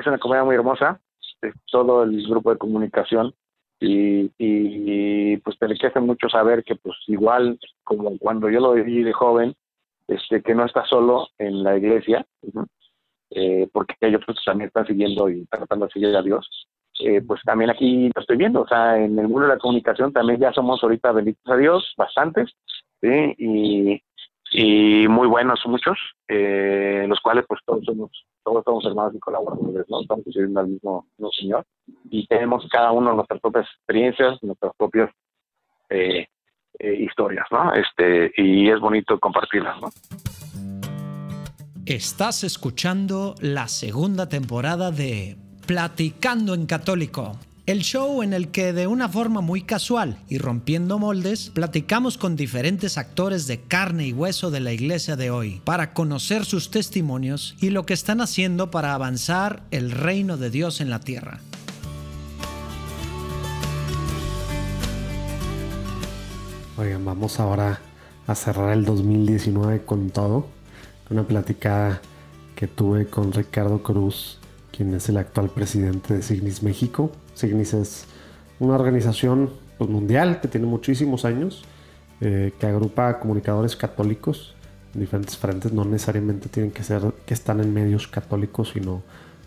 es una comunidad muy hermosa, todo el grupo de comunicación y, pues te enriquece mucho saber que pues igual como cuando yo lo viví de joven, este que no está solo en la iglesia, eh, porque ellos pues, también están siguiendo y tratando de seguir a Dios. Eh, pues también aquí lo estoy viendo, o sea, en el mundo de la comunicación también ya somos ahorita benditos a Dios, bastantes, y, y muy buenos muchos, eh, los cuales pues todos somos todos somos hermanos y colaboradores, ¿no? Estamos sirviendo al mismo, Señor y tenemos cada uno nuestras propias experiencias, nuestras propias eh, eh, historias, ¿no? Este, y es bonito compartirlas, ¿no? Estás escuchando la segunda temporada de Platicando en Católico el show en el que de una forma muy casual y rompiendo moldes, platicamos con diferentes actores de carne y hueso de la iglesia de hoy para conocer sus testimonios y lo que están haciendo para avanzar el reino de Dios en la tierra. Oigan, vamos ahora a cerrar el 2019 con todo. Una platicada que tuve con Ricardo Cruz, quien es el actual presidente de Signis México. Signis es una organización pues, mundial que tiene muchísimos años, eh, que agrupa comunicadores católicos en diferentes frentes. No necesariamente tienen que ser que están en medios católicos, sino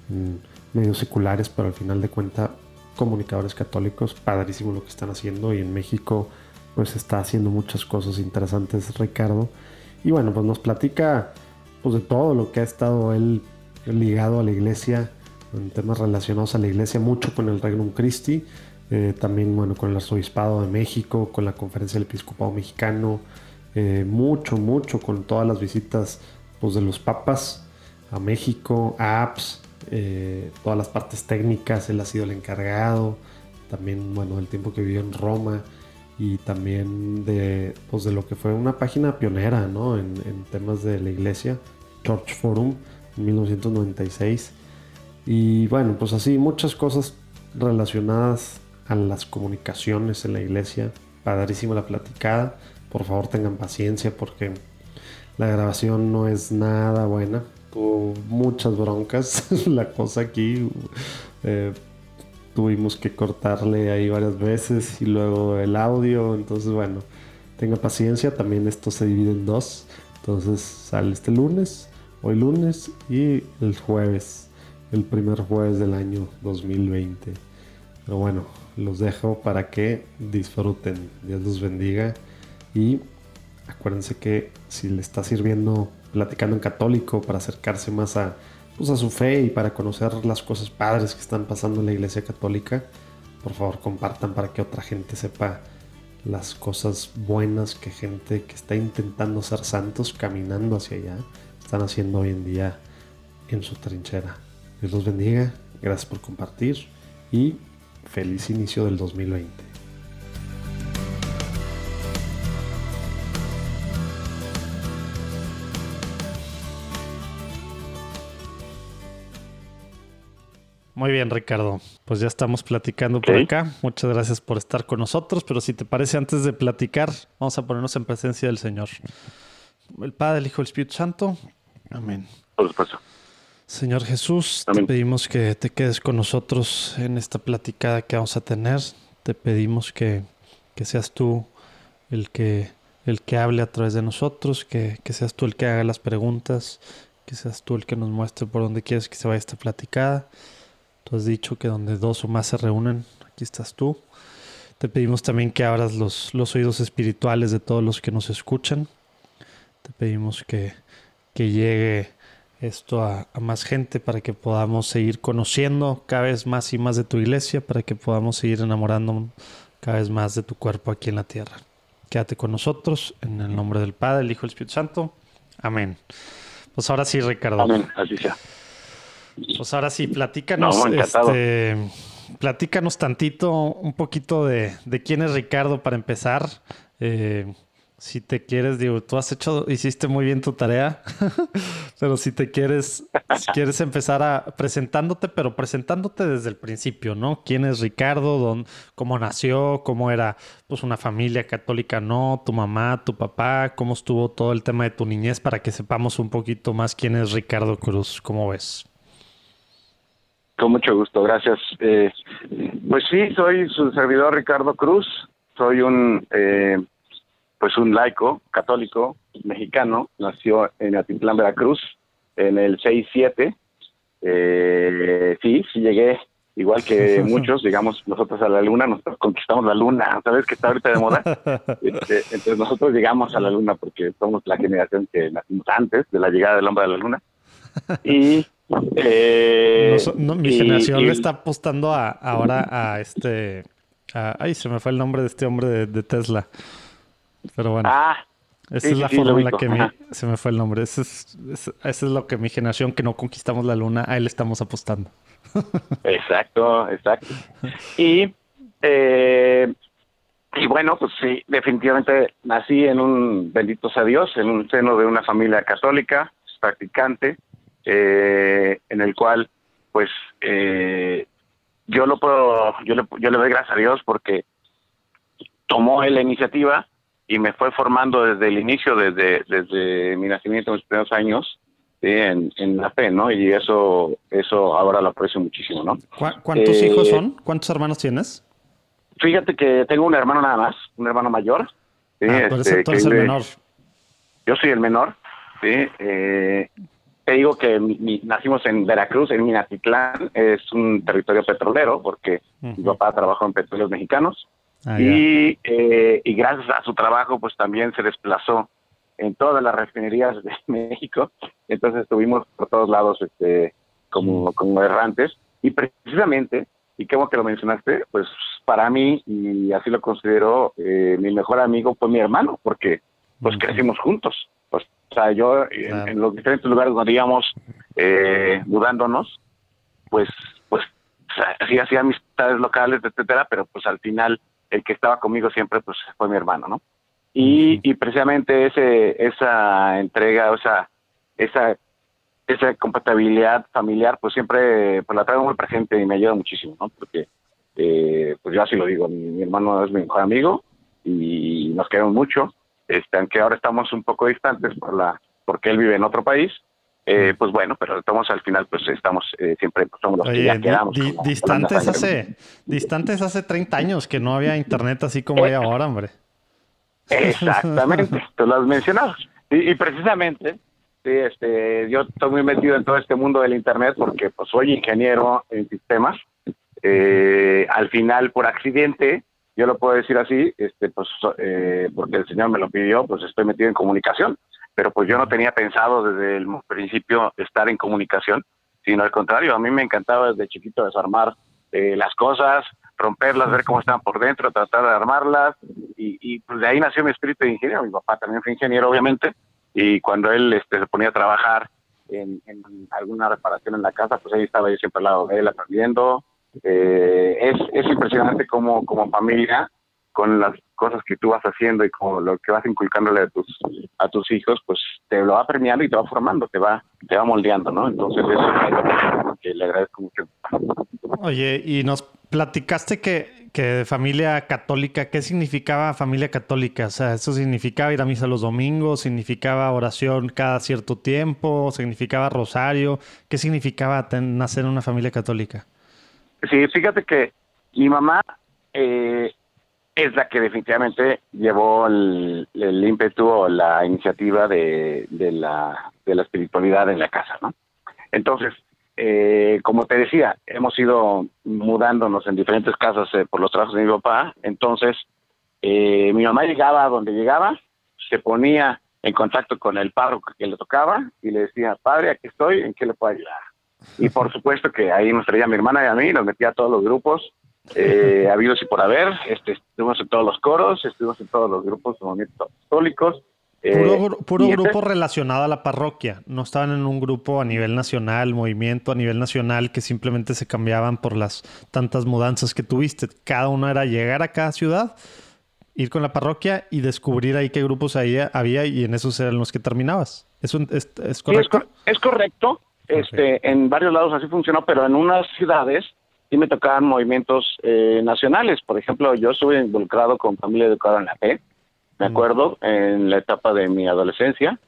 en medios seculares, pero al final de cuentas comunicadores católicos. Padrísimo lo que están haciendo y en México pues está haciendo muchas cosas interesantes Ricardo. Y bueno, pues nos platica pues de todo lo que ha estado él ligado a la iglesia en temas relacionados a la iglesia, mucho con el Regnum Christi, eh, también bueno, con el Arzobispado de México, con la Conferencia del Episcopado Mexicano, eh, mucho, mucho con todas las visitas pues, de los papas a México, a APS, eh, todas las partes técnicas, él ha sido el encargado, también bueno, el tiempo que vivió en Roma y también de, pues, de lo que fue una página pionera ¿no? en, en temas de la iglesia, Church Forum, en 1996 y bueno, pues así muchas cosas relacionadas a las comunicaciones en la iglesia. Padrísima la platicada. Por favor tengan paciencia porque la grabación no es nada buena. Tuvo muchas broncas la cosa aquí. Eh, tuvimos que cortarle ahí varias veces y luego el audio. Entonces bueno, tenga paciencia. También esto se divide en dos. Entonces sale este lunes, hoy lunes y el jueves el primer jueves del año 2020. Pero bueno, los dejo para que disfruten. Dios los bendiga. Y acuérdense que si le está sirviendo platicando en católico para acercarse más a, pues a su fe y para conocer las cosas padres que están pasando en la iglesia católica, por favor compartan para que otra gente sepa las cosas buenas que gente que está intentando ser santos caminando hacia allá están haciendo hoy en día en su trinchera. Dios los bendiga, gracias por compartir y feliz inicio del 2020. Muy bien, Ricardo. Pues ya estamos platicando por acá. Muchas gracias por estar con nosotros. Pero si te parece, antes de platicar, vamos a ponernos en presencia del Señor. El Padre, el Hijo el Espíritu Santo. Amén. Por supuesto. Señor Jesús, te pedimos que te quedes con nosotros en esta platicada que vamos a tener. Te pedimos que, seas tú el que, el que hable a través de nosotros, que, seas tú el que haga las preguntas, que seas tú el que nos muestre por dónde quieres que se vaya esta platicada. Tú has dicho que donde dos o más se reúnen, aquí estás tú. Te pedimos también que abras los, los oídos espirituales de todos los que nos escuchan. Te pedimos que, que llegue esto a, más gente para que podamos seguir conociendo cada vez más y más de tu iglesia, para que podamos seguir enamorando cada vez más de tu cuerpo aquí en la tierra. Quédate con nosotros en el nombre del Padre, el Hijo y el Espíritu Santo. Amén. Pues ahora sí, Ricardo. Amén, así sea. Pues ahora sí, platícanos, este, platícanos tantito, un poquito de, de quién es Ricardo para empezar. Eh, si te quieres, digo, tú has hecho, hiciste muy bien tu tarea, pero si te quieres, si quieres empezar a presentándote, pero presentándote desde el principio, ¿no? ¿Quién es Ricardo? Don, ¿Cómo nació? ¿Cómo era, pues, una familia católica? ¿No? ¿Tu mamá, tu papá? ¿Cómo estuvo todo el tema de tu niñez para que sepamos un poquito más quién es Ricardo Cruz? ¿Cómo ves? Con mucho gusto, gracias. Eh, pues sí, soy su servidor Ricardo Cruz, soy un eh, pues un laico católico mexicano, nació en Atitlán, Veracruz, en el 6-7. Eh, sí, sí llegué, igual que muchos, digamos, nosotros a la luna, nosotros conquistamos la luna, ¿sabes que está ahorita de moda? Este, entonces nosotros llegamos a la luna porque somos la generación que nacimos antes de la llegada del hombre a la luna. Y eh, mi generación le está apostando a, ahora a este. ay, se me fue el nombre de este hombre de, Tesla. Pero bueno. Ah, esa es la forma en la que se me fue el nombre. Eso es, eso es lo que mi generación que no conquistamos la luna, a él estamos apostando. exacto, exacto. Y, eh, y bueno, pues sí, definitivamente nací en un, bendito sea Dios, en un seno de una familia católica, practicante, eh, en el cual pues eh, yo lo puedo, yo le, yo le doy gracias a Dios porque tomó la iniciativa y me fue formando desde el inicio, desde, desde mi nacimiento, en mis primeros años, en, en, la fe, ¿no? Y eso, eso ahora lo aprecio muchísimo, ¿no? ¿Cuántos eh, hijos son? ¿Cuántos hermanos tienes? Fíjate que tengo un hermano nada más, un hermano mayor. ¿sí? Ah, este, el menor. Yo soy el menor, sí. Eh, te digo que nacimos en Veracruz, en Minatitlán, es un territorio petrolero porque mi papá trabajó en petróleos mexicanos ah, y, eh, y gracias a su trabajo pues también se desplazó en todas las refinerías de México, entonces estuvimos por todos lados este como, como errantes. Y precisamente, y bueno que lo mencionaste, pues para mí, y así lo considero, eh, mi mejor amigo fue mi hermano, porque pues crecimos juntos. Pues, o sea, yo en, los diferentes lugares donde íbamos eh, mudándonos, pues, pues, sí hacía amistades locales, etcétera, pero pues al final el que estaba conmigo siempre pues fue mi hermano, ¿no? Y, y precisamente ese, esa entrega, o sea, esa, esa compatibilidad familiar, pues siempre pues la traigo muy presente y me ayuda muchísimo, ¿no? Porque, eh, pues yo así lo digo, mi, mi hermano es mi mejor amigo y nos queremos mucho este, aunque ahora estamos un poco distantes por la, porque él vive en otro país, eh, pues bueno, pero estamos al final, pues estamos eh, siempre, pues somos los que ya quedamos. distantes, hace, distantes hace 30 años que no había internet así como hay ahora, hombre. Exactamente, tú lo has mencionado. Y, precisamente, sí, este, yo estoy muy metido en todo este mundo del internet porque pues soy ingeniero en sistemas. Eh, al final, por accidente, yo lo puedo decir así, este, pues, eh, porque el Señor me lo pidió, pues estoy metido en comunicación, pero pues yo no tenía pensado desde el principio estar en comunicación, sino al contrario, a mí me encantaba desde chiquito desarmar eh, las cosas, romperlas, ver cómo estaban por dentro, tratar de armarlas, y, y pues de ahí nació mi espíritu de ingeniero, mi papá también fue ingeniero, obviamente, y cuando él este, se ponía a trabajar en, en alguna reparación en la casa, pues ahí estaba yo siempre al lado de él aprendiendo, eh, es, es impresionante como, como familia, con las cosas que tú vas haciendo y como lo que vas inculcándole a tus, a tus hijos, pues te lo va premiando y te va formando, te va, te va moldeando, ¿no? Entonces eso es que le agradezco mucho. Oye, y nos platicaste que, que de familia católica, ¿qué significaba familia católica? O sea, eso significaba ir a misa los domingos, significaba oración cada cierto tiempo, significaba rosario, ¿qué significaba nacer en una familia católica? Sí, fíjate que mi mamá eh, es la que definitivamente llevó el, ímpetu o la iniciativa de, la, de la espiritualidad en la casa, ¿no? Entonces, eh, como te decía, hemos ido mudándonos en diferentes casas eh, por los trabajos de mi papá, entonces mi mamá llegaba a donde llegaba, se ponía en contacto con el párroco que le tocaba y le decía, padre, aquí estoy, ¿en qué le puedo ayudar? Y por supuesto que ahí nos traía mi hermana y a mí, nos metía a todos los grupos, eh, habidos y por haber. Este, estuvimos en todos los coros, estuvimos en todos los grupos de movimientos católicos. puro, puro este grupo relacionado a la parroquia. No estaban en un grupo a nivel nacional, movimiento a nivel nacional, que simplemente se cambiaban por las tantas mudanzas que tuviste. Cada uno era llegar a cada ciudad, ir con la parroquia y descubrir ahí qué grupos había, había y en esos eran los que terminabas. ¿Es, es, correcto? es correcto. Este, En varios lados así funcionó, pero en unas ciudades sí me tocaban movimientos eh, nacionales. Por ejemplo, yo estuve involucrado con Familia Educada en la Fe, me acuerdo, en la etapa de mi adolescencia.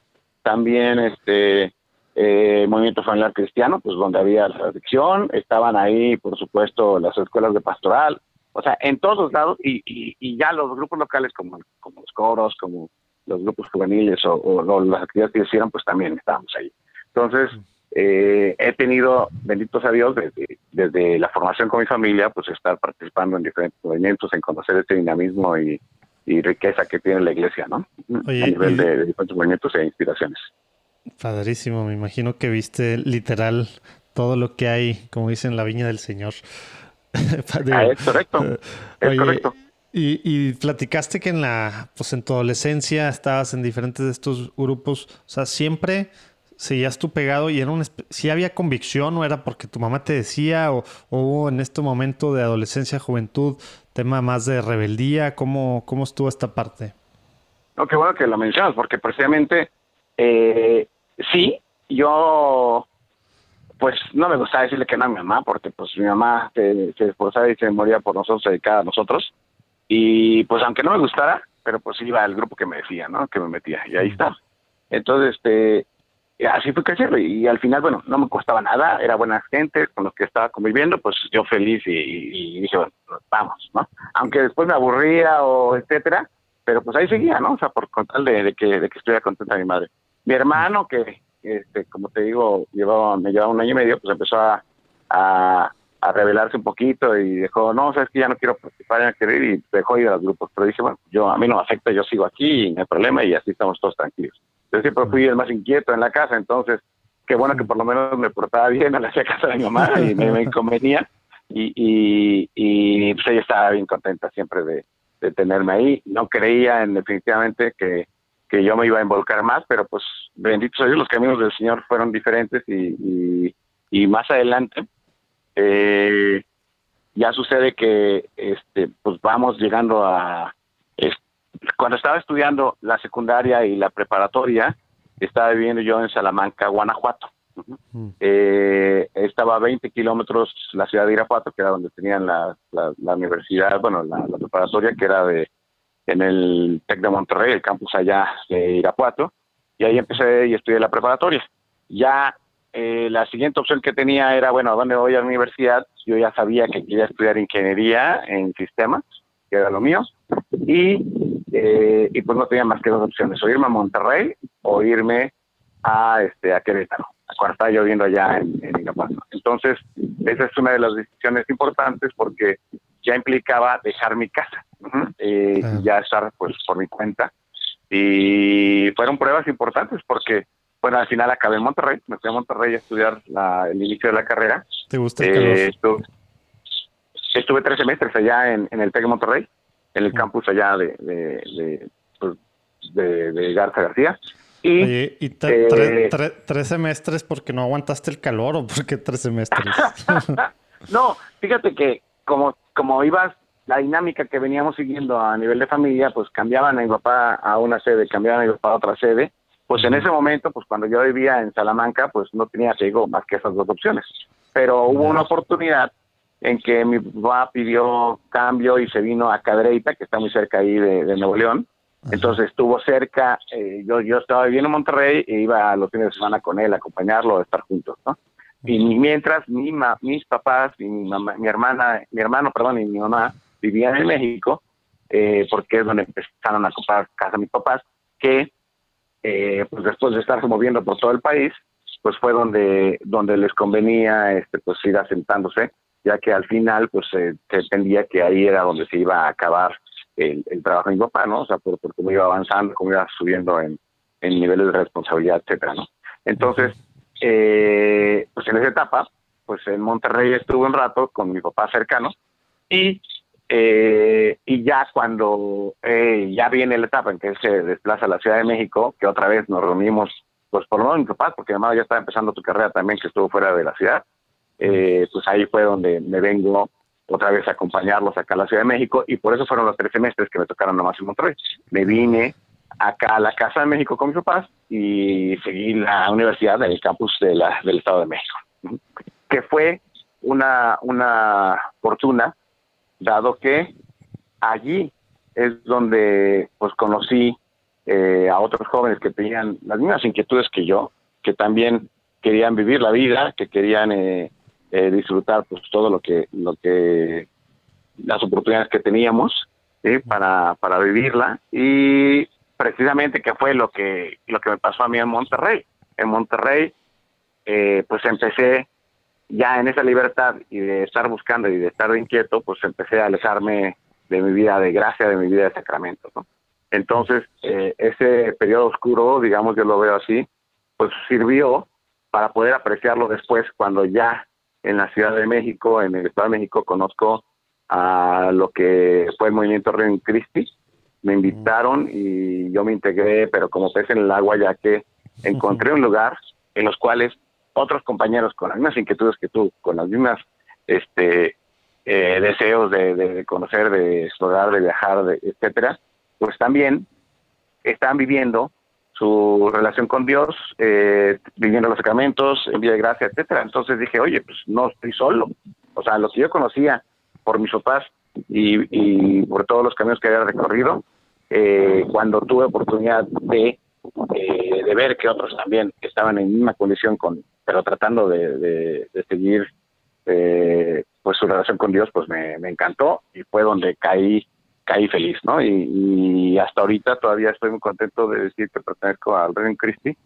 También este eh, movimiento familiar cristiano, pues donde había la adicción, estaban ahí, por supuesto, las escuelas de pastoral, o sea, en todos lados, y, y, ya los grupos locales como, como los coros, como los grupos juveniles o, las actividades que hicieron, pues también estábamos ahí. Entonces, eh, he tenido, benditos a Dios, desde, desde la formación con mi familia, pues estar participando en diferentes movimientos, en conocer este dinamismo y, riqueza que tiene la iglesia, ¿no? a nivel de, diferentes movimientos e inspiraciones. Padrísimo, me imagino que viste literal todo lo que hay, como dicen, en la viña del Señor. ah, es correcto, es correcto. Y, y, platicaste que en la, pues en tu adolescencia estabas en diferentes de estos grupos, o sea, siempre seguías tú pegado y era un, si había convicción o era porque tu mamá te decía o, hubo en este momento de adolescencia, juventud, tema más de rebeldía, ¿cómo, cómo estuvo esta parte? No, qué bueno que lo mencionas, porque precisamente eh, sí, yo pues no me gustaba decirle que no a mi mamá, porque pues mi mamá se, se esforzaba y se moría por nosotros, se dedicaba a nosotros, y pues aunque no me gustara, pero pues iba al grupo que me decía, ¿no? Que me metía, y ahí está. Entonces, este, así fue creciendo y al final, bueno, no me costaba nada, era buena gente con los que estaba conviviendo, pues yo feliz y, dije, bueno, vamos, ¿no? Aunque después me aburría o etcétera, pero pues ahí seguía, ¿no? O sea, por contar de, que, de que estuviera contenta mi madre. Mi hermano, que, este, como te digo, llevaba, me llevaba un año y medio, pues empezó a, a, revelarse un poquito y dijo, no, sabes que ya no quiero participar, ya no y dejó ir a los grupos. Pero dije, bueno, yo a mí no me afecta, yo sigo aquí y no hay problema y así estamos todos tranquilos. Yo siempre fui el más inquieto en la casa, entonces qué bueno que por lo menos me portaba bien, la hacía casa de mi mamá y me, me convenía. Y, y, y, pues ella estaba bien contenta siempre de, tenerme ahí. No creía en definitivamente que, que, yo me iba a involucrar más, pero pues bendito sea Dios, los caminos del Señor fueron diferentes y, y más adelante eh, ya sucede que este pues vamos llegando a cuando estaba estudiando la secundaria y la preparatoria, estaba viviendo yo en Salamanca, Guanajuato. Mm. Eh, estaba a 20 kilómetros la ciudad de Irapuato, que era donde tenían la, la, universidad, bueno, la, preparatoria, que era de en el TEC de Monterrey, el campus allá de Irapuato, y ahí empecé y estudié la preparatoria. Ya eh, la siguiente opción que tenía era, bueno, ¿a dónde voy a la universidad? Yo ya sabía que quería estudiar ingeniería en sistemas, que era lo mío, y, eh, y pues no tenía más que dos opciones, o irme a Monterrey o irme a, este, a Querétaro, cuando estaba yo viviendo allá en, en Entonces, esa es una de las decisiones importantes porque ya implicaba dejar mi casa y ya estar pues por mi cuenta. Y fueron pruebas importantes porque, bueno, al final acabé en Monterrey, me fui a Monterrey a estudiar la, el inicio de la carrera. ¿Te gusta el eh, estuve, estuve, tres semestres allá en, en el TEC de Monterrey en el campus allá de, de, de, pues, de, Garza García. Y, Oye, ¿y eh, tres semestres porque no aguantaste el calor o porque tres semestres? no, fíjate que como, como ibas, la dinámica que veníamos siguiendo a nivel de familia, pues cambiaban a mi papá a una sede, cambiaban a mi papá a otra sede. Pues en ese momento, pues cuando yo vivía en Salamanca, pues no tenía, digo, más que esas dos opciones. Pero hubo una oportunidad en que mi papá pidió cambio y se vino a Cadreita, que está muy cerca ahí de, Nuevo León. Entonces estuvo cerca, eh, yo, yo estaba viviendo en Monterrey e iba a los fines de semana con él, a acompañarlo, a estar juntos, ¿no? Y mientras mi mis papás y mi, mamá, mi hermana, mi hermano, perdón, y mi mamá vivían en México, eh, porque es donde empezaron a comprar casa mis papás, que eh, pues después de estarse moviendo por todo el país, pues fue donde, donde les convenía este, pues ir asentándose ya que al final pues se entendía que ahí era donde se iba a acabar el, trabajo de mi papá, ¿no? O sea, por, cómo iba avanzando, cómo iba subiendo en, niveles de responsabilidad, etcétera, ¿no? Entonces, eh, pues en esa etapa, pues en Monterrey estuve un rato con mi papá cercano y eh, y ya cuando eh, ya viene la etapa en que él se desplaza a la Ciudad de México, que otra vez nos reunimos, pues por lo menos mi papá, porque además ya estaba empezando su carrera también, que estuvo fuera de la ciudad, eh, pues ahí fue donde me vengo otra vez a acompañarlos acá a la Ciudad de México y por eso fueron los tres semestres que me tocaron nomás en Monterrey. Me vine acá a la Casa de México con mis papás y seguí la universidad en el campus de la, del Estado de México, que fue una, una fortuna, dado que allí es donde pues conocí eh, a otros jóvenes que tenían las mismas inquietudes que yo, que también querían vivir la vida, que querían eh, eh, disfrutar pues todo lo que, lo que, las oportunidades que teníamos para, para vivirla y precisamente que fue lo que, lo que me pasó a mí en Monterrey. En Monterrey, eh, pues empecé ya en esa libertad y de estar buscando y de estar inquieto, pues empecé a alejarme de mi vida de gracia, de mi vida de sacramento. ¿no? Entonces, eh, ese periodo oscuro, digamos, yo lo veo así, pues sirvió para poder apreciarlo después cuando ya en la Ciudad de México, en el Estado de México, conozco a lo que fue el movimiento Ren Christi. Me invitaron y yo me integré, pero como pez en el agua, ya que encontré un lugar en los cuales otros compañeros con las mismas inquietudes que tú, con las mismas este, eh, deseos de, conocer, de explorar, de viajar, de, etcétera, pues también están viviendo su relación con Dios, eh, viviendo los sacramentos, en vida de gracia, etcétera. Entonces dije, oye, pues no estoy solo. O sea, lo que yo conocía por mis papás y, por todos los caminos que había recorrido, eh, cuando tuve oportunidad de, eh, de ver que otros también estaban en misma condición, con, pero tratando de, seguir eh, pues su relación con Dios, pues me, encantó y fue donde caí caí feliz, ¿no? Y, hasta ahorita todavía estoy muy contento de decir que pertenezco al Reino Christi,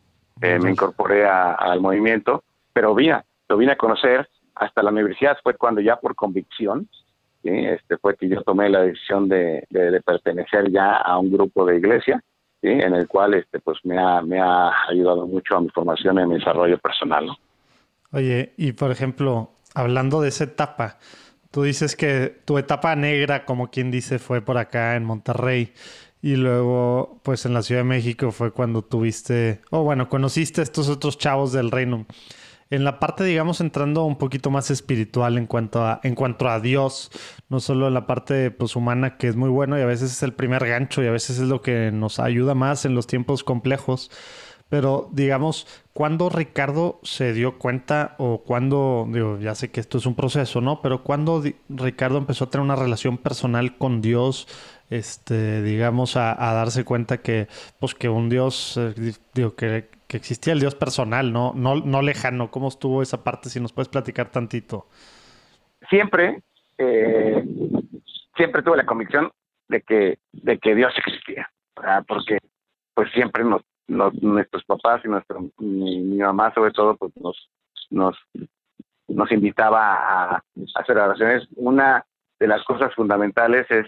me incorporé al movimiento, pero vine, lo vine a conocer hasta la universidad, fue cuando ya por convicción este fue que yo tomé la decisión de, pertenecer ya a un grupo de iglesia, en el cual este pues me ha, me ha ayudado mucho a mi formación y mi desarrollo personal. ¿no? Oye, y por ejemplo, hablando de esa etapa, tú dices que tu etapa negra, como quien dice, fue por acá en Monterrey. Y luego, pues en la Ciudad de México fue cuando tuviste, o bueno, conociste a estos otros chavos del reino en la parte, digamos, entrando un poquito más espiritual en cuanto a, en cuanto a Dios, no solo en la parte pues, humana, que es muy bueno y a veces es el primer gancho y a veces es lo que nos ayuda más en los tiempos complejos. Pero digamos, ¿cuándo Ricardo se dio cuenta o cuándo, digo, ya sé que esto es un proceso, ¿no? Pero ¿cuándo Ricardo empezó a tener una relación personal con Dios, este, digamos, a, darse cuenta que, pues, que un Dios, eh, digo, que, que existía el Dios personal, ¿no? No, no lejano. ¿Cómo estuvo esa parte? Si nos puedes platicar tantito. Siempre, eh, siempre tuve la convicción de que, de que Dios existía, porque pues siempre nos, nuestros papás y nuestro, mi, mamá sobre todo, pues nos, nos, nos invitaba a, hacer oraciones. Una de las cosas fundamentales es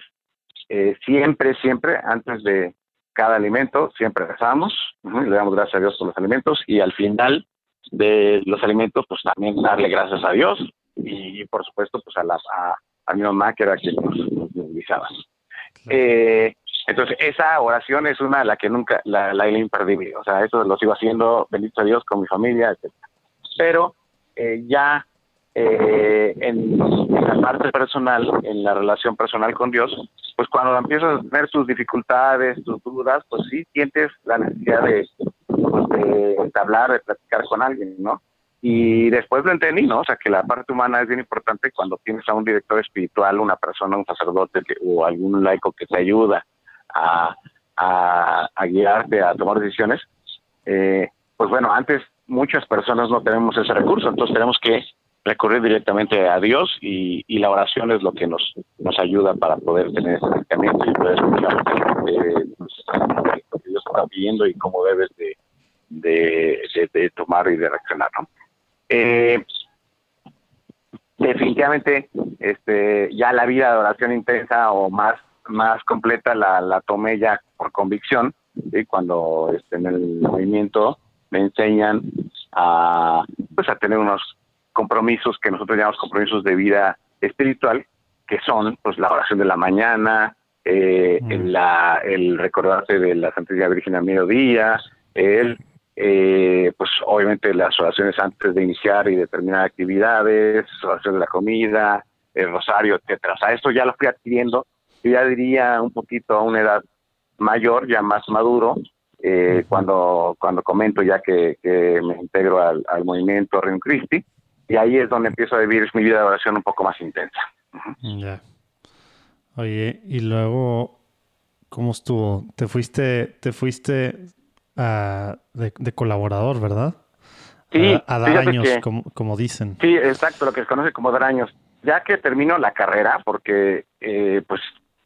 eh, siempre, siempre, antes de, cada alimento, siempre rezamos, le damos gracias a Dios por los alimentos y al final de los alimentos, pues también darle gracias a Dios y, por supuesto, pues a, la, a, mi mamá, que era quien nos, movilizaba. Eh, entonces, esa oración es una de la que nunca, la, la imperdible. O sea, eso lo sigo haciendo, bendito a Dios, con mi familia, etc. Pero eh, ya eh, en, la parte personal, en la relación personal con Dios, pues cuando empiezas a tener tus dificultades, tus dudas, pues sí sientes la necesidad de, pues, de, hablar, de platicar con alguien, ¿no? Y después lo entendí, ¿no? O sea, que la parte humana es bien importante cuando tienes a un director espiritual, una persona, un sacerdote o algún laico que te ayuda a, guiarte a tomar decisiones. Eh, pues bueno, antes muchas personas no tenemos ese recurso, entonces tenemos que recurrir directamente a Dios y, la oración es lo que nos, nos ayuda para poder tener ese acercamiento y poder escuchar eh, lo que Dios está pidiendo y cómo debes de, de, tomar y de reaccionar. ¿no? Eh, definitivamente este, ya la vida de oración intensa o más, más completa la, la tomé ya por convicción y cuando este, en el movimiento me enseñan a, pues, a tener unos compromisos que nosotros llamamos compromisos de vida espiritual, que son pues la oración de la mañana, eh, mm. la, el recordarte de la Santísima Virgen a mediodía, el eh, pues obviamente las oraciones antes de iniciar y de terminar actividades, oración de la comida, el rosario, etcétera. O sea, esto ya lo fui adquiriendo, yo ya diría un poquito a una edad mayor, ya más maduro, eh, cuando, cuando comento ya que, me integro al, al movimiento Reino Christi, y ahí es donde empiezo a vivir mi vida de oración un poco más intensa. Ya. Oye, y luego, ¿cómo estuvo? Te fuiste, te fuiste de, colaborador, ¿verdad? Sí, a, dar años, como, dicen. Sí, exacto, lo que se conoce como dar años. Ya que termino la carrera, porque eh, pues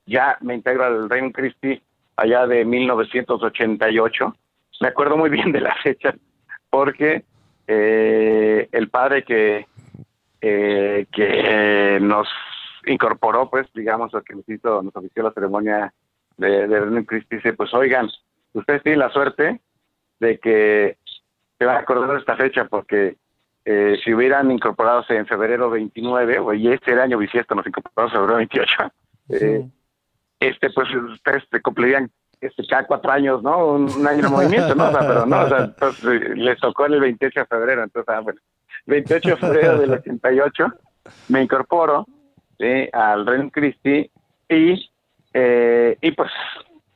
ya me integro al Reino Christi allá de 1988, me acuerdo muy bien de la fecha, porque eh, el padre que, eh, que nos incorporó, pues, digamos, lo que nos hizo, nos ofició la ceremonia de, de Reino Christi, dice, pues, oigan, ustedes tienen la suerte de que se van a acordar de esta fecha porque eh, si hubieran incorporado en febrero 29, o y este año bisiesto nos incorporamos en febrero 28, eh, este pues ustedes se cumplirían este, cada cuatro años, ¿no? Un, año de movimiento, ¿no? O sea, pero no, o sea, entonces eh, les tocó el 28 de febrero, entonces, ah, bueno, 28 de febrero del 88 me incorporo al Reino Christi y, y pues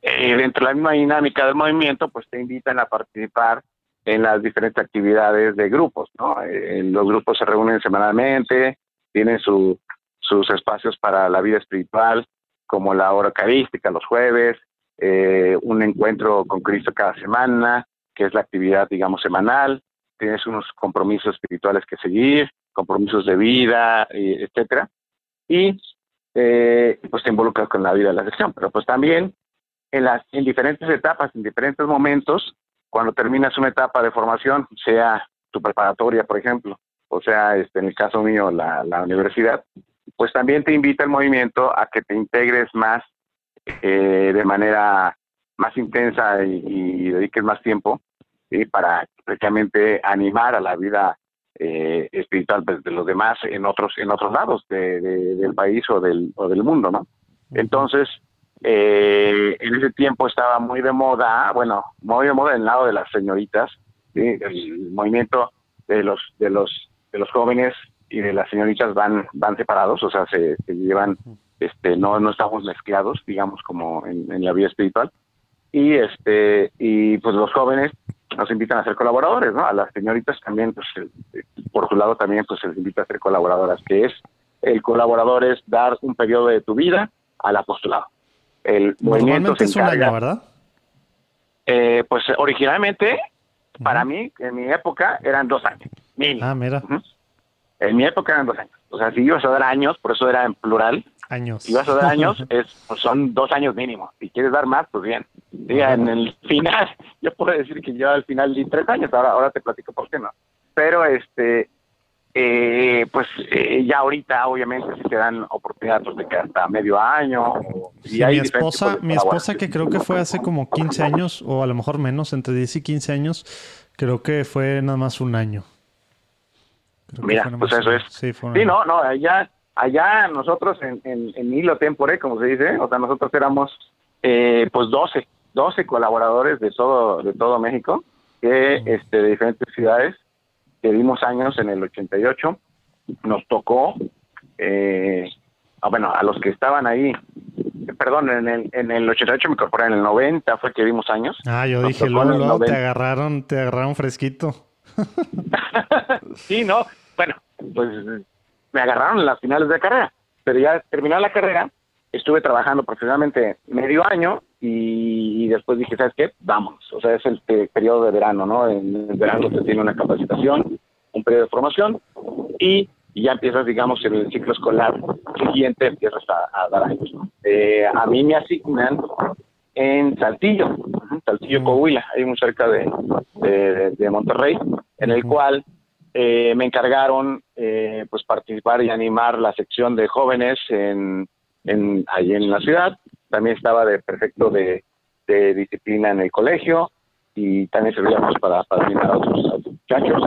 dentro de la misma dinámica del movimiento, pues te invitan a participar en las diferentes actividades de grupos, ¿no? Eh, los grupos se reúnen semanalmente, tienen su, sus espacios para la vida espiritual, como la hora eucarística los jueves, eh, un encuentro con Cristo cada semana, que es la actividad, digamos, semanal, tienes unos compromisos espirituales que seguir, compromisos de vida, etcétera, y eh, pues te involucras con la vida de la sección, pero pues también en las en diferentes etapas, en diferentes momentos, cuando terminas una etapa de formación, sea tu preparatoria, por ejemplo, o sea, este, en el caso mío, la, universidad, pues también te invita el movimiento a que te integres más eh, de manera más intensa y, dediques más tiempo para precisamente animar a la vida eh, espiritual pues, de los demás en otros en otros lados del país o del, o del mundo, ¿no? Entonces, eh, en ese tiempo estaba muy de moda, bueno, muy de moda en el lado de las señoritas, el movimiento de los de los de los jóvenes y de las señoritas van van separados, o sea, se, llevan, este, no no estamos mezclados, digamos, como en, la vida espiritual. Y este y pues los jóvenes nos invitan a ser colaboradores, ¿no? A las señoritas también, pues por su lado también, pues se les invita a ser colaboradoras, que es el colaborador es dar un periodo de tu vida al apostolado. El movimiento es un año, ¿verdad? Eh, pues originalmente, para mí, en mi época, eran dos años. Ah, mira. En mi época eran dos años. O sea, si ibas a dar años, por eso era en plural. Años. Si ibas a dar años, es, pues son dos años mínimo. Si quieres dar más, pues bien. en el final, yo puedo decir que yo al final di tres años. Ahora, ahora te platico por qué no. Pero este, eh, pues eh, ya ahorita obviamente si te dan oportunidades pues, de que hasta medio año. y mi esposa, mi esposa que creo que fue hace como 15 años o a lo mejor menos, entre 10 y 15 años, creo que fue nada más un año. Mira, pues eso es. Sí, no, no, allá, allá nosotros en, en, en hilo tempore, como se dice, o sea, nosotros éramos eh, pues 12, 12 colaboradores de todo, de todo México, que este, de diferentes ciudades que dimos años en el 88, nos tocó, eh, ah, bueno, a los que estaban ahí, perdón, en el, en el 88 me incorporé, en el 90 fue que dimos años. Ah, yo dije, luego, te agarraron, te agarraron fresquito. sí, no, bueno, pues me agarraron en las finales de carrera, pero ya terminada la carrera, estuve trabajando profesionalmente medio año y, después dije, ¿sabes qué? Vamos. O sea, es el periodo de verano, ¿no? En el verano se tiene una capacitación, un periodo de formación y, ya empiezas, digamos, en el ciclo escolar siguiente, empiezas a, dar años. Eh, a mí me asignan en Saltillo, Saltillo, mm. Coahuila, ahí muy cerca de, de, Monterrey, en el cual eh, me encargaron eh, pues participar y animar la sección de jóvenes en, en, ahí en la ciudad también estaba de perfecto de, disciplina en el colegio y también servíamos para, para a otros, muchachos.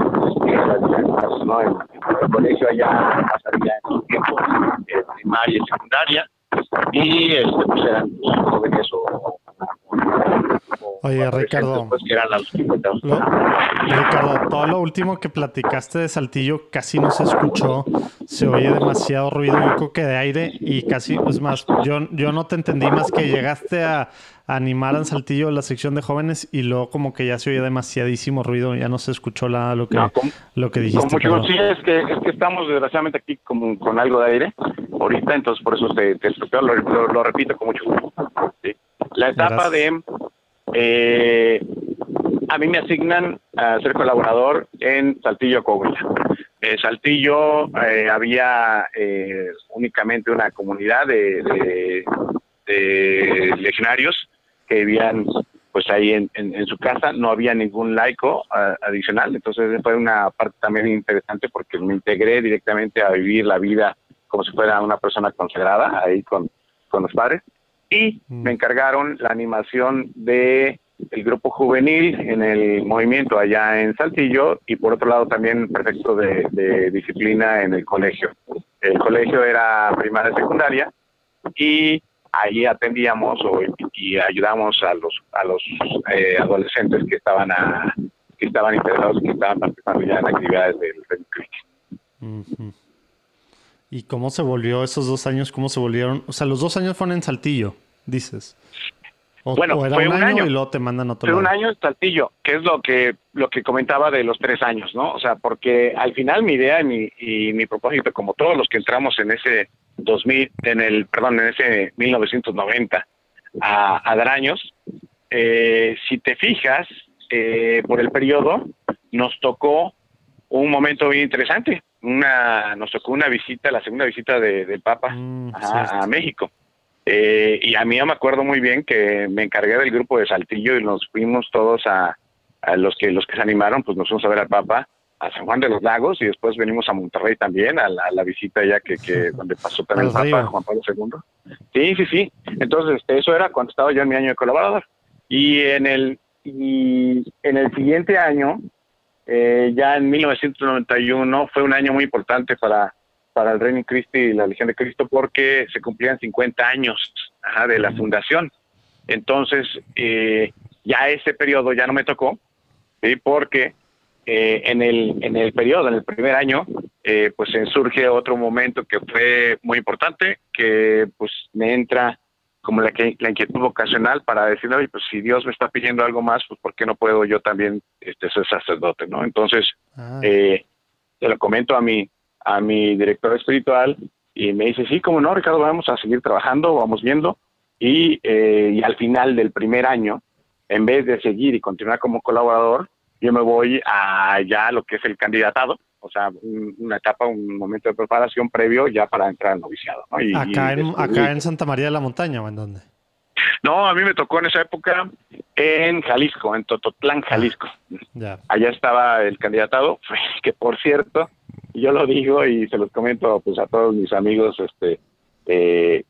¿no? En, el colegio allá pasaría en su tiempo, en primaria y secundaria, y este, pues eran jóvenes o, Oye, Ricardo. Pues, Ricardo, todo lo último que platicaste de Saltillo casi no se escuchó. Se oye demasiado ruido, un coque de aire y casi, es más, yo, yo no te entendí más que llegaste a, animar en Saltillo la sección de jóvenes y luego como que ya se oye demasiadísimo ruido, ya no se escuchó nada lo que, lo que dijiste. sí, es que, es que estamos desgraciadamente aquí con, con algo de aire ahorita, entonces por eso te, te lo, lo, repito con mucho gusto. La etapa de... Eh, a mí me asignan a ser colaborador en Saltillo, Coahuila. En Saltillo eh, había eh, únicamente una comunidad de, legionarios que vivían pues ahí en, su casa, no había ningún laico adicional, entonces fue una parte también interesante porque me integré directamente a vivir la vida como si fuera una persona consagrada ahí con los padres y mm. me encargaron la animación de el grupo juvenil en el movimiento allá en Saltillo y por otro lado también perfecto de, disciplina en el colegio. El colegio era primaria y secundaria y ahí atendíamos y ayudamos a los a los eh, adolescentes que estaban a, que estaban interesados que estaban participando ya en actividades del Red ¿Y cómo se volvió esos dos años? ¿Cómo se volvieron? O sea, los dos años fueron en Saltillo, dices bueno, fue un, año, y luego te mandan otro. Fue un año en Saltillo, que es lo que lo que comentaba de los tres años, ¿no? O sea, porque al final mi idea y mi, y mi propósito, como todos los que entramos en ese 2000, en el, perdón, en ese 1990 a, a Daraños, eh, si te fijas, eh, por el periodo, nos tocó un momento bien interesante. Una, nos tocó una visita, la segunda visita de, del Papa mm, a México. Eh, y a mí me acuerdo muy bien que me encargué del grupo de Saltillo y nos fuimos todos a, los que los que se animaron, pues nos fuimos a ver al Papa a San Juan de los Lagos y después venimos a Monterrey también a la, visita ya que, que donde pasó también el Papa Juan Pablo II. Sí, sí, sí. Entonces este, eso era cuando estaba yo en mi año de colaborador y en el y en el siguiente año, eh, ya en 1991 fue un año muy importante para para el Reino Cristo y la Legión de Cristo porque se cumplían 50 años de la fundación. Entonces, eh, ya ese periodo ya no me tocó, porque eh, en, el, en el periodo, en el primer año, eh, pues surge otro momento que fue muy importante, que pues me entra como la, la inquietud vocacional para decir, oye, pues si Dios me está pidiendo algo más, pues ¿por qué no puedo yo también este, ser sacerdote? ¿no? Entonces, ah. eh, te lo comento a mi, a mi director espiritual y me dice, sí, como no, Ricardo, vamos a seguir trabajando, vamos viendo. Y, eh, y al final del primer año, en vez de seguir y continuar como colaborador, yo me voy a ya lo que es el candidatado, o sea, una etapa, un momento de preparación previo ya para entrar al noviciado. acá, en, acá en Santa María de la Montaña o en dónde? No, a mí me tocó en esa época en Jalisco, en Tototlán, Jalisco. Allá estaba el candidatado, que por cierto, yo lo digo y se los comento pues a todos mis amigos este eh,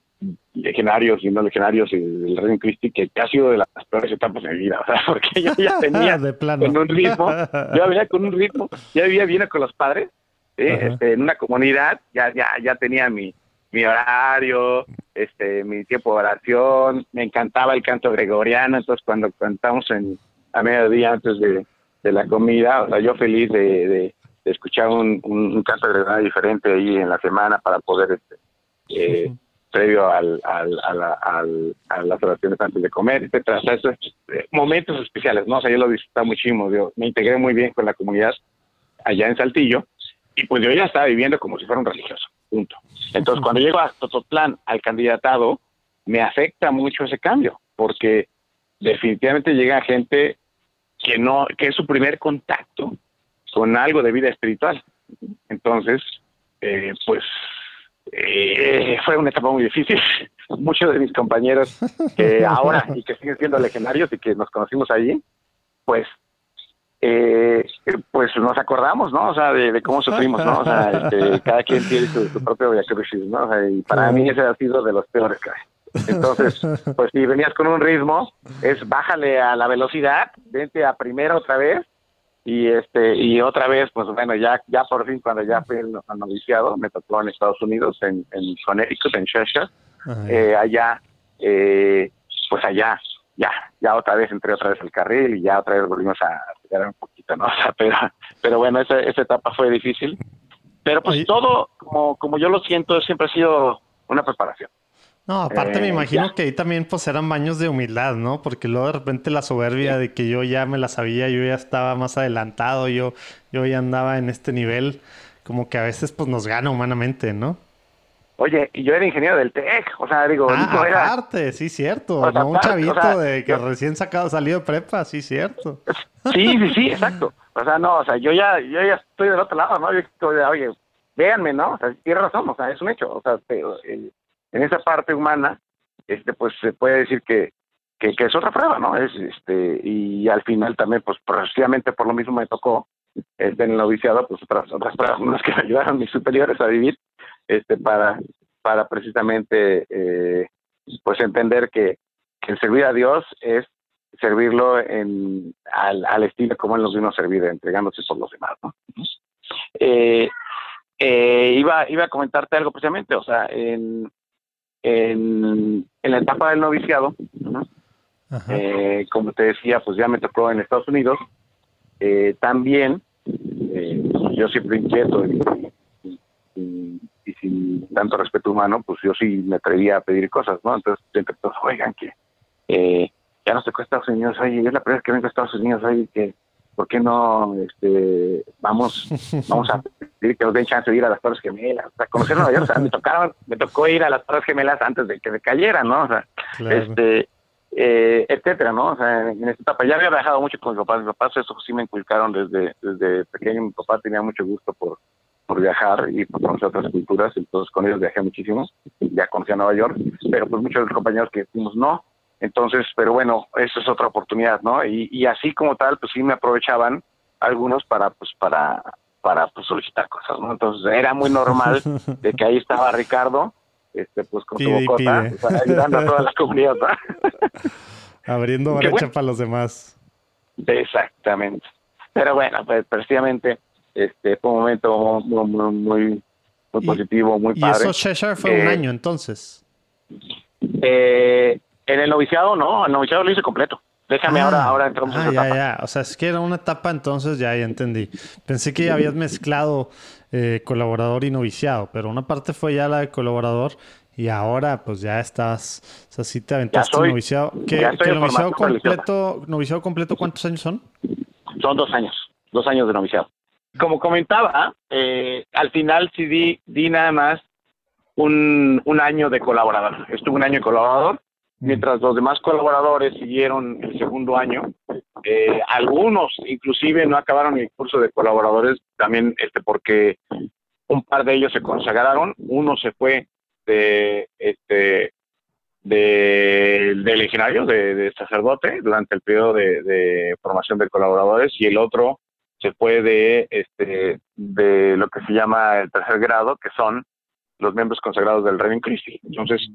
legionarios y no legionarios y del Reino Cristi que, ha sido de las peores etapas de mi vida, porque yo ya tenía con un ritmo, yo venía con un ritmo, ya vivía bien con los padres, este, en una comunidad, ya, ya, ya tenía mi, mi horario, este, mi tiempo de oración, me encantaba el canto gregoriano, entonces cuando cantamos en a mediodía antes de, la comida, o sea, yo feliz de de escuchar un, un, canto de diferente ahí en la semana para poder, este, eh, previo al, al, a las oraciones antes de comer, etcétera. Eh, momentos especiales, ¿no? O sea, yo lo disfrutaba muchísimo, yo me integré muy bien con la comunidad allá en Saltillo y pues yo ya estaba viviendo como si fuera un religioso, punto. Entonces, cuando llego a Tototlán al candidatado, me afecta mucho ese cambio, porque definitivamente llega gente que no, que es su primer contacto con algo de vida espiritual. Entonces, eh, pues eh, fue una etapa muy difícil. Muchos de mis compañeros que ahora y que siguen siendo legendarios y que nos conocimos allí, pues eh, pues nos acordamos, ¿no? O sea, de, cómo sufrimos, ¿no? O sea, este, cada quien tiene su, propio viacrucis, ¿no? O sea, y para mí ese ha sido de los peores Entonces, pues si venías con un ritmo, es bájale a la velocidad, vente a primera otra vez y este y otra vez pues bueno ya ya por fin cuando ya fui al noviciado me tocó en Estados Unidos en, en Connecticut en Cheshire eh, allá eh, pues allá ya ya otra vez entré otra vez al carril y ya otra vez volvimos a llegar un poquito no pero pero bueno esa, esa etapa fue difícil. Pero pues todo como como yo lo siento siempre ha sido una preparación no, aparte me eh, imagino que ahí también pues eran baños de humildad, ¿no? Porque luego de repente la soberbia de que yo ya me la sabía, yo ya estaba más adelantado, yo, yo ya andaba en este nivel, como que a veces pues nos gana humanamente, ¿no? Oye, y yo era ingeniero del TEC, o sea, digo, ah, era... aparte, sí, cierto, no un chavito de que recién sacado, salido de prepa, sí, cierto. Sí, sí, sí, exacto. O sea, no, o sea, yo ya, yo ya estoy del otro lado, ¿no? Yo estoy, oye, véanme, ¿no? O sea, tiene razón, o sea, es un hecho, o sea, en esa parte humana, este, pues se puede decir que, que, es otra prueba, ¿no? Es, este, y al final también, pues, precisamente por lo mismo me tocó, este, en el noviciado, pues otras, otras pruebas que me ayudaron mis superiores a vivir, este, para, para precisamente eh, pues entender que, el servir a Dios es servirlo en, al, al, estilo como Él nos vino a servir, entregándose por los demás. ¿no? Eh, eh, iba, iba a comentarte algo precisamente, o sea, en, en, en la etapa del noviciado, como te decía, pues ya me tocó en Estados Unidos, también yo siempre inquieto y sin tanto respeto humano, pues yo sí me atrevía a pedir cosas, ¿no? Entonces, siempre todos, oigan, que eh, ya no se cuesta Estados Unidos, oye, es la primera vez que vengo a Estados Unidos, oye, que, ¿por qué no este, vamos vamos a pedir que nos den chance de ir a las Torres Gemelas? O sea, conocer Nueva York, o sea, me, tocaron, me tocó ir a las Torres Gemelas antes de que me cayera, ¿no? O sea, este, eh, etcétera, ¿no? O sea, en esta etapa ya había viajado mucho con mis papás, mis papás eso sí me inculcaron desde, desde pequeño, mi papá tenía mucho gusto por por viajar y por conocer otras culturas, entonces con ellos viajé muchísimo, ya conocí a Nueva York, pero pues muchos de los compañeros que fuimos no, entonces, pero bueno, eso es otra oportunidad, ¿no? Y, y así como tal, pues sí me aprovechaban algunos para, pues para, para pues, solicitar cosas, ¿no? Entonces era muy normal de que ahí estaba Ricardo, este, pues con su bocota, ayudando a toda la comunidad, Abriendo brecha para los demás. Exactamente. Pero bueno, pues precisamente este fue un momento muy, muy, positivo, muy padre. ¿Y eso Cheshire fue un eh, año entonces? Eh, en el noviciado no, el noviciado lo hice completo. Déjame ahora, ah, ahora entramos ah, ya, ya. O sea, es que era una etapa entonces, ya, ya entendí. Pensé que habías mezclado eh, colaborador y noviciado, pero una parte fue ya la de colaborador y ahora pues ya estás, o sea, sí te aventaste noviciado. ¿Qué, noviciado completo, noviciado completo cuántos años son? Son dos años, dos años de noviciado como comentaba, eh, al final sí di, di nada más un, un, año de colaborador. Estuve un año de colaborador. Mientras los demás colaboradores siguieron el segundo año. Eh, algunos inclusive no acabaron el curso de colaboradores, también este porque un par de ellos se consagraron, uno se fue de este de, de legionario, de, de, sacerdote, durante el periodo de, de formación de colaboradores, y el otro se fue de, este, de lo que se llama el tercer grado, que son los miembros consagrados del Reino Christi. Entonces,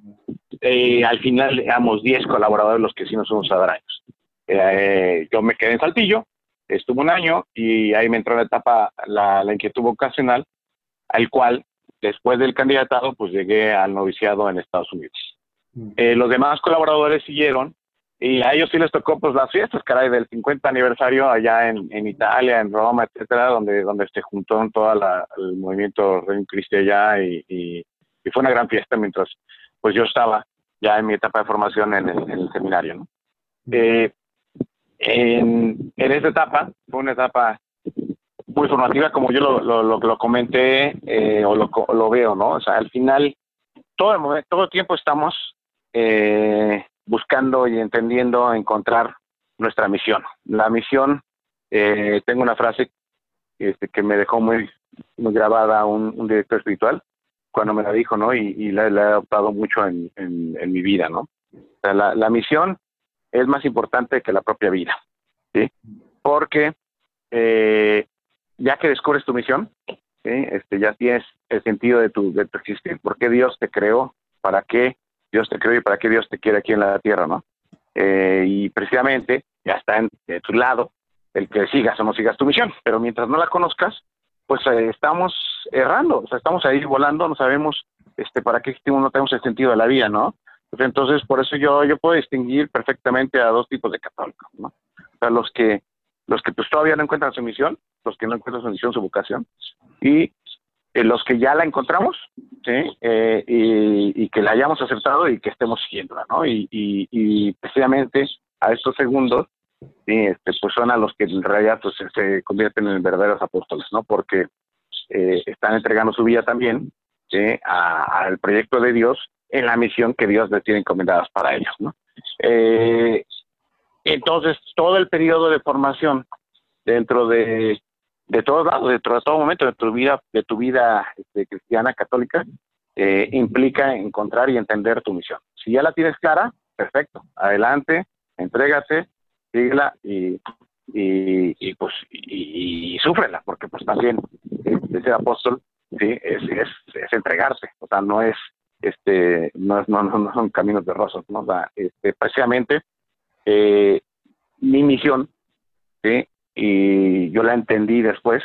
eh, al final éramos 10 colaboradores los que sí nos fuimos a dar años. Eh, yo me quedé en Saltillo, estuve un año y ahí me entró la etapa, la, la inquietud vocacional, al cual, después del candidatado, pues llegué al noviciado en Estados Unidos. Mm. Eh, los demás colaboradores siguieron y a ellos sí les tocó pues las fiestas, caray, del 50 aniversario allá en, en Italia, en Roma, etcétera, donde, donde se juntó todo el movimiento Reino Cristi allá y, y, fue una gran fiesta mientras pues yo estaba ya en mi etapa de formación en el, seminario, ¿no? Eh, en, en esta etapa, fue una etapa muy formativa, como yo lo, lo, lo, comenté eh, o lo, lo veo, ¿no? O sea, al final, todo el, momento, todo el tiempo estamos eh, buscando y entendiendo encontrar nuestra misión. La misión, eh, tengo una frase este, que me dejó muy, grabada un, director espiritual cuando me la dijo, ¿no? Y, la, he adoptado mucho en, mi vida, ¿no? la, misión es más importante que la propia vida, ¿sí? Porque eh, ya que descubres tu misión, este, ya tienes el sentido de tu, de tu existir, por qué Dios te creó, para qué Dios te creó y para qué Dios te quiere aquí en la tierra, ¿no? Eh, y precisamente ya está en, de tu lado el que sigas o no sigas tu misión, pero mientras no la conozcas, pues eh, estamos errando, o sea, estamos ahí volando, no sabemos este para qué existimos, no tenemos el sentido de la vida, ¿no? Pues entonces, por eso yo, yo puedo distinguir perfectamente a dos tipos de católicos, ¿no? O sea, los que, los que pues todavía no encuentran su misión, los que no encuentran su misión, su vocación, y eh, los que ya la encontramos, ¿sí? Eh, y, que la hayamos aceptado y que estemos siguiéndola, ¿no? Y, y, precisamente a estos segundos, ¿sí? este, pues son a los que en realidad pues, se convierten en verdaderos apóstoles, ¿no? Porque eh, están entregando su vida también al proyecto de Dios en la misión que Dios les tiene encomendadas para ellos. ¿no? Entonces, todo el periodo de formación dentro de, de todos lados, dentro de todo momento de tu vida, de tu vida este, cristiana católica, eh, implica encontrar y entender tu misión. Si ya la tienes clara, perfecto, adelante, entrégate, síguela y, y, pues y, súfrela, porque pues también este, ser apóstol sí es, es, es entregarte, o sea, no es este no, no, no son caminos de rosas, ¿no? O este, precisamente eh, mi misión, ¿sí? Y yo la entendí después,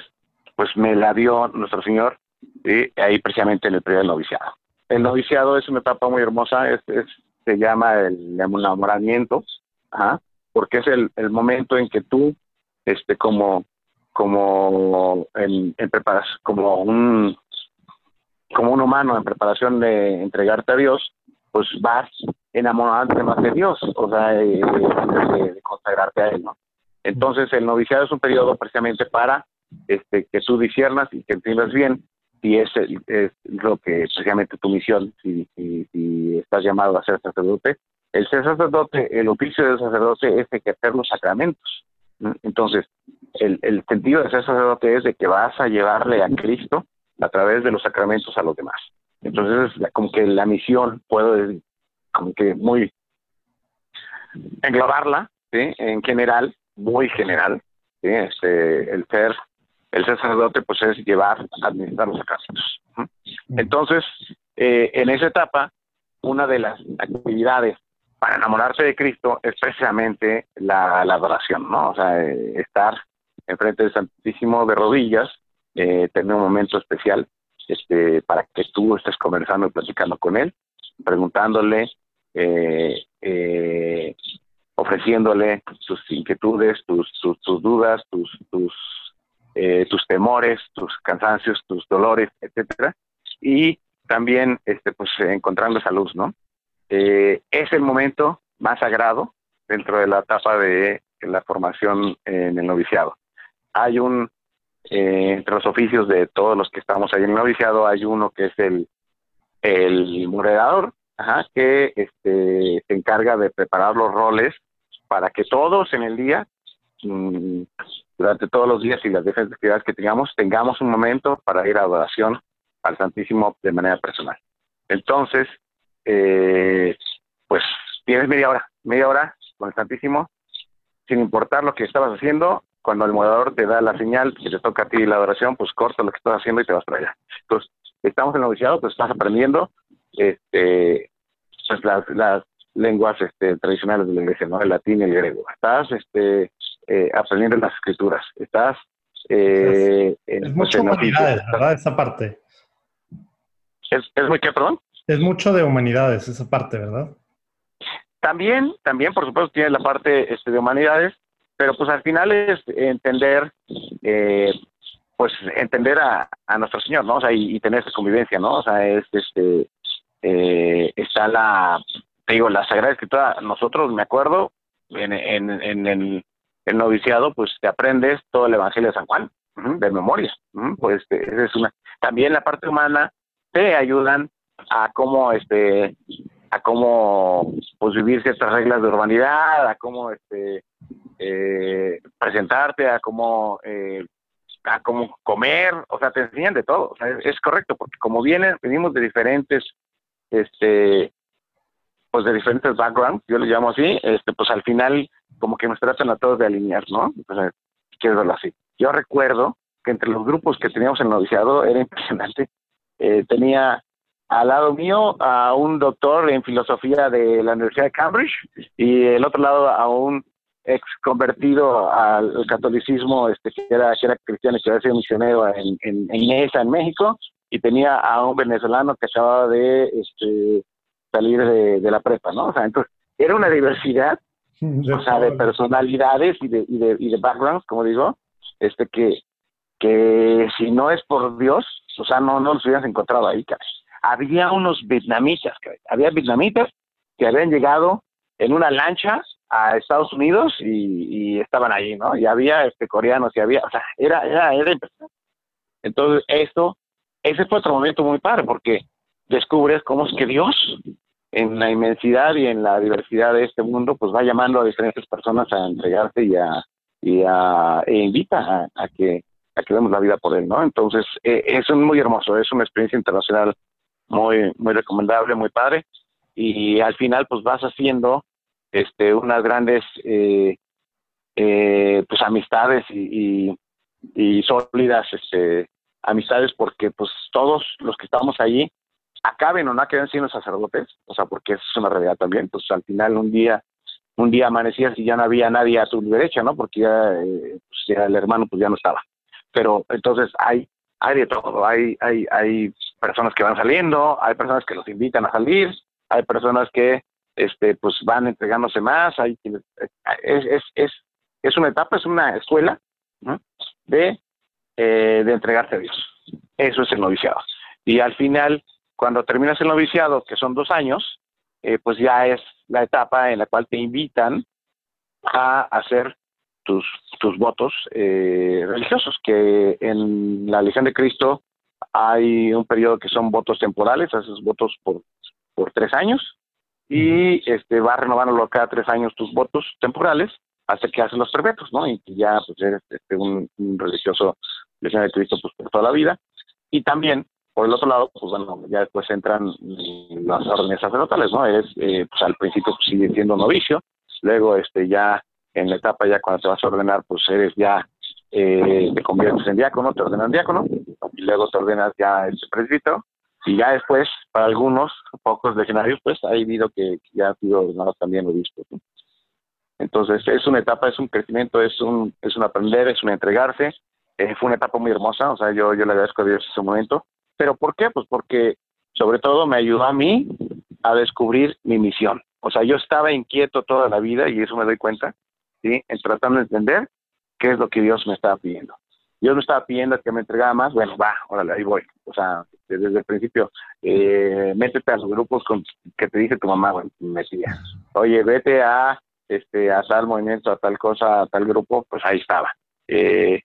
pues me la dio nuestro Señor, ¿sí? ahí precisamente en el periodo noviciado. El noviciado es una etapa muy hermosa, es, se llama el enamoramiento, porque es el, el, momento en que tú, este, como, como en, como un como un humano en preparación de entregarte a Dios, pues vas enamorándote más de Dios, o sea, de, consagrarte a Él, ¿no? Entonces, el noviciado es un periodo precisamente para este, que tú disiernas y que entiendas bien si es, es lo que precisamente tu misión, si, si, estás llamado a ser sacerdote. El ser sacerdote, el oficio del sacerdote es ejercer los sacramentos. Entonces, el, el sentido de ser sacerdote es de que vas a llevarle a Cristo a través de los sacramentos a los demás. Entonces, como que la misión, puedo como que muy englobarla, ¿sí? En general, muy general, ¿sí? Este, el ser el sacerdote pues es llevar, administrar los sacramentos. Entonces, eh, en esa etapa, una de las actividades para enamorarse de Cristo es precisamente la, adoración, ¿no? O sea, eh, estar enfrente del Santísimo de rodillas, eh, tener un momento especial este, para que tú estés conversando y platicando con él, preguntándole, eh, eh, ofreciéndole tus inquietudes, tus, tus, dudas, tus, tus, tus temores, tus cansancios, tus dolores, etcétera, y también este, pues, encontrando esa luz, ¿no? es el momento más sagrado dentro de la etapa de la formación en el noviciado. Hay un eh, entre los oficios de todos los que estamos ahí en el noviciado hay uno que es el, el moderador, que este, se encarga de preparar los roles para que todos en el día, mm, durante todos los días y las diferentes actividades que tengamos, tengamos un momento para ir a adoración al Santísimo de manera personal. Entonces, eh, pues tienes media hora, media hora con el Santísimo, sin importar lo que estabas haciendo, cuando el moderador te da la señal que te toca a ti la adoración, pues corta lo que estás haciendo y te vas para allá. Entonces, estamos en noviciado, pues estás aprendiendo este, pues las, lenguas este, tradicionales de la iglesia, ¿no? El latín y el griego. Estás este, eh, aprendiendo las escrituras. Estás... Eh, es, es mucho humanidades, ¿verdad? Esa parte. ¿Es, ¿Es muy qué, perdón? Es mucho de humanidades, esa parte, ¿verdad? También, también, por supuesto, tiene la parte este, de humanidades, pero pues al final es entender, eh, pues entender a, a, nuestro Señor, ¿no? O sea, y, tener esa convivencia, ¿no? O sea, es, este, eh, está la, te digo, la Sagrada Escritura, nosotros, me acuerdo, en, en, en el, noviciado, pues te aprendes todo el Evangelio de San Juan, de memoria, pues este, es una, también la parte humana te ayudan a cómo, este, a cómo, pues vivir ciertas reglas de urbanidad, a cómo, este, eh, presentarte, a cómo, eh, a cómo comer, o sea, te enseñan de todo, es, correcto, porque como vienen, venimos de diferentes, este, pues de diferentes backgrounds, yo le llamo así, este, pues al final como que nos tratan a todos de alinear, ¿no? Pues, quiero verlo así. Yo recuerdo que entre los grupos que teníamos en el noviciado era impresionante. Eh, tenía al lado mío a un doctor en filosofía de la Universidad de Cambridge y el otro lado a un ex convertido al catolicismo, este, que era, que era cristiano que había sido misionero en, en, en en México, y tenía a un venezolano que acababa de este, salir de, la prepa, ¿no? O sea, entonces, era una diversidad, o sea, de personalidades y de, y de, y de backgrounds, como digo, este, que, que si no es por Dios, o sea, no, no los hubieras encontrado ahí, caray. Había unos vietnamitas, caray. había vietnamitas que habían llegado en una lancha a Estados Unidos y, estaban allí, ¿no? Y había este coreanos y había, o sea, era, era, era impresionante. Entonces, esto ese fue otro momento muy padre porque descubres cómo es que Dios en la inmensidad y en la diversidad de este mundo pues va llamando a diferentes personas a entregarse y a, y a e invita a, que a que demos la vida por él, ¿no? Entonces, eh, es muy hermoso, es una experiencia internacional muy muy recomendable, muy padre y al final pues vas haciendo este unas grandes eh, eh, pues amistades y, y sólidas este amistades porque pues todos los que estamos allí acaben o no acaben siendo sacerdotes, o sea, porque eso es una realidad también, pues al final un día un día amanecías y ya no había nadie a tu derecha, ¿no? Porque ya, eh, pues ya el hermano pues ya no estaba. Pero entonces hay hay de todo, hay hay hay personas que van saliendo, hay personas que los invitan a salir, hay personas que este pues van entregándose más, hay es es es es una etapa, es una escuela de eh, de entregarse a Dios. Eso es el noviciado. Y al final, cuando terminas el noviciado, que son dos años, eh, pues ya es la etapa en la cual te invitan a hacer tus, tus votos eh, religiosos, que en la Legión de Cristo hay un periodo que son votos temporales, haces votos por, por tres años y este vas renovándolo cada tres años tus votos temporales hasta que haces los perpetuos, ¿no? Y ya pues eres este, un, un religioso de Cristo pues, por toda la vida. Y también, por el otro lado, pues bueno, ya después entran las órdenes sacerdotales, ¿no? Es, eh, pues al principio pues, sigue siendo novicio, luego este ya en la etapa ya cuando te vas a ordenar, pues eres ya, eh, te conviertes en diácono, te ordenan diácono, y luego te ordenas ya el presbítero, y ya después, para algunos, pocos legionarios, pues ha habido que, ya ha sido ordenado también obispo. Entonces, es una etapa, es un crecimiento, es un, es un aprender, es un entregarse, eh, fue una etapa muy hermosa, o sea, yo, yo le agradezco a Dios ese momento. ¿Pero por qué? Pues porque sobre todo me ayudó a mí a descubrir mi misión. O sea, yo estaba inquieto toda la vida y eso me doy cuenta, ¿sí? En tratando de entender qué es lo que Dios me estaba pidiendo. Dios me estaba pidiendo que me entregara más, bueno, va, órale, ahí voy. O sea, desde el principio, eh, métete a los grupos que te dice tu mamá, bueno, me decía, oye, vete a, este, a tal movimiento, a tal cosa, a tal grupo, pues ahí estaba. Eh,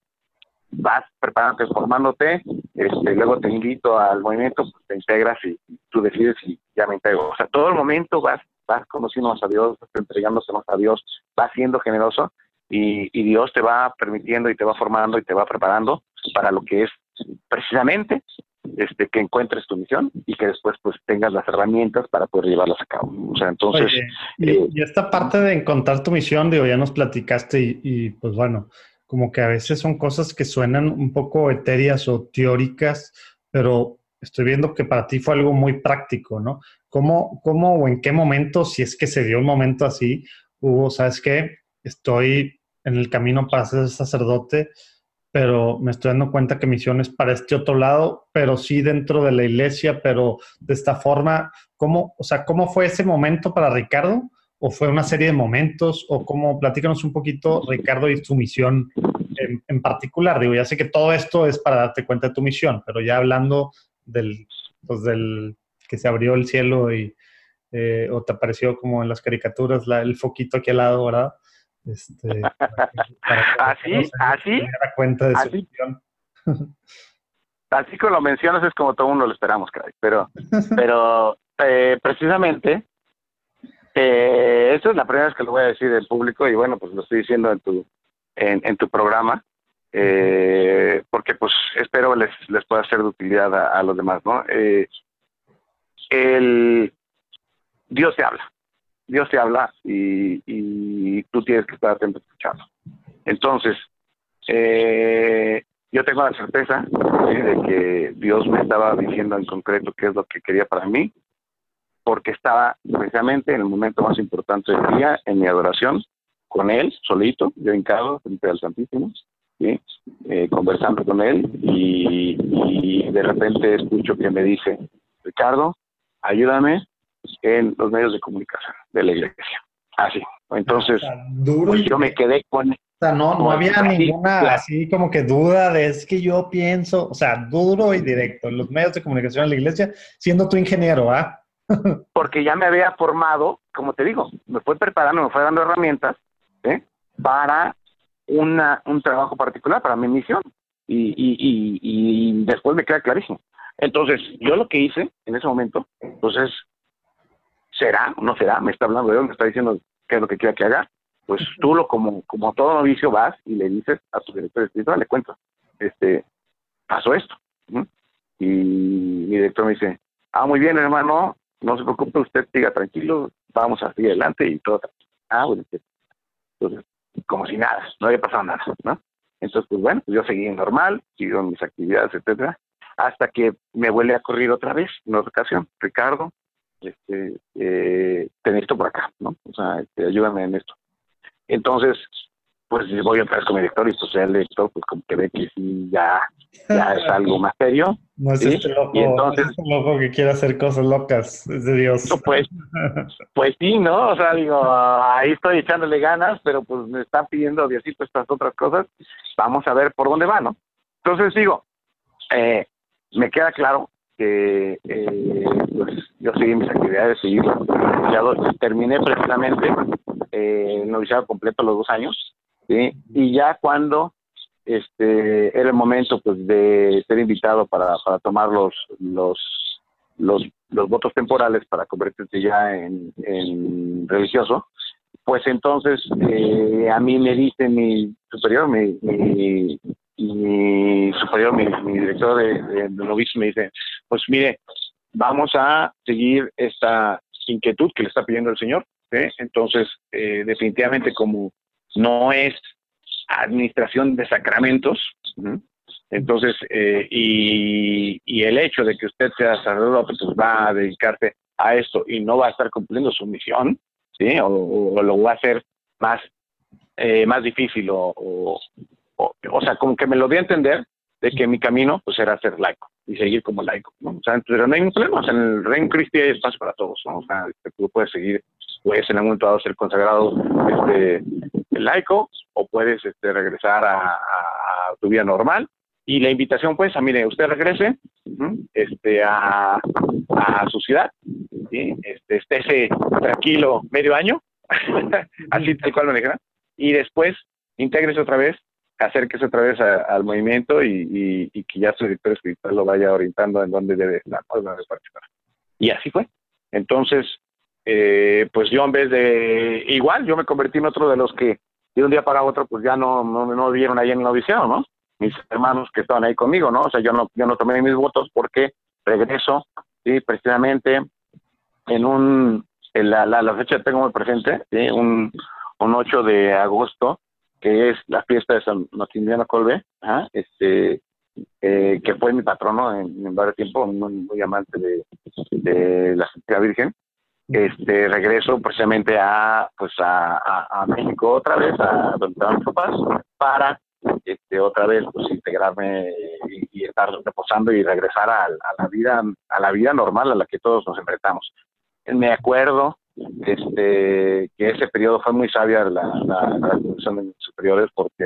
vas preparándote, formándote, este, luego te invito al movimiento, pues, te integras y, tú decides y ya me integro. O sea, todo el momento vas, vas conociendo más a Dios, vas entregándose más a Dios, vas siendo generoso y, y Dios te va permitiendo y te va formando y te va preparando para lo que es precisamente este que encuentres tu misión y que después pues tengas las herramientas para poder llevarlas a cabo. O sea, entonces... y, eh, y, esta parte de encontrar tu misión, digo, ya nos platicaste y, y pues bueno, como que a veces son cosas que suenan un poco etéreas o teóricas, pero estoy viendo que para ti fue algo muy práctico, ¿no? ¿Cómo, cómo o en qué momento, si es que se dio un momento así, hubo, sabes qué, estoy en el camino para ser sacerdote, pero me estoy dando cuenta que misión es para este otro lado, pero sí dentro de la iglesia, pero de esta forma, ¿cómo, o sea, cómo fue ese momento para Ricardo? O fue una serie de momentos? ¿O cómo? Platícanos un poquito, Ricardo, y tu misión en, particular. Digo, ya sé que todo esto es para darte cuenta de tu misión, pero ya hablando del, pues del que se abrió el cielo y eh, o te apareció como en las caricaturas la, el foquito aquí al lado, ¿verdad? Este, así, así, cuenta de así, así como lo mencionas es como todo mundo lo esperamos, caray. Pero, pero eh, precisamente eh, esta es la primera vez que lo voy a decir en público y bueno, pues lo estoy diciendo en tu, en, tu programa, eh, porque pues espero les, les pueda ser de utilidad a, los demás, ¿no? Eh, el, Dios te habla, Dios te habla y, tú tienes que estar atento a escucharlo. Entonces, eh, yo tengo la certeza de que Dios me estaba diciendo en concreto qué es lo que quería para mí porque estaba precisamente en el momento más importante del día, en mi adoración, con él, solito, yo hincado frente al Santísimo, ¿sí? Eh, conversando con él, y, de repente escucho que me dice, Ricardo, ayúdame en los medios de comunicación de la iglesia. Así. Entonces, pues yo me quedé con... O sea, no, no había ninguna así como que duda de es que yo pienso, o sea, duro y directo, en los medios de comunicación de la iglesia, siendo tu ingeniero, ¿ah? porque ya me había formado, como te digo, me fue preparando, me fue dando herramientas ¿eh? para una, un trabajo particular, para mi misión. y, y, y, después me queda clarísimo. Entonces, yo lo que hice en ese momento, pues es, ¿será o no será? Me está hablando de él, me está diciendo qué es lo que quiere que haga. Pues tú, lo, como, como todo novicio, vas y le dices a tu director espiritual, le cuentas, este, pasó esto. Y mi director me dice, ah, muy bien, hermano, no se preocupe usted, siga tranquilo, vamos a seguir adelante y todo. Ah, bueno, entonces, como si nada, no había pasado nada, ¿no? Entonces, pues bueno, yo seguí normal, siguiendo mis actividades, etcétera, hasta que me vuelve a correr otra vez, en otra ocasión, Ricardo, este, eh, esto por acá, ¿no? O sea, este, ayúdame en esto. Entonces, pues voy a entrar con mi director y pues el director pues como que ve que sí ya, ya es algo más serio. No es este loco, y entonces, es un loco que quiere hacer cosas locas, es de Dios. Pues, pues sí, ¿no? O sea, digo, ahí estoy echándole ganas, pero pues me están pidiendo Diosito estas otras cosas, vamos a ver por dónde va, ¿no? Entonces digo, eh, me queda claro que eh, pues, yo seguí mis actividades, seguí terminé precisamente eh, el noviciado completo los dos años, y ya cuando este era el momento pues de ser invitado para, para tomar los, los los los votos temporales para convertirse ya en, en religioso pues entonces eh, a mí me dice mi superior mi, mi, mi superior mi, mi director de, de, novicio me dice pues mire vamos a seguir esta inquietud que le está pidiendo el señor entonces eh, definitivamente como no es administración de sacramentos. Entonces, eh, y, y, el hecho de que usted sea sacerdote, pues va a dedicarse a esto y no va a estar cumpliendo su misión, ¿sí? O, lo va a hacer más, eh, más difícil, o, o, o, sea, como que me lo voy a entender de que mi camino pues era ser laico y seguir como laico, ¿no? O sea, pero no hay ningún problema, o sea, en el reino cristiano hay espacio para todos. O sea, tú puedes seguir, puedes en algún momento ser consagrado este, laico o puedes este, regresar a, tu vida normal. Y la invitación, pues, a mire, usted regrese este, a, su ciudad, ¿sí? este, estése tranquilo medio año, así tal cual dijeron, y después intégrese otra vez, acérquese otra vez al movimiento y, y, que ya su director espiritual lo vaya orientando en dónde debe estar, dónde participar. Y así fue. Entonces, eh, pues yo en vez de, igual, yo me convertí en otro de los que de un día para otro pues ya no, no, no vieron ahí en el noviciado, ¿no? Mis hermanos que estaban ahí conmigo, ¿no? O sea, yo no, yo no tomé mis votos porque regreso, sí, precisamente en un, en la, la, fecha tengo muy presente, un, un 8 de agosto, que es la fiesta de San Maximiliano Colbe, este, eh, que fue mi patrono en, varios tiempos, muy, muy amante de, de la Santa Virgen, este regreso precisamente a pues a, a, México otra vez a donde estaban mis papás para este otra vez pues integrarme y, estar reposando y regresar a, a, la vida a la vida normal a la que todos nos enfrentamos. Me acuerdo este que ese periodo fue muy sabia la, la, la de superiores porque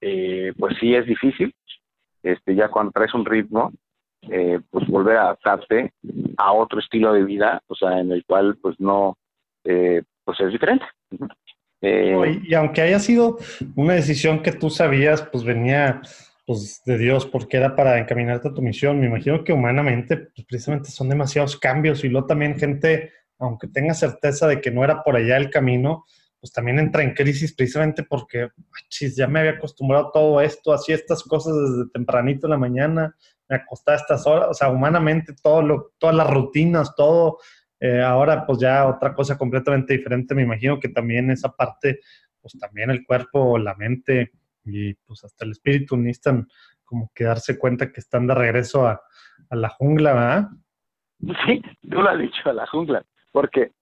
eh, pues sí es difícil este ya cuando traes un ritmo eh, pues volver a adaptarte a otro estilo de vida, o sea, en el cual pues no, eh, pues es diferente. Eh, y, aunque haya sido una decisión que tú sabías, pues venía pues de Dios porque era para encaminarte a tu misión, me imagino que humanamente pues, precisamente son demasiados cambios y luego también gente, aunque tenga certeza de que no era por allá el camino, pues también entra en crisis precisamente porque, chis, ya me había acostumbrado a todo esto, hacía estas cosas desde tempranito en la mañana, me acostaba a estas horas, o sea, humanamente todo lo, todas las rutinas, todo, eh, ahora pues ya otra cosa completamente diferente, me imagino que también esa parte, pues también el cuerpo, la mente y pues hasta el espíritu necesitan como que darse cuenta que están de regreso a, a la jungla, ¿verdad? Sí, tú lo has dicho, a la jungla, porque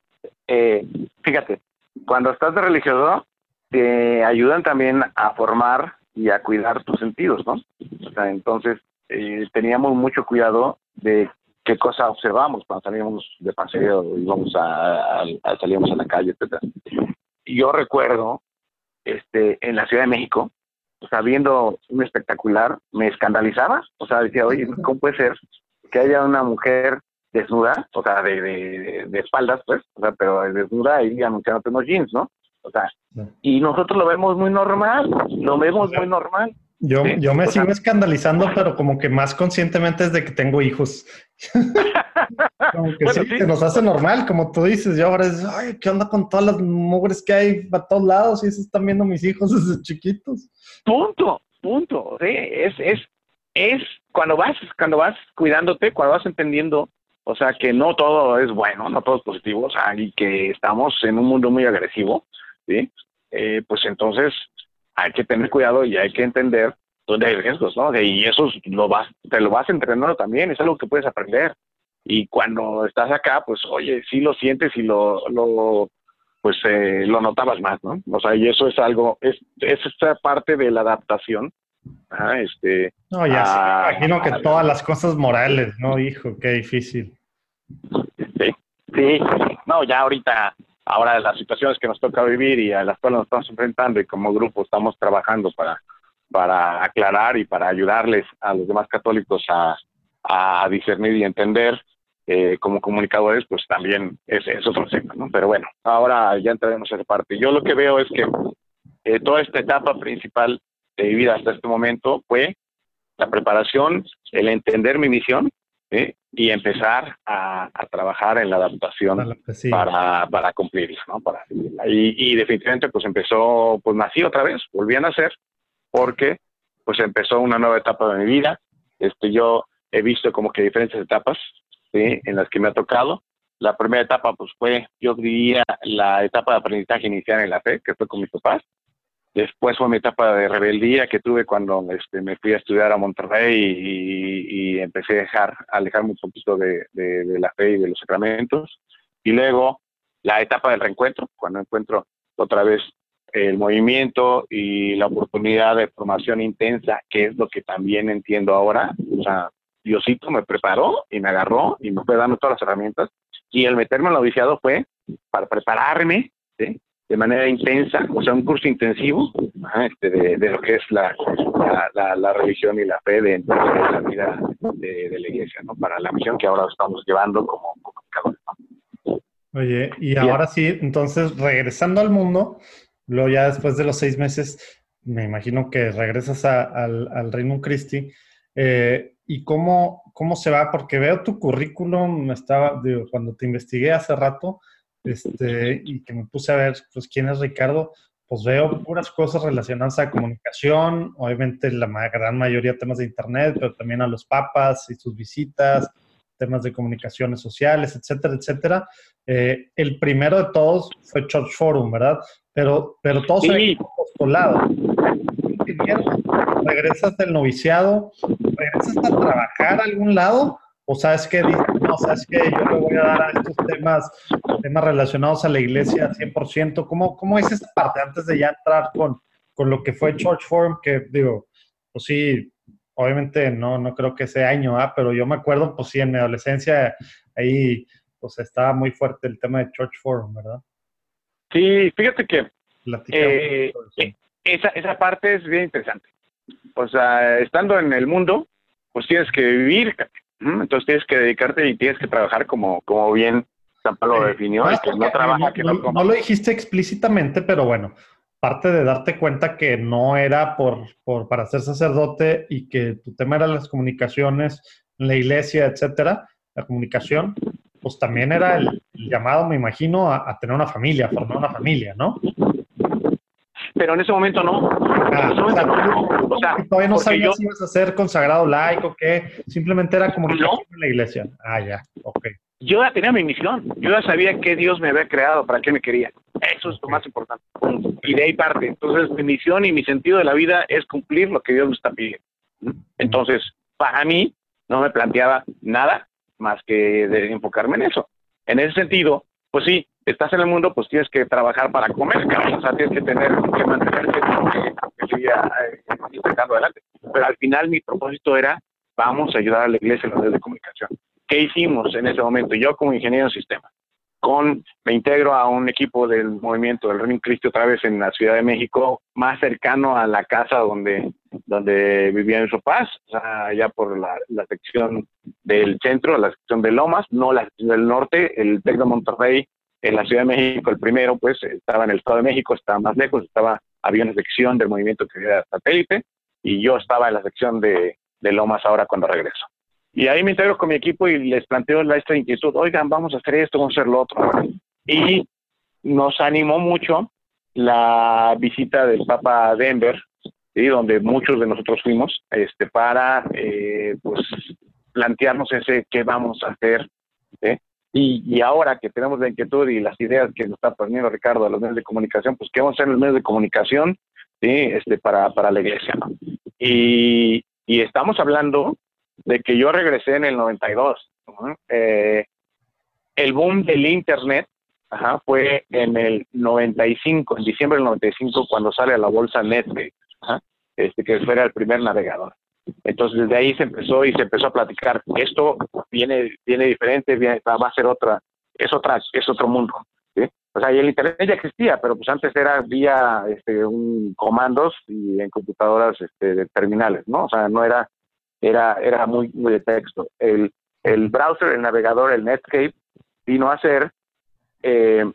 eh, fíjate, cuando estás de religioso, te ayudan también a formar y a cuidar tus sentidos, ¿no? O sea, entonces eh, teníamos mucho cuidado de qué cosa observamos cuando salíamos de paseo, íbamos a, a, salíamos a la calle. Y yo recuerdo, este, en la Ciudad de México, o sea, viendo un espectacular, me escandalizaba, o sea, decía, oye, ¿cómo puede ser que haya una mujer desnuda, o sea, de, de, de espaldas, pues, o sea, pero desnuda y anunciando unos jeans, ¿no? O sea, y nosotros lo vemos muy normal, lo vemos muy normal. Yo, yo me sigo escandalizando, pero como que más conscientemente es de que tengo hijos. como que sí, se nos hace normal, como tú dices. Yo ahora es, ay, ¿qué onda con todas las mugres que hay a todos lados? Y eso están viendo mis hijos desde chiquitos. Punto, punto. Sí, es, es, es cuando vas, cuando vas cuidándote, cuando vas entendiendo, o sea, que no todo es bueno, no todo es positivo, o sea, y que estamos en un mundo muy agresivo, ¿sí? Eh, pues entonces hay que tener cuidado y hay que entender dónde hay riesgos, ¿no? Y eso lo vas, te lo vas entrenando también, es algo que puedes aprender. Y cuando estás acá, pues oye, sí lo sientes y lo, lo pues eh, lo notabas más, ¿no? O sea, y eso es algo, es, es esta parte de la adaptación. este, no, ya sí, imagino que todas las cosas morales, ¿no? Hijo, qué difícil. Sí, sí, no, ya ahorita ahora las situaciones que nos toca vivir y a las cuales nos estamos enfrentando y como grupo estamos trabajando para, para aclarar y para ayudarles a los demás católicos a, a discernir y entender eh, como comunicadores, pues también es, es, otro tema, ¿no? Pero bueno, ahora ya entraremos a esa parte. Yo lo que veo es que eh, toda esta etapa principal de mi vida hasta este momento fue la preparación, el entender mi misión y empezar a, trabajar en la adaptación para, para cumplirla, ¿no? Para y, y, definitivamente pues empezó, pues nací otra vez, volví a nacer, porque pues empezó una nueva etapa de mi vida. Este, yo he visto como que diferentes etapas, ¿sí? En las que me ha tocado. La primera etapa pues fue, yo diría, la etapa de aprendizaje inicial en la fe, que fue con mis papás. Después fue mi etapa de rebeldía que tuve cuando este, me fui a estudiar a Monterrey y, empecé a dejar, alejarme un poquito de, la fe y de los sacramentos. Y luego la etapa del reencuentro, cuando encuentro otra vez el movimiento y la oportunidad de formación intensa, que es lo que también entiendo ahora. O sea, Diosito me preparó y me agarró y me fue dando todas las herramientas. Y el meterme en lo viciado fue para prepararme, ¿sí? De manera intensa, o sea, un curso intensivo este, de, lo que es la, la, religión y la fe de, la vida de, la iglesia, ¿no? Para la misión que ahora estamos llevando como comunicadores. Oye, y ahora sí, entonces, regresando al mundo, luego ya después de los seis meses, me imagino que regresas al, al Reino Christi, eh, ¿y cómo, cómo se va? Porque veo tu currículum, estaba, digo, cuando te investigué hace rato, este, y que me puse a ver, pues, quién es Ricardo, pues veo puras cosas relacionadas a comunicación, obviamente la gran mayoría temas de internet, pero también a los papas y sus visitas, temas de comunicaciones sociales, etcétera, etcétera. Eh, el primero de todos fue Church Forum, ¿verdad? Pero, pero todos sí. se postulado. ¿Regresas del noviciado? ¿Regresas a trabajar a algún lado? o sabes que no, sabes que yo le voy a dar a estos temas, temas relacionados a la iglesia 100%. ¿Cómo, cómo es esta parte antes de ya entrar con, con lo que fue Church Forum? Que digo, pues sí, obviamente no, no creo que ese año, ¿ah? pero yo me acuerdo, pues sí, en mi adolescencia ahí pues estaba muy fuerte el tema de Church Forum, ¿verdad? Sí, fíjate que eh, eh, esa, esa parte es bien interesante. O sea, estando en el mundo, pues tienes que vivir, entonces tienes que dedicarte y tienes que trabajar como, como bien San Pablo lo definió, que no trabaja, que no, no, lo dijiste explícitamente, pero bueno, parte de darte cuenta que no era por, por, para ser sacerdote y que tu tema era las comunicaciones, la iglesia, etcétera, la comunicación, pues también era el, llamado, me imagino, a, tener una familia, a formar una familia, ¿no? Pero en ese momento no. Ah, o sea, todavía no sabías si ibas a ser consagrado laico, que simplemente era como en la iglesia. Ah, ya, ok. Yo ya tenía mi misión, yo ya sabía que Dios me había creado, para qué me quería. Eso es lo más importante. Y de ahí parte. Entonces, mi misión y mi sentido de la vida es cumplir lo que Dios me está pidiendo. Entonces, para mí, no me planteaba nada más que de enfocarme en eso. En ese sentido, pues sí, estás en el mundo, pues tienes que trabajar para comer, O sea, tienes que tener que mantenerte siga eh, adelante. Pero al final mi propósito era, vamos a ayudar a la iglesia en los medios de comunicación. ¿Qué hicimos en ese momento? Yo como ingeniero en sistemas, con, me integro a un equipo del movimiento del Reino Cristo otra vez en la Ciudad de México, más cercano a la casa donde, donde vivía en paz, o sea, allá por la, sección del centro, la sección de Lomas, no la sección del norte, el TEC de Monterrey en la Ciudad de México, el primero, pues estaba en el Estado de México, estaba más lejos, estaba, había una sección del movimiento que era satélite, y yo estaba en la sección de, Lomas ahora cuando regreso. Y ahí me integro con mi equipo y les planteo la, esta inquietud, oigan, vamos a hacer esto, vamos a hacer lo otro. Y nos animó mucho la visita del Papa Denver, ¿sí? donde muchos de nosotros fuimos, este, para eh, pues plantearnos ese qué vamos a hacer. Y, ahora que tenemos la inquietud y las ideas que nos está poniendo Ricardo a los medios de comunicación, pues qué vamos a hacer en los medios de comunicación ¿sí? este, para, para la iglesia. Y, y estamos hablando de que yo regresé en el 92. Eh, el boom del Internet ajá, fue en el 95, en diciembre del 95, cuando sale a la bolsa Este, que fuera el primer navegador. Entonces desde ahí se empezó y se empezó a platicar. Esto viene, viene diferente, va a ser otra, es otra, es otro mundo. O sea, y el internet ya existía, pero pues antes era vía este, un comandos y en computadoras este, de terminales, ¿no? O sea, no era era, era muy, de texto. El, el browser, el navegador, el Netscape, vino a hacer eh,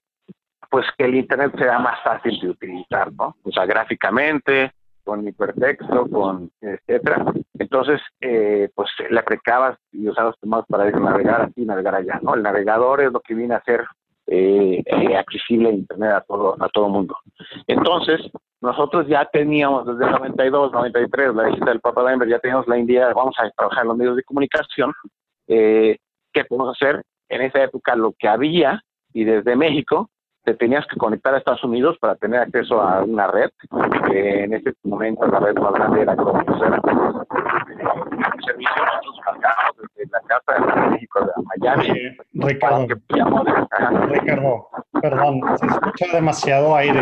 pues que el Internet sea más fácil de utilizar, ¿no? O sea, gráficamente, con hipertexto, con etcétera. Entonces, eh, pues le aplicabas y usabas más para navegar aquí, navegar allá, ¿no? El navegador es lo que viene a ser eh, accesible a Internet a todo a todo mundo. Entonces, nosotros ya teníamos desde el 92, 93, la visita del Papa Denver, ya teníamos la idea, vamos a trabajar los medios de comunicación, eh, ¿qué podemos hacer? En esa época lo que había, y desde México, te tenías que conectar a Estados Unidos para tener acceso a una red. que en ese momento la red más grande era como pues, era servicio nosotros desde la casa de México de Miami. Ricardo, Ricardo, perdón, se escucha demasiado aire.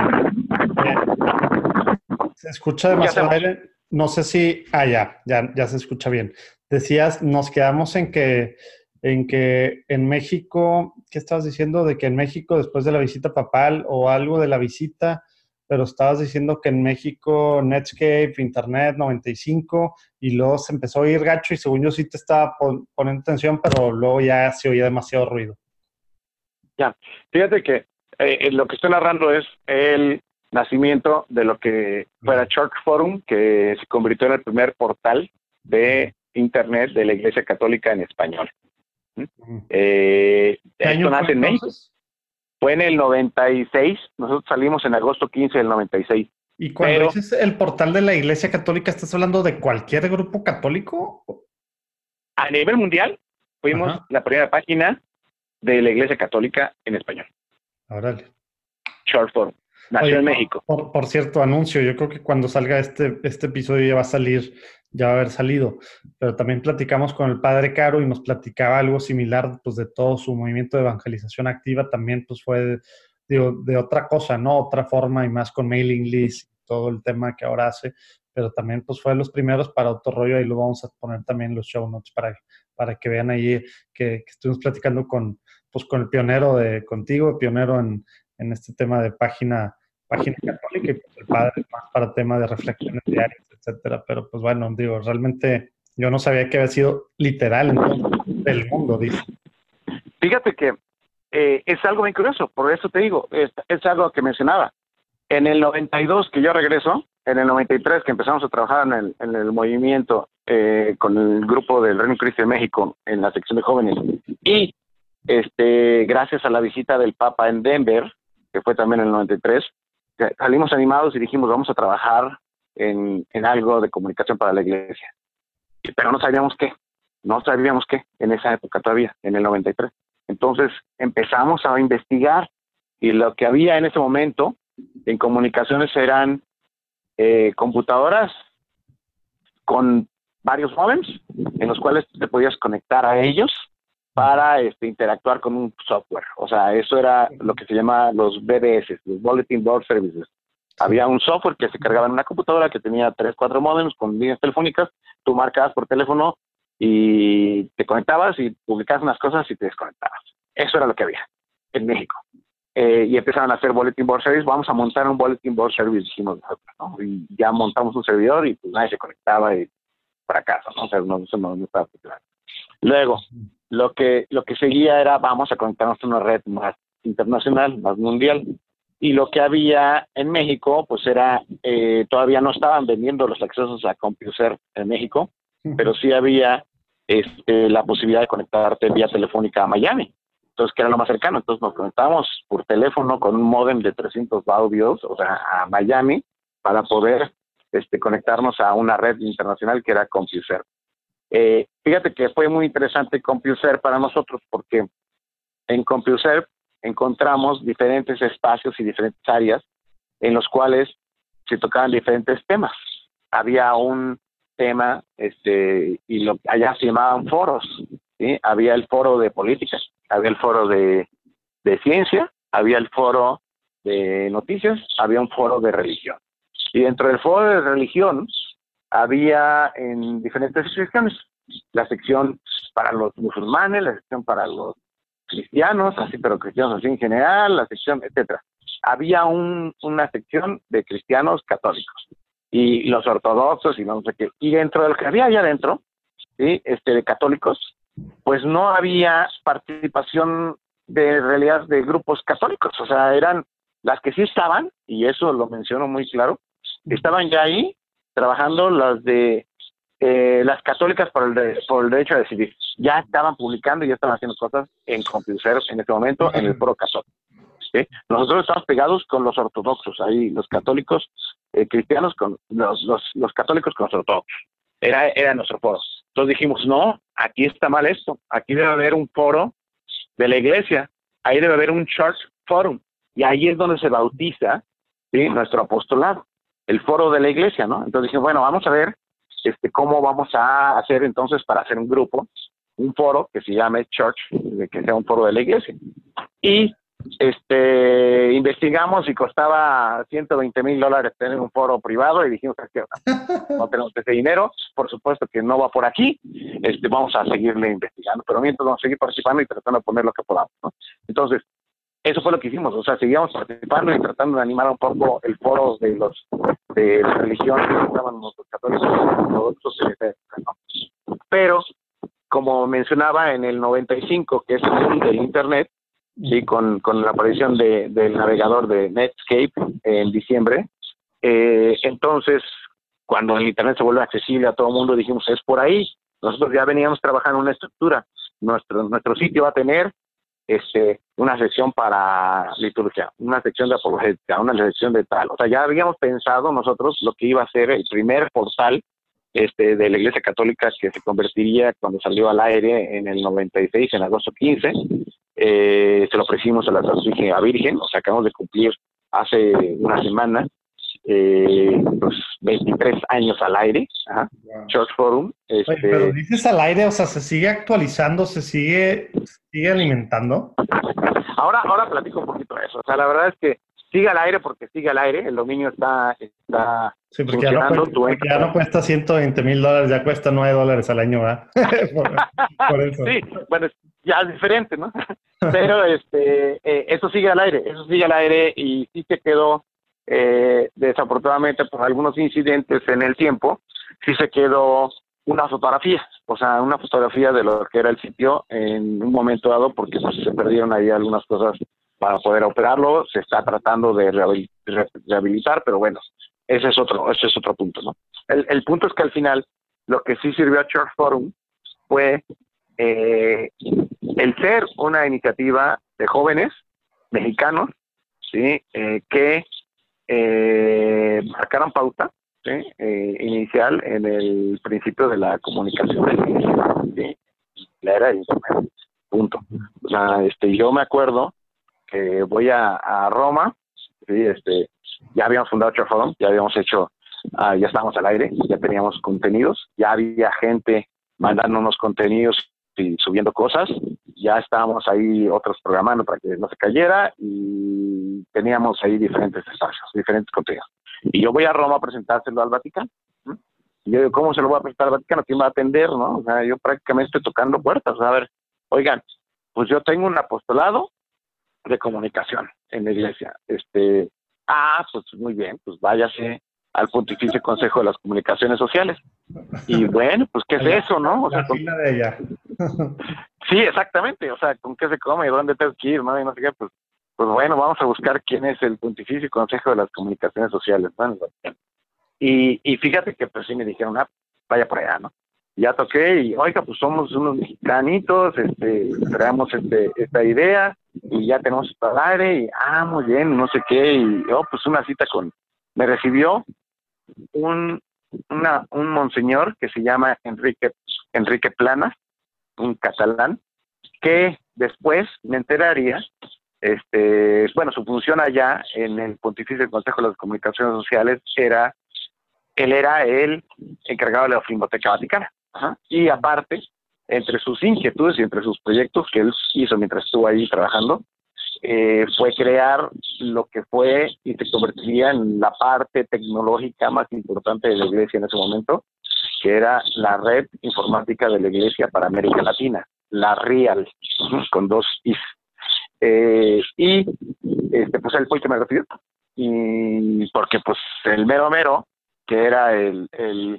Se escucha demasiado aire. No sé si. Ah, ya, ya, ya se escucha bien. Decías, nos quedamos en que, en que en México, ¿qué estabas diciendo? De que en México, después de la visita papal o algo de la visita, pero estabas diciendo que en México Netscape, Internet 95, y luego se empezó a oír gacho y según yo sí te estaba poniendo atención, pero luego ya se oía demasiado ruido. Ya, fíjate que eh, lo que estoy narrando es el nacimiento de lo que fuera Church Forum, que se convirtió en el primer portal de Internet de la Iglesia Católica en español. Eh, esto nace en México. Fue en el 96, nosotros salimos en agosto 15 del 96. ¿Y cuando dices el portal de la Iglesia Católica, estás hablando de cualquier grupo católico? A nivel mundial, fuimos la primera página de la Iglesia Católica en español. Órale. Short Forum. Nació en México. Por, cierto, anuncio, yo creo que cuando salga este, este episodio ya va a salir, ya va a haber salido, pero también platicamos con el padre Caro y nos platicaba algo similar, pues de todo su movimiento de evangelización activa, también pues fue de, de otra cosa, ¿no? Otra forma y más con mailing list y todo el tema que ahora hace, pero también pues fue de los primeros para otro rollo, ahí lo vamos a poner también los show notes para, para que vean ahí que, que estuvimos platicando con, pues con el pionero de contigo, pionero en, en este tema de página página católica y pues el padre más para tema de reflexiones diarias, etcétera. Pero pues bueno, digo, realmente yo no sabía que había sido literal en el mundo, dice. Fíjate que eh, es algo muy curioso, por eso te digo, es, algo que mencionaba. En el 92 que yo regreso, en el 93 que empezamos a trabajar en el, en el movimiento eh, con el grupo del Reino Cristo de México en la sección de jóvenes y este gracias a la visita del Papa en Denver, que fue también en el 93, salimos animados y dijimos, vamos a trabajar en, algo de comunicación para la iglesia. Pero no sabíamos qué, no sabíamos qué en esa época todavía, en el 93. Entonces empezamos a investigar y lo que había en ese momento en comunicaciones eran eh, computadoras con varios modems en los cuales te podías conectar a ellos para este, interactuar con un software. O sea, eso era lo que se llama los BBS, los Bulletin Board Services. Había un software que se cargaba en una computadora que tenía tres, cuatro modems con líneas telefónicas. Tú marcabas por teléfono y te conectabas y publicabas unas cosas y te desconectabas. Eso era lo que había en México. Eh, y empezaron a hacer Bulletin Board Service. Vamos a montar un Bulletin Board Service, dijimos nosotros, Y ya montamos un servidor y pues nadie se conectaba y fracaso, ¿no? O sea, no, no, no estaba Luego, lo que, lo que seguía era vamos a conectarnos a una red más internacional, más mundial. y lo que había en México, pues era, eh, todavía no estaban vendiendo los accesos a CompuServe en México, pero sí había este, la posibilidad de conectarte vía telefónica a Miami. Entonces, que era lo más cercano. Entonces, nos conectamos por teléfono con un modem de 300 baudios, o sea, a Miami, para poder este, conectarnos a una red internacional que era CompuServe. Eh, fíjate que fue muy interesante CompuServe para nosotros porque en CompuServe encontramos diferentes espacios y diferentes áreas en los cuales se tocaban diferentes temas. Había un tema, este, y lo, allá se llamaban foros, ¿sí? Había el foro de política, había el foro de, de ciencia, había el foro de noticias, había un foro de religión. Y dentro del foro de religión había en diferentes secciones, la sección para los musulmanes, la sección para los cristianos, así, pero cristianos así en general, la sección, etcétera. Había un, una sección de cristianos católicos y los ortodoxos y no sé qué. Y dentro de lo que había allá adentro, ¿sí? este, de católicos, pues no había participación de realidad de grupos católicos, o sea, eran las que sí estaban, y eso lo menciono muy claro, estaban ya ahí trabajando las de eh, las católicas por el, por el derecho a decidir. Ya estaban publicando y ya estaban haciendo cosas en CompuServe en este momento en el Pro Católico. Nosotros estamos pegados con los ortodoxos, ahí los católicos eh, cristianos con los, los, católicos con los ortodoxos. Era, era nuestro foro. Entonces dijimos, no, aquí está mal esto, aquí debe haber un foro de la iglesia, ahí debe haber un church forum, y ahí es donde se bautiza nuestro apostolado, el foro de la iglesia, ¿no? Entonces dijimos, bueno, vamos a ver este, cómo vamos a hacer entonces para hacer un grupo, un foro que se llame Church, que sea un foro de la iglesia. Y este investigamos y costaba 120 mil dólares tener un foro privado y dijimos que no tenemos ese dinero, por supuesto que no va por aquí, este vamos a seguirle investigando, pero mientras vamos a seguir participando y tratando de poner lo que podamos. Entonces, eso fue lo que hicimos, o sea, seguíamos participando y tratando de animar un poco el foro de los de la religión que estaban los católicos ortodoxos Pero, como mencionaba en el 95, que es el del Internet, sí, con, con la aparición de, del navegador de Netscape en diciembre. Eh, entonces, cuando el Internet se vuelve accesible a todo el mundo, dijimos, es por ahí. Nosotros ya veníamos trabajando en una estructura. Nuestro, nuestro sitio va a tener este, una sección para liturgia, una sección de apologética, una sección de tal. O sea, ya habíamos pensado nosotros lo que iba a ser el primer portal este, de la Iglesia Católica que se convertiría cuando salió al aire en el 96, en agosto 15, eh, se lo ofrecimos a la Virgen, o sea, acabamos de cumplir hace una semana eh, pues 23 años al aire, Church Forum. Este, pero dices al aire, o sea, se sigue actualizando, se sigue, sigue alimentando. Ahora, ahora platico un poquito de eso. O sea, la verdad es que sigue al aire porque sigue al aire, el dominio está, está sí, porque ya no, cuesta, ya no cuesta 120 mil dólares, ya cuesta 9 dólares al año, ¿verdad? por, eso. Sí, bueno, ya es diferente, ¿no? Pero este, eh, eso sigue al aire, eso sigue al aire y sí se quedó, eh, desafortunadamente por algunos incidentes en el tiempo, sí se quedó una fotografía, o sea, una fotografía de lo que era el sitio en un momento dado porque pues, se perdieron ahí algunas cosas para poder operarlo, se está tratando de rehabilitar, pero bueno, ese es otro, ese es otro punto, ¿no? El, el punto es que al final lo que sí sirvió a Church Forum fue eh, el ser una iniciativa de jóvenes mexicanos, ¿sí? Eh, que eh, marcaron pauta eh, inicial en el principio de la comunicación la era de Internet. Punto. O sea, este, yo me acuerdo que voy a, Roma, ¿sí? este, ya habíamos fundado Forum, ya habíamos hecho, ah, ya estábamos al aire, ya teníamos contenidos, ya había gente mandándonos contenidos y subiendo cosas. Ya estábamos ahí otros programando para que no se cayera y teníamos ahí diferentes espacios, diferentes contenidos. Y yo voy a Roma a presentárselo al Vaticano. Y yo digo, ¿cómo se lo voy a presentar al Vaticano? ¿Quién va a atender? ¿no? O sea, yo prácticamente estoy tocando puertas. a ver, oigan, pues yo tengo un apostolado de comunicación en la iglesia. Este, ah, pues muy bien, pues váyase al Pontificio Consejo de las Comunicaciones Sociales. Y bueno, pues ¿qué es eso, no? O sea, de ella. sí, exactamente, o sea, ¿con qué se come? ¿Dónde tengo que ir? ¿no? Y no sé qué, pues pues bueno, vamos a buscar quién es el Pontificio Consejo de las Comunicaciones Sociales, Y, y fíjate que pues sí me dijeron, ah, vaya por allá, ¿no? Ya toqué y, oiga, pues somos unos mexicanitos, este, traemos este, esta idea y ya tenemos el aire y, ah, muy bien, no sé qué, y, oh, pues una cita con, me recibió un, una, un monseñor que se llama Enrique, Enrique Planas, un catalán, que después me enteraría, este, bueno, su función allá en el Pontificio Consejo de las Comunicaciones Sociales era, él era el encargado de la Filmoteca Vaticana. Y aparte, entre sus inquietudes y entre sus proyectos que él hizo mientras estuvo ahí trabajando, eh, fue crear lo que fue y se convertiría en la parte tecnológica más importante de la iglesia en ese momento, que era la red informática de la iglesia para América Latina, la RIAL, con dos Is. Eh, y este, pues él fue el que me. Y porque pues el mero mero, que era el, el,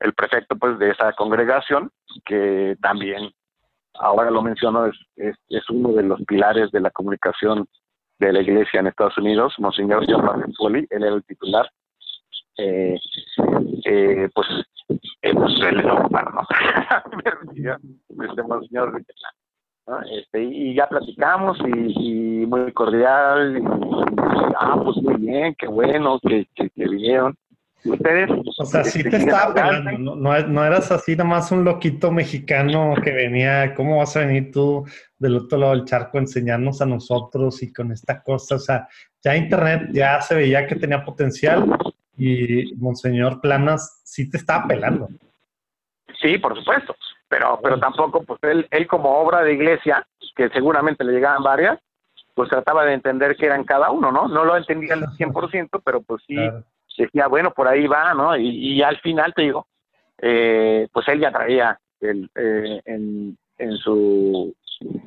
el prefecto pues de esa congregación, que también ahora lo menciono, es, es, uno de los pilares de la comunicación de la iglesia en Estados Unidos, Monseñor John Martinfolli, él era el titular. Eh, eh, pues, eh, pues ¿no? este y ya platicamos y, muy cordial y, ah pues muy bien qué bueno que, que, que vinieron ustedes. O sea, sí te estaba pelando, no, no, eras así nomás un loquito mexicano que venía, ¿cómo vas a venir tú del otro lado del charco a enseñarnos a nosotros y con esta cosa? O sea, ya Internet ya se veía que tenía potencial y Monseñor Planas sí te estaba pelando. Sí, por supuesto, pero, pero tampoco, pues él, él como obra de iglesia, que seguramente le llegaban varias, pues trataba de entender qué eran cada uno, ¿no? No lo entendía al 100%, pero pues sí decía, bueno, por ahí va, ¿no? Y, al final te digo, eh, pues él ya traía el, eh, en, en, su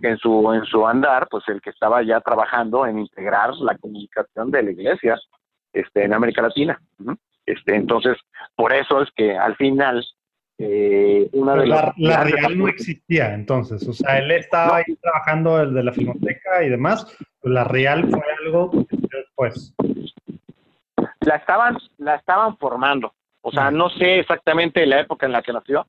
en su en su andar, pues el que estaba ya trabajando en integrar la comunicación de la iglesia este, en América Latina. Este, entonces, por eso es que al final eh, una de la, la Real no existía entonces, o sea, él estaba ahí trabajando el de la filmoteca y demás, pues la Real fue algo después la estaban, la estaban formando. O sea, no sé exactamente la época en la que nació,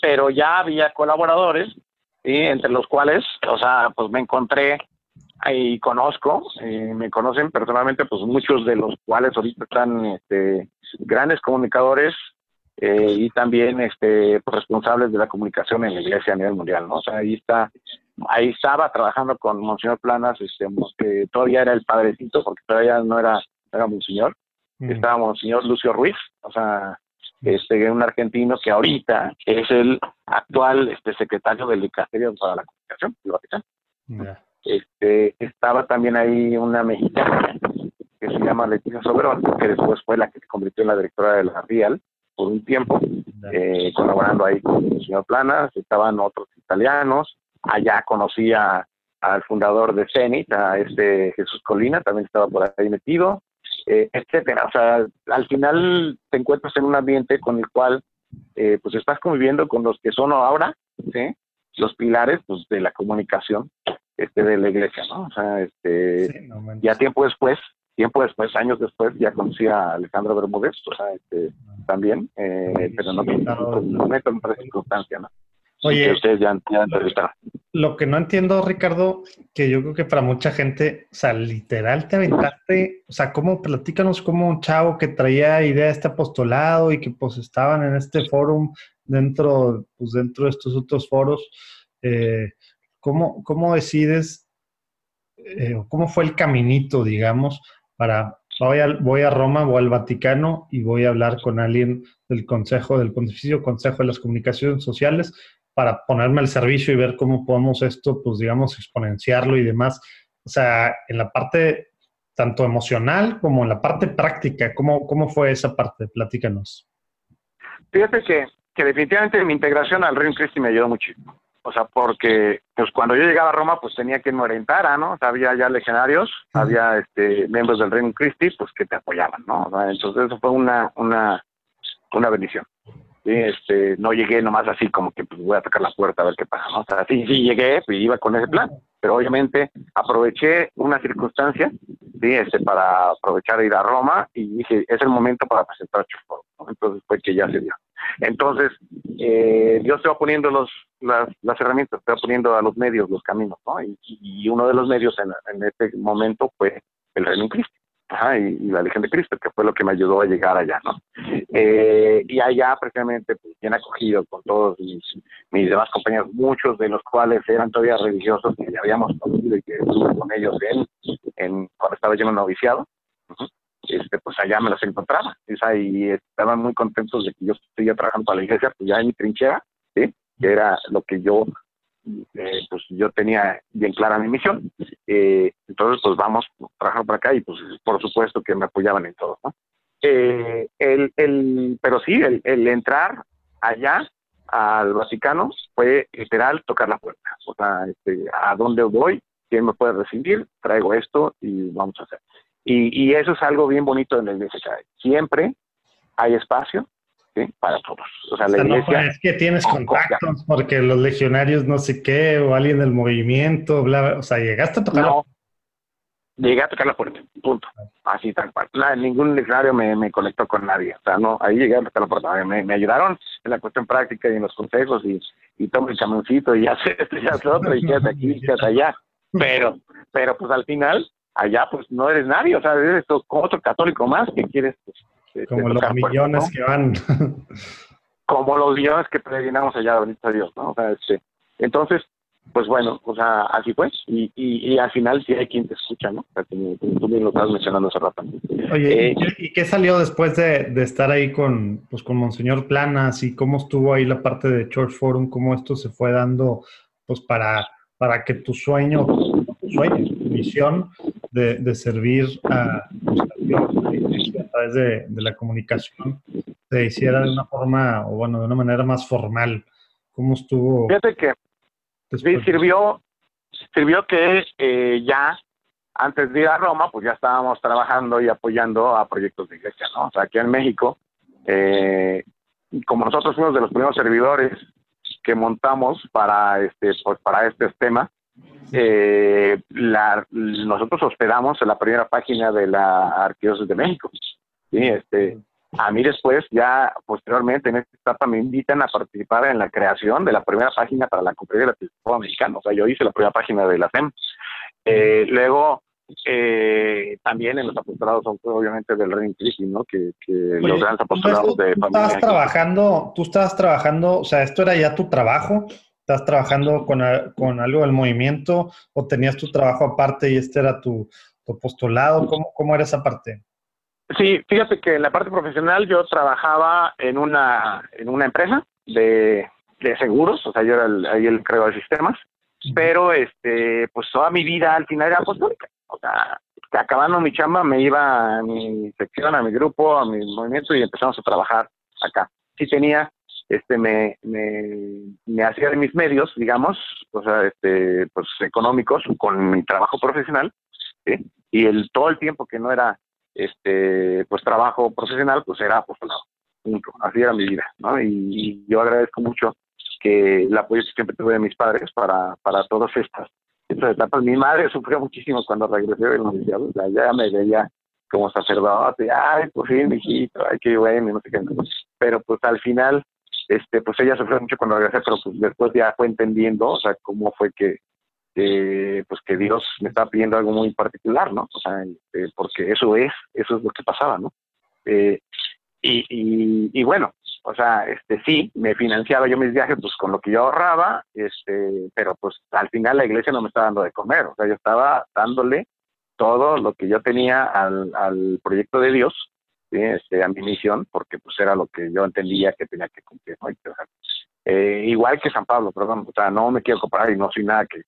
pero ya había colaboradores, entre los cuales, o sea, pues me encontré y conozco, me conocen personalmente, pues muchos de los cuales ahorita están este, grandes comunicadores eh, y también este, pues, responsables de la comunicación en la iglesia a nivel mundial, ¿no? O sea, ahí está, ahí estaba trabajando con Monseñor Planas, este, que todavía era el padrecito, porque todavía no era, era Monseñor, Mm. estábamos señor Lucio Ruiz, o sea, este, un argentino que ahorita es el actual este, secretario del Dicasterio para la Comunicación del Vaticano. Este, estaba también ahí una mexicana que se llama Leticia Soberón, que después fue la que se convirtió en la directora de la RIAL por un tiempo, eh, colaborando ahí con el señor Planas, estaban otros italianos, allá conocía al fundador de CENIT, a este Jesús Colina, también estaba por ahí metido, eh, etcétera. O sea, al final te encuentras en un ambiente con el cual eh, pues estás conviviendo con los que son ahora, ¿sí? Los pilares pues de la comunicación este de la iglesia, ¿no? O sea, este ya tiempo después, tiempo después, años después, ya conocí a Alejandro Bermúdez, o sea, este, también, eh, pero no, no, no, no, no, circunstancia, ¿no? Oye, Lo que no entiendo, Ricardo, que yo creo que para mucha gente, o sea, literal te aventaste, o sea, ¿cómo platícanos como un chavo que traía idea de este apostolado y que pues estaban en este foro dentro, pues dentro de estos otros foros, eh, ¿cómo, ¿cómo, decides, eh, cómo fue el caminito, digamos, para, voy a, voy a Roma, voy al Vaticano y voy a hablar con alguien del Consejo, del Pontificio Consejo de las Comunicaciones Sociales para ponerme al servicio y ver cómo podemos esto, pues digamos, exponenciarlo y demás. O sea, en la parte tanto emocional como en la parte práctica, ¿cómo, cómo fue esa parte? Platícanos. Fíjate que, que definitivamente mi integración al Reino Christi me ayudó muchísimo. O sea, porque pues cuando yo llegaba a Roma, pues tenía que me orientara, ¿no? O sea, había ya legionarios, había este, miembros del Reino Christi, pues que te apoyaban, ¿no? entonces eso fue una, una, una bendición. Este, no llegué nomás así como que pues, voy a tocar la puerta a ver qué pasa, ¿no? O sea, sí, sí llegué y iba con ese plan. pero obviamente aproveché una circunstancia ¿sí? este, para aprovechar ir a Roma y dije, es el momento para presentar Chuforo. Entonces fue que ya se dio. Entonces, eh, Dios te va poniendo los, las, herramientas, te va poniendo a los medios los caminos, ¿no? Y, uno de los medios en, en este momento fue el Reino en Cristo y, la Legión de Cristo, que fue lo que me ayudó a llegar allá, ¿no? Eh, y allá precisamente, pues, bien acogido con todos mis, mis, demás compañeros, muchos de los cuales eran todavía religiosos que ya habíamos conocido y que estuve con ellos en, en, cuando estaba yo en el noviciado, este, pues allá me los encontraba, y estaban muy contentos de que yo estuviera trabajando para la iglesia, pues ya en mi trinchera, ¿sí? que era lo que yo eh, pues yo tenía bien clara mi misión. Eh, entonces, pues vamos a trabajar por acá y pues por supuesto que me apoyaban en todo, ¿no? Eh, el, el, pero sí, el, el, entrar allá al Vaticano fue literal tocar la puerta. O sea, este, ¿a dónde voy? ¿Quién me puede recibir? Traigo esto y vamos a hacer. Y, y eso es algo bien bonito en el DCK. Siempre hay espacio para todos. O sea, la iglesia... es que tienes contactos porque los legionarios no sé qué, o alguien del movimiento, bla, o sea, llegaste a tocar... No, llegué a tocar la puerta, punto. Así tal cual. ningún legionario me, me, conectó con nadie. O sea, no, ahí llegué a tocar la puerta. Me, me ayudaron en la cuestión práctica y en los consejos y, y tomo el camioncito y sé esto y sé otro y quédate aquí, quédate allá. Pero, pero pues al final, allá pues no eres nadie, o sea, eres otro católico más que quieres pues, como los millones que van. Como los millones que peregrinamos allá, bendito Dios, ¿no? O sea, este, entonces, pues bueno, o sea, así fue. Y, y, al final sí hay quien te escucha, ¿no? O sea, como, tú bien lo estabas mencionando hace rato. Oye, ¿y, eh, qué salió después de, de, estar ahí con, pues, con Monseñor Planas y cómo estuvo ahí la parte de Church Forum, cómo esto se fue dando, pues, para, para que tu sueño, tu sueño, tu misión de, de servir a, pues, a Dios, través de, la comunicación se hiciera de una forma, o bueno, de una manera más formal? ¿Cómo estuvo? Fíjate que sí, sirvió, sirvió que eh, ya antes de ir a Roma, pues ya estábamos trabajando y apoyando a proyectos de iglesia, ¿no? O sea, aquí en México, eh, como nosotros fuimos de los primeros servidores que montamos para este, pues para este tema, eh, la, nosotros hospedamos en la primera página de la Arquidiócesis de México. Sí, este, a mí después, ya posteriormente en esta etapa, me invitan a participar en la creación de la primera página para la Conferencia del Episcopado Mexicano. O sea, yo hice la primera página de la SEM. Eh, luego, eh, también en los apostolados, obviamente, del Reino Cristo, ¿no? Que, los grandes apostolados de tú estabas trabajando, tú estabas trabajando, o sea, ¿esto era ya tu trabajo? ¿Estás trabajando con, con algo del movimiento o tenías tu trabajo aparte y este era tu, tu apostolado? ¿Cómo, ¿Cómo era esa parte? Sí, fíjate que en la parte profesional yo trabajaba en una, en una empresa de, de seguros, o sea, yo era el, ahí el creador de sistemas, pero este, pues toda mi vida al final era apostólica. O sea, acabando mi chamba me iba a mi sección, a mi grupo, a mi movimiento y empezamos a trabajar acá. Sí tenía, este, me, me, me hacía de mis medios, digamos, o sea, este, pues económicos con mi trabajo profesional, ¿sí? y el todo el tiempo que no era este pues trabajo profesional pues era apostolado punto así era mi vida no y, yo agradezco mucho que el apoyo que siempre tuve de mis padres para para todas estas estas etapas. Mi madre sufrió muchísimo cuando regresé de los ya, ya me veía como sacerdote ay pues sí hijito ay qué bueno no sé qué pero pues al final este pues ella sufrió mucho cuando regresé pero pues después ya fue entendiendo o sea cómo fue que pues que Dios me estaba pidiendo algo muy particular, ¿no? O sea, este, porque eso es, eso es lo que pasaba, ¿no? Eh, y, y, bueno, o sea, este sí, me financiaba yo mis viajes pues con lo que yo ahorraba, este, pero pues al final la iglesia no me estaba dando de comer, o sea, yo estaba dándole todo lo que yo tenía al, al proyecto de Dios, este, a mi misión, porque pues era lo que yo entendía que tenía que cumplir, ¿no? Eh, igual que San Pablo, perdón, o sea, no me quiero comparar y no soy nada que,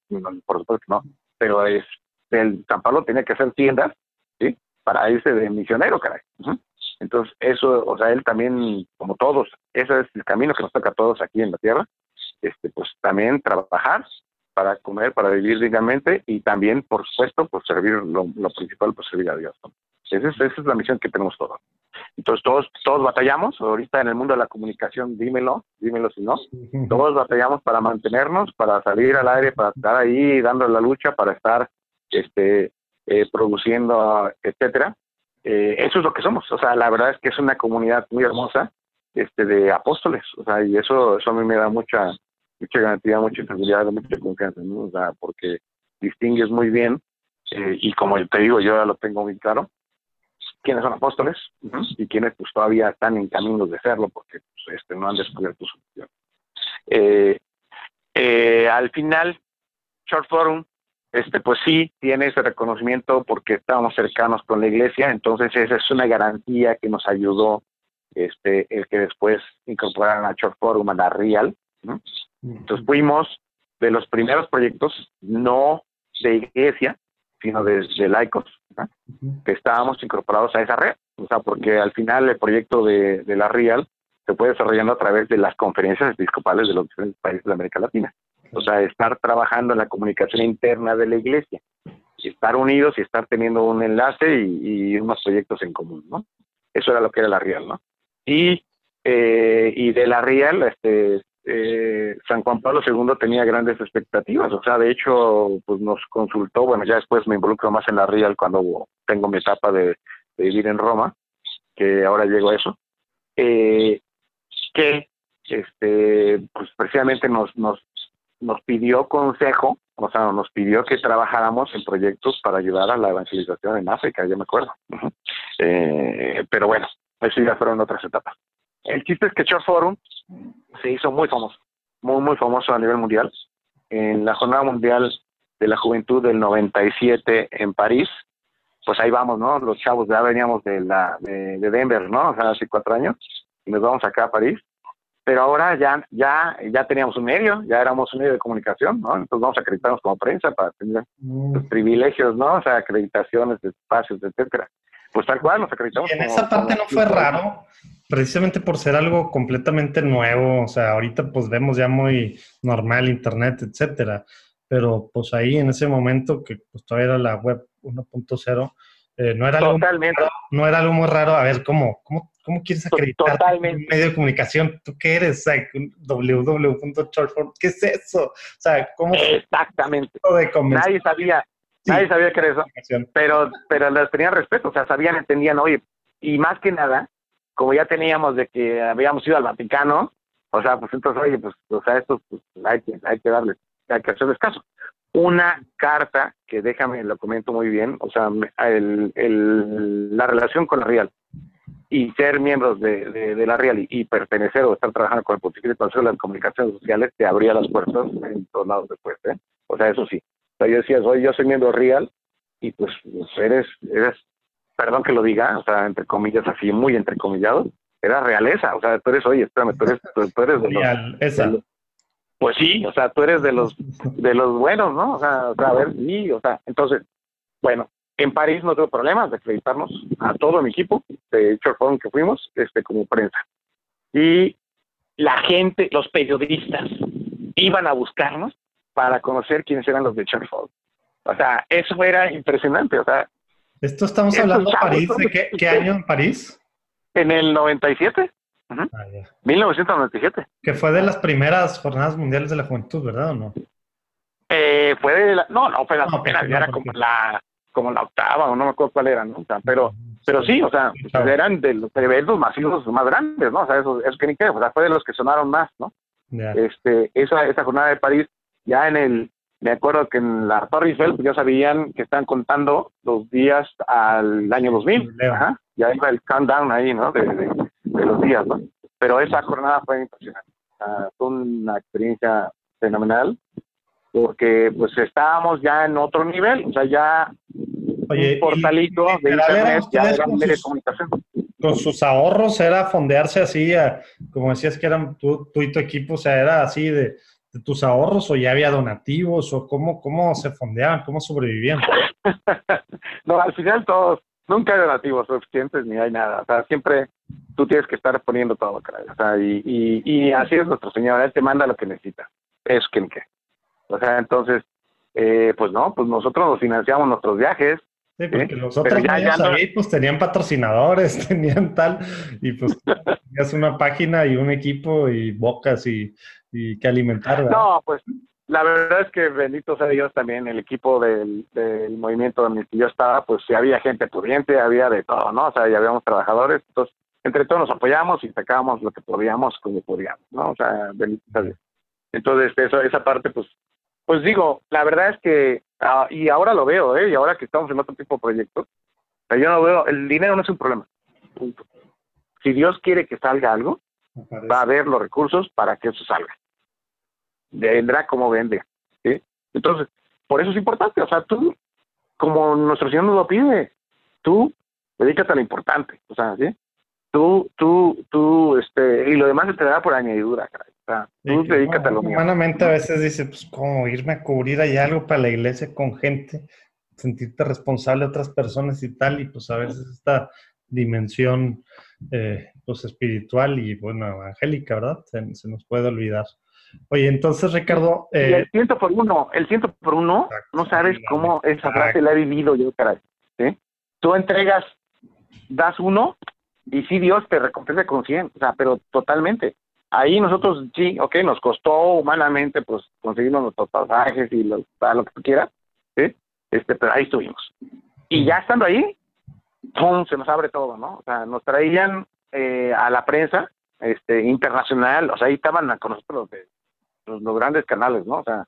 por supuesto que no, pero es, el San Pablo tenía que hacer tiendas, ¿sí? Para irse de misionero, caray. Entonces, eso, o sea, él también, como todos, ese es el camino que nos toca a todos aquí en la tierra, este, pues también trabajar para comer, para vivir dignamente y también, por supuesto, pues servir lo, principal, pues servir a Dios. Esa es, esa es la misión que tenemos todos. Entonces todos, todos batallamos, ahorita en el mundo de la comunicación, dímelo, dímelo si no, todos batallamos para mantenernos, para salir al aire, para estar ahí dando la lucha, para estar este, eh, produciendo, etcétera. Eh, eso es lo que somos, o sea, la verdad es que es una comunidad muy hermosa este, de apóstoles, o sea, y eso, eso a mí me da mucha, mucha garantía, mucha seguridad, mucha confianza, ¿no? O sea, porque distingues muy bien, eh, y como te digo, yo ya lo tengo muy claro, quiénes son apóstoles y quiénes pues todavía están en caminos de serlo porque pues, este, no han descubierto su función. Eh, eh, al final, Short Forum, este, pues sí, tiene ese reconocimiento porque estábamos cercanos con la iglesia, entonces esa es una garantía que nos ayudó este, el que después incorporaran a Short Forum a la Real. Entonces fuimos de los primeros proyectos, no de iglesia, sino de, de laicos, que estábamos incorporados a esa red. O sea, porque al final el proyecto de, la RIAL se puede desarrollando a través de las conferencias episcopales de los diferentes países de América Latina. O sea, estar trabajando en la comunicación interna de la iglesia, estar unidos y estar teniendo un enlace y, unos proyectos en común, ¿no? Eso era lo que era la RIAL, ¿no? Y, eh, y de la RIAL, este, eh, San Juan Pablo II tenía grandes expectativas, o sea, de hecho, pues nos consultó, bueno, ya después me involucro más en la Real cuando tengo mi etapa de, vivir en Roma, que ahora llego a eso, eh, que este, pues precisamente nos, nos, nos pidió consejo, o sea, nos pidió que trabajáramos en proyectos para ayudar a la evangelización en África, ya me acuerdo. eh, pero bueno, eso ya fueron otras etapas. El chiste es que Short Forum se hizo muy famoso, muy, muy famoso a nivel mundial. En la Jornada Mundial de la Juventud del 97 en París, pues ahí vamos, ¿no? Los chavos ya veníamos de, la, de, Denver, ¿no? O sea, hace cuatro años, y nos vamos acá a París. Pero ahora ya, ya, ya teníamos un medio, ya éramos un medio de comunicación, ¿no? Entonces vamos a acreditarnos como prensa para tener mm. los privilegios, ¿no? O sea, acreditaciones de espacios, etcétera. Pues tal cual, nos acreditamos. Y en esa parte no fue raro, precisamente por ser algo completamente nuevo, o sea, ahorita pues vemos ya muy normal internet, etcétera, pero pues ahí en ese momento que pues todavía era la web 1.0, eh, no, era algo no era algo muy raro, a ver, ¿cómo, cómo, cómo quieres acreditar un medio de comunicación? ¿Tú qué eres? O sea, ¿qué es eso? O sea, ¿cómo? Exactamente. Nadie sabía, nadie sabía qué era eso, pero, pero les tenían respeto, o sea, sabían, entendían, oye, y más que nada, como ya teníamos de que habíamos ido al Vaticano, o sea, pues entonces, oye, pues, o sea, esto pues, hay, que, hay que darle, hay que hacerles caso. Una carta, que déjame, lo comento muy bien, o sea, el, el, la relación con la Real y ser miembros de, de, la Real y, pertenecer o estar trabajando con el Pontificio de las Comunicaciones Sociales te abría las puertas en todos lados después, ¿eh? O sea, eso sí. O sea, yo decía, oye, yo soy miembro Real y pues eres, eres perdón que lo diga, o sea, entre comillas, así muy entrecomillado, era realeza, o sea, tú eres, oye, espérame, tú eres, tú, eres de los, pues sí, o sea, tú eres de los, de los buenos, ¿no? O sea, a ver, sí, o sea, entonces, bueno, en París no tuve problemas de acreditarnos a todo mi equipo, de hecho, fueron que fuimos, este, como prensa. Y la gente, los periodistas, iban a buscarnos para conocer quiénes eran los de Charles O sea, eso era impresionante, o sea, esto estamos hablando de París, ¿de qué, año en París? En el 97. 1997. Ah, que fue de las primeras jornadas mundiales de la juventud, ¿verdad o no? Eh, fue de la, no, no fue la primera, ya era como la, como la octava, o no me acuerdo cuál era, ¿no? O sea, pero, pero sí, o sea, eran de los eventos masivos más grandes, ¿no? O sea, eso, eso que ni qué, o sea, fue de los que sonaron más, ¿no? Este, esa, esa jornada de París, ya en el me acuerdo que en la Torre Eiffel pues, ya sabían que están contando los días al año 2000. Ajá, ya iba el countdown ahí, ¿no? De, los días, ¿no? Pero esa jornada fue impresionante. fue una experiencia fenomenal porque pues estábamos ya en otro nivel, o sea, ya Oye, un portalito de internet, ya era de comunicación. Con sus ahorros era fondearse así, como decías que eran tú, tú y tu equipo, o sea, era así de de tus ahorros o ya había donativos o cómo, cómo se fondeaban, cómo sobrevivían? no, al final todos, nunca hay donativos suficientes ni hay nada, o sea, siempre tú tienes que estar poniendo todo, caray, o sea, y, y, así es nuestro Señor, Él te manda lo que necesita, es que O sea, entonces, eh, pues no, pues nosotros nos financiamos nuestros viajes, Sí, porque los otros medios ahí pues tenían patrocinadores, tenían tal, y pues tenías una página y un equipo y bocas y, que alimentar. No, pues la verdad es que bendito sea Dios también, el equipo del, movimiento en el que yo estaba, pues sí había gente pudiente, había de todo, ¿no? O sea, ya habíamos trabajadores, entonces entre todos nos apoyamos y sacábamos lo que podíamos como podíamos, ¿no? O sea, bendito sea Dios. Entonces, eso, esa parte, pues, pues digo, la verdad es que, ah, y ahora lo veo, ¿eh? Y ahora que estamos en otro tipo de proyectos, yo no veo, el dinero no es un problema. Punto. Si Dios quiere que salga algo, va a haber los recursos para que eso salga. Vendrá como vende. ¿sí? Entonces, por eso es importante. O sea, tú, como nuestro Señor nos lo pide, tú dedícate a lo importante. O sea, ¿sí? Tú, tú, tú, este, y lo demás se te da por añadidura, caray. O sea, tú dedícate a lo mío. Humanamente a veces dice, pues, ¿cómo irme a cubrir ahí algo para la iglesia con gente? Sentirte responsable de otras personas y tal, y pues a veces esta dimensión, eh, pues, espiritual y, bueno, evangélica, ¿verdad? Se, nos puede olvidar. Oye, entonces, Ricardo... Eh... el ciento por uno, el ciento por uno, no sabes cómo esa frase la he vivido yo, caray. ¿sí? Tú entregas, das uno y sí Dios te recompensa con 100, o sea, pero totalmente. Ahí nosotros sí, ok, nos costó humanamente pues conseguirnos nuestros pasajes y lo, para lo que tú quieras, ¿sí? este, pero ahí estuvimos. Y ya estando ahí, ¡pum! se nos abre todo, ¿no? O sea, nos traían eh, a la prensa este, internacional, o sea, ahí estaban con nosotros los, los, grandes canales, ¿no? O sea,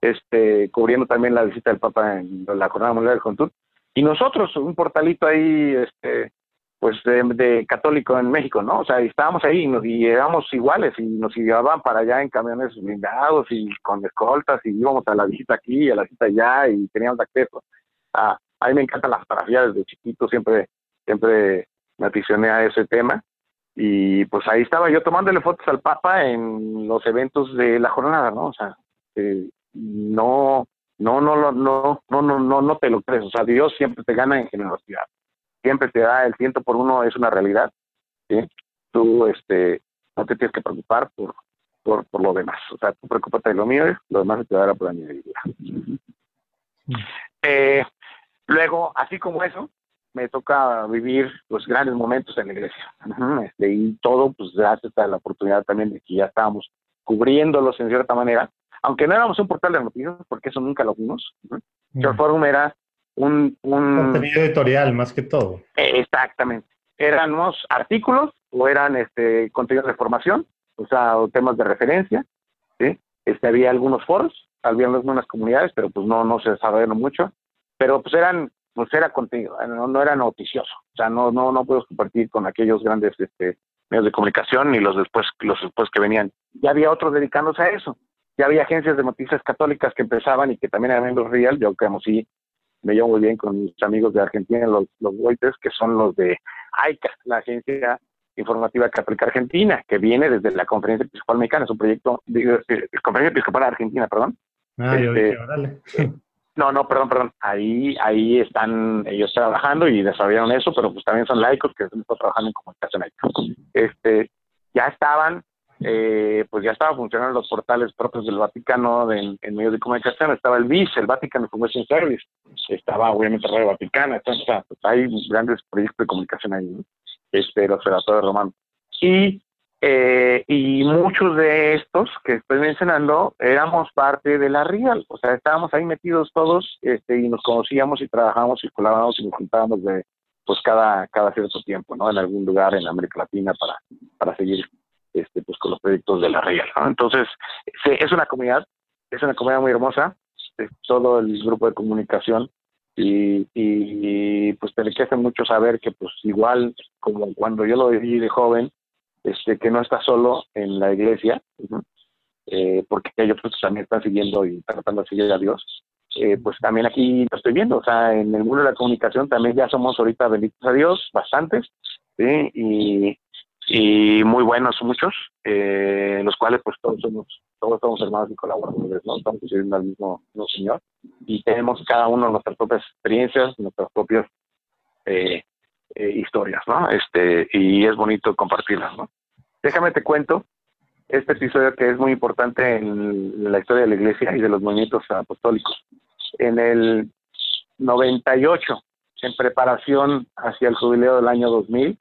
este, cubriendo también la visita del Papa en la Jornada Mundial del Juventud. Y nosotros, un portalito ahí, este, pues de, católico en México, ¿no? O sea, estábamos ahí y, nos, y éramos iguales y nos llevaban para allá en camiones blindados y con escoltas y íbamos a la visita aquí a la visita allá y teníamos acceso. a mí me encantan las fotografías desde chiquito, siempre, siempre me aficioné a ese tema y pues ahí estaba yo tomándole fotos al Papa en los eventos de la jornada, ¿no? O sea, eh, no, no, no, no, no, no, no, no, te lo crees, o sea, Dios siempre te gana en generosidad siempre te da el ciento por uno, es una realidad. ¿sí? Tú este, no te tienes que preocupar por, por, por lo demás. O sea, tú preocúpate de lo mío, lo demás se te dará por añadidura. Eh, luego, así como eso, me toca vivir los grandes momentos en la iglesia. este, y todo, pues gracias a la oportunidad también de que ya estábamos cubriéndolos en cierta manera, aunque no éramos un portal de noticias, porque eso nunca lo vimos. Uh Forum era un, contenido editorial más que todo. Exactamente. Eran unos artículos o eran este contenidos de formación, o sea, temas de referencia, ¿sí? Este, había algunos foros, había algunas comunidades, pero pues no, no se desarrollaron mucho, pero pues eran, pues era contenido, no, no era noticioso, o sea, no, no, no puedo compartir con aquellos grandes este, medios de comunicación ni los después, los después que venían. Ya había otros dedicándose a eso. Ya había agencias de noticias católicas que empezaban y que también eran miembros real, yo como sí me llevo muy bien con mis amigos de Argentina, los, los que son los de AICA, la Agencia Informativa Católica Argentina, que viene desde la Conferencia Episcopal Mexicana, es un proyecto, de, eh, Conferencia Episcopal Argentina, perdón. Ah, yo dije, este, No, no, perdón, perdón. Ahí, ahí están ellos trabajando y desarrollaron eso, pero pues también son laicos que están trabajando en comunicación Este, ya estaban eh, pues ya estaba funcionando los portales propios del Vaticano en, medios de comunicación, estaba el VIS, el Vatican Information Service, estaba obviamente Radio Vaticana, entonces pues, hay grandes proyectos de comunicación ahí, este, el Observatorio Romano. Y, eh, y muchos de estos que estoy mencionando éramos parte de la RIAL, o sea, estábamos ahí metidos todos este, y nos conocíamos y trabajábamos y colaborábamos y nos juntábamos de pues cada, cada cierto tiempo, ¿no? En algún lugar en América Latina para, para seguir este, pues con los proyectos de la Real. Entonces, es una comunidad, es una comunidad muy hermosa, todo el grupo de comunicación y, y, pues te enriquece mucho saber que pues igual como cuando yo lo viví de joven, este, que no está solo en la iglesia, eh, porque ellos pues, también están siguiendo y tratando de seguir a Dios. Eh, pues también aquí lo estoy viendo, o sea, en el mundo de la comunicación también ya somos ahorita benditos a Dios, bastantes, ¿sí? y, y muy buenos muchos, eh, los cuales pues todos somos, todos somos hermanos y colaboradores, ¿no? Estamos sirviendo al mismo, Señor y tenemos cada uno nuestras propias experiencias, nuestras propias eh, historias, ¿no? Este, y es bonito compartirlas, ¿no? Déjame te cuento este episodio que es muy importante en la historia de la iglesia y de los movimientos apostólicos. En el 98, en preparación hacia el jubileo del año 2000.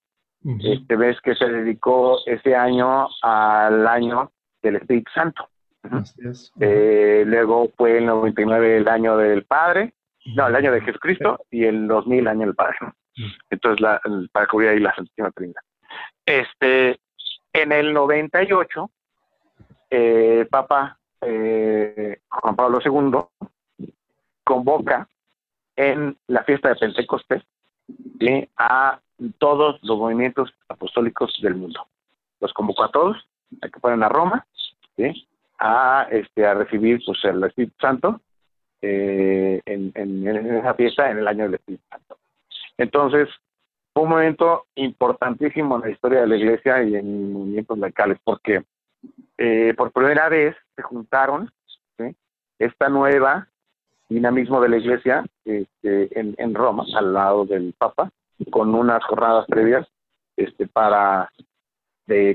este, ves que se dedicó ese año al año del Espíritu Santo. Eh, luego fue el 99 el año del Padre, no, el año de Jesucristo y el 2000 el año del Padre. Entonces, la, para cubrir ahí la Santísima Trinidad. Este, en el 98, eh, Papa eh, Juan Pablo II convoca en la fiesta de Pentecostés a todos los movimientos apostólicos del mundo. Los convocó a todos a que fueran a Roma a, este, a recibir pues, el Espíritu Santo eh, en, esa fiesta en el año del Espíritu Santo. Entonces, fue un momento importantísimo en la historia de la iglesia y en movimientos locales, porque eh, por primera vez se juntaron esta nueva dinamismo de la iglesia este, en, en, Roma, al lado del Papa, con unas jornadas previas este, para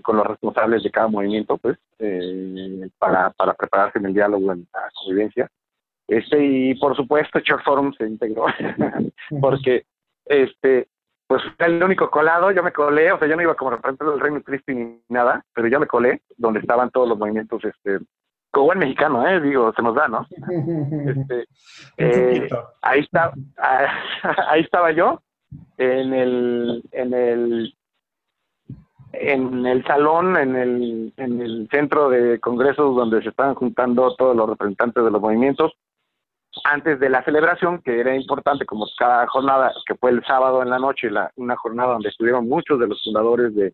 con los responsables de cada movimiento, pues, eh, para, para prepararse en el diálogo, en la convivencia. Este, y por supuesto, Church Forum se integró, porque este, pues era el único colado, yo me colé, o sea, yo no iba como representante del Reino Cristo ni nada, pero yo me colé donde estaban todos los movimientos, este, como buen mexicano, ¿eh? digo, se nos da, ¿no? Este, eh, ahí está, ahí estaba yo en el, en el, en el salón, en el, en el centro de congresos donde se estaban juntando todos los representantes de los movimientos antes de la celebración, que era importante, como cada jornada, que fue el sábado en la noche, la, una jornada donde estuvieron muchos de los fundadores de,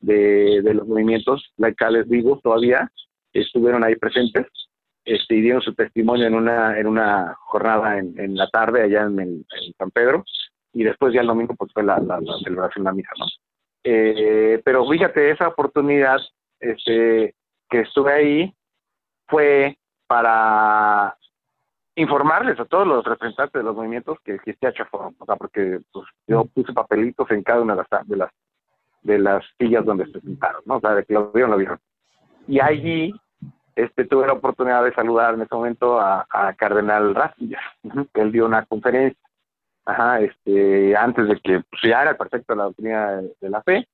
de, los movimientos laicales vivos todavía, estuvieron ahí presentes este, y dieron su testimonio en una, en una jornada en, en la tarde allá en, San Pedro, y después ya el domingo pues fue la, la, celebración de la misa, ¿no? Eh, pero fíjate, esa oportunidad este, que estuve ahí fue para informarles a todos los representantes de los movimientos que existía Chafón, o sea, porque pues, yo puse papelitos en cada una de las, de las de las sillas donde se sentaron, ¿no? O sea, de que lo vieron, lo vieron. Y allí este, tuve la oportunidad de saludar en ese momento a, Cardenal Ratzinger, que él dio una conferencia, ajá, este, antes de que pues, ya era de la doctrina de la fe,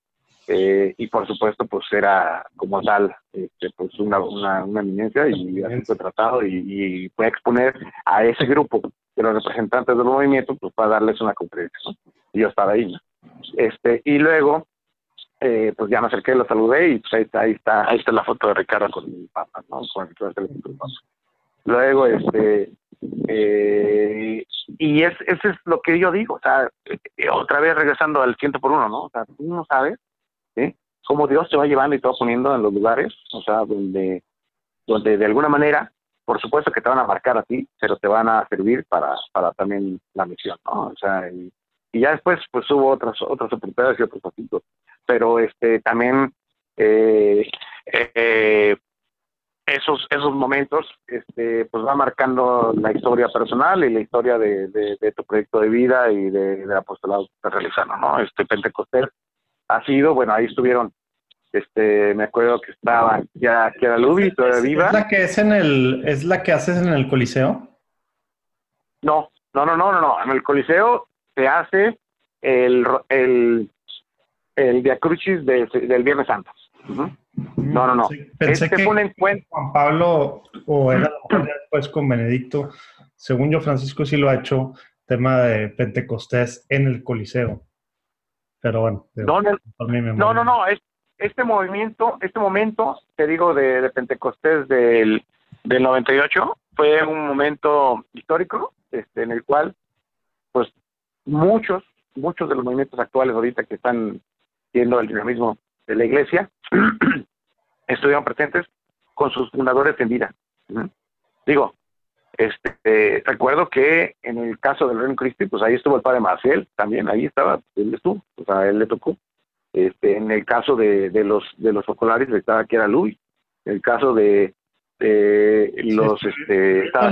eh, y por supuesto pues era como tal este, pues una, una, una eminencia y así fue tratado y, y, fue a exponer a ese grupo de los representantes del movimiento pues para darles una conferencia y yo estaba ahí este y luego eh, pues ya me acerqué lo saludé y pues ahí está ahí está ahí está la foto de Ricardo con mi papá no con el luego este eh, y es, eso es lo que yo digo, o sea, otra vez regresando al ciento por uno, ¿no? O sea, tú no sabes. Cómo Dios te va llevando y te va poniendo en los lugares, o sea, donde, donde de alguna manera, por supuesto que te van a marcar a ti, pero te van a servir para, para también la misión, ¿no? O sea, y, ya después pues hubo otras otras oportunidades y otros asuntos, pero este también eh, eh, esos esos momentos este pues va marcando la historia personal y la historia de, tu proyecto de vida y de, apostolado que estás realizando, ¿no? Este Pentecostés ha sido, bueno, ahí estuvieron, este, me acuerdo que estaba ya que era Lubi, todavía viva. ¿Es la que es en el, es la que haces en el Coliseo? No, no, no, no, no, en el Coliseo se hace el, el, el Via Crucis del Viernes Santo. No, no, no. pensé este que fue un encuentro. Juan Pablo, o era después con Benedicto, según yo, Francisco sí lo ha hecho, tema de Pentecostés en el Coliseo. Pero bueno, no, no, no, no, este movimiento, este momento, te digo, de, Pentecostés del, del 98, fue un momento histórico este, en el cual, pues, muchos, muchos de los movimientos actuales ahorita que están siendo el dinamismo de la iglesia, estuvieron presentes con sus fundadores en vida. Digo, este, recuerdo que en el caso del Reino Cristi, pues ahí estuvo el padre Marcel, también ahí estaba, él estuvo, o sea, él le tocó. Este, en el caso de, de los de los oculares estaba que era Luis. En el caso de, de los, este, estaba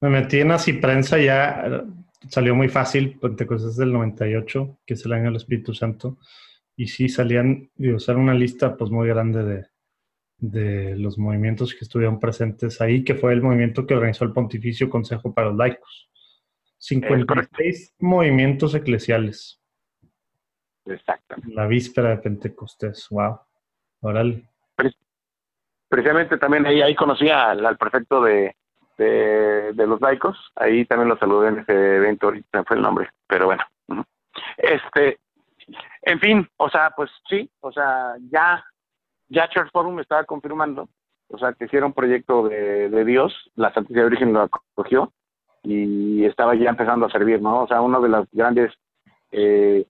Me metí en así prensa ya, salió muy fácil, Pentecostés del 98, que es el año del Espíritu Santo, y sí salían, y usar una lista pues muy grande de, de los movimientos que estuvieron presentes ahí, que fue el movimiento que organizó el Pontificio Consejo para los Laicos. 56 movimientos eclesiales. Exactamente. La víspera de Pentecostés, wow. Órale. Precisamente también ahí, ahí conocí al, prefecto de, de, los laicos, ahí también lo saludé en ese evento, ahorita fue el nombre, pero bueno. Este, en fin, o sea, pues sí, o sea, ya, ya Church Forum estaba confirmando, o sea, que hicieron un proyecto de, de Dios, la Santísima Virgen lo acogió y estaba ya empezando a servir, ¿no? O sea, una de las grandes, eh,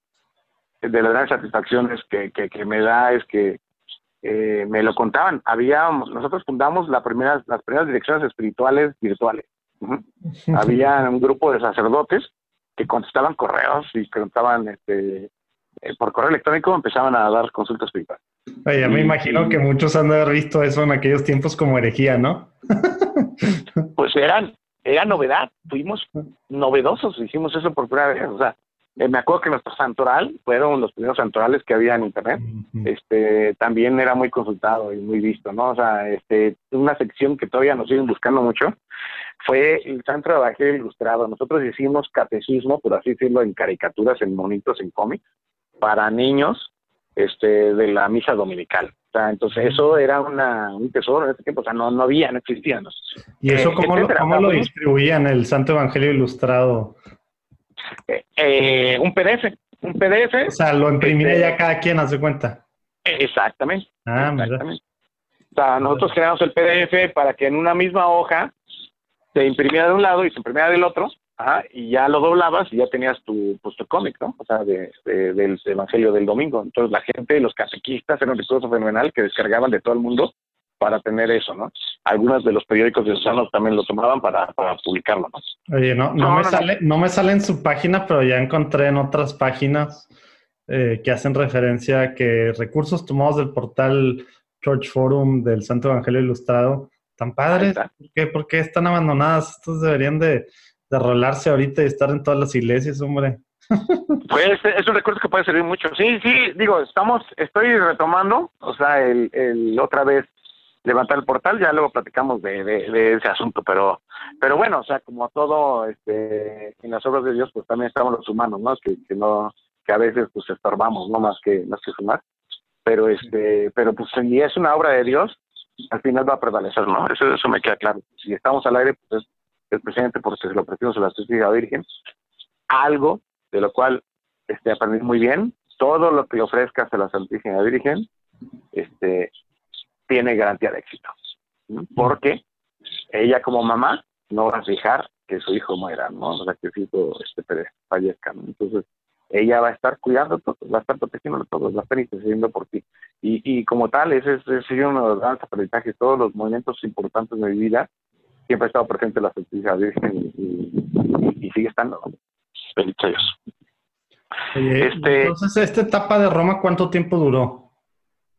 de las grandes satisfacciones que, que, me da es que eh, me lo contaban. Había, nosotros fundamos la primera, las primeras direcciones espirituales virtuales. Había un grupo de sacerdotes que contestaban correos y contaban este, eh, por correo electrónico, empezaban a dar consultas espirituales. Oye, me imagino que muchos han de haber visto eso en aquellos tiempos como herejía, ¿no? pues eran, era novedad, fuimos novedosos, hicimos eso por primera vez, o sea, eh, me acuerdo que nuestro santoral fueron los primeros santorales que había en internet, este, también era muy consultado y muy visto, ¿no? O sea, este, una sección que todavía nos siguen buscando mucho fue el Santo Evangelio Ilustrado. Nosotros hicimos catecismo, por así decirlo, en caricaturas, en monitos, en cómics, para niños, este, de la misa dominical entonces eso era una, un tesoro en ese tiempo, o sea, no, no había, no existía. ¿Y eso eh, cómo, lo, cómo lo distribuían, el Santo Evangelio Ilustrado? Eh, eh, un PDF, un PDF. O sea, lo imprimía ya cada quien, hace cuenta. Exactamente. Ah, exactamente. O sea, nosotros creamos el PDF para que en una misma hoja se imprimiera de un lado y se imprimiera del otro, y ya lo doblabas y ya tenías tu, pues, tu cómic, ¿no? O sea, de, del Evangelio del Domingo. Entonces la gente, los catequistas, era un recurso fenomenal que descargaban de todo el mundo para tener eso, ¿no? Algunos de los periódicos de diocesanos también lo tomaban para, para publicarlo, ¿no? Oye, no, no, me sale, no me sale en su página, pero ya encontré en otras páginas eh, que hacen referencia a que recursos tomados del portal Church Forum del Santo Evangelio Ilustrado, tan padres, ¿por qué, ¿por qué están abandonadas? Estos deberían de de rolarse ahorita y estar en todas las iglesias, hombre. Pues es un recurso que puede servir mucho. Sí, sí, digo, estamos, estoy retomando, o sea, el, el otra vez levantar el portal, ya luego platicamos de, de, ese asunto, pero pero bueno, o sea, como todo este en las obras de Dios, pues también estamos los humanos, ¿no? Que, que no que a veces pues estorbamos, no más que más que sumar. Pero este, pero pues si es una obra de Dios, al final va a prevalecer, ¿no? Eso eso me queda claro. Si estamos al aire, pues el presidente porque se lo ofrecimos a la Santísima Virgen, algo de lo cual este, aprendí muy bien, todo lo que ofrezcas a la Santísima Virgen este, tiene garantía de éxito, porque ella como mamá no va a fijar que su hijo muera, ¿no? O sea, que su hijo este, fallezca, ¿no? Entonces, ella va a estar cuidando todo, va a estar protegiendo todo, va a estar intercediendo por ti. Y, y como tal, ese es, uno de los grandes aprendizajes, todos los momentos importantes de mi vida siempre ha estado presente la Santísima Virgen y, sigue estando. Bendito Dios. este, entonces, ¿esta etapa de Roma cuánto tiempo duró?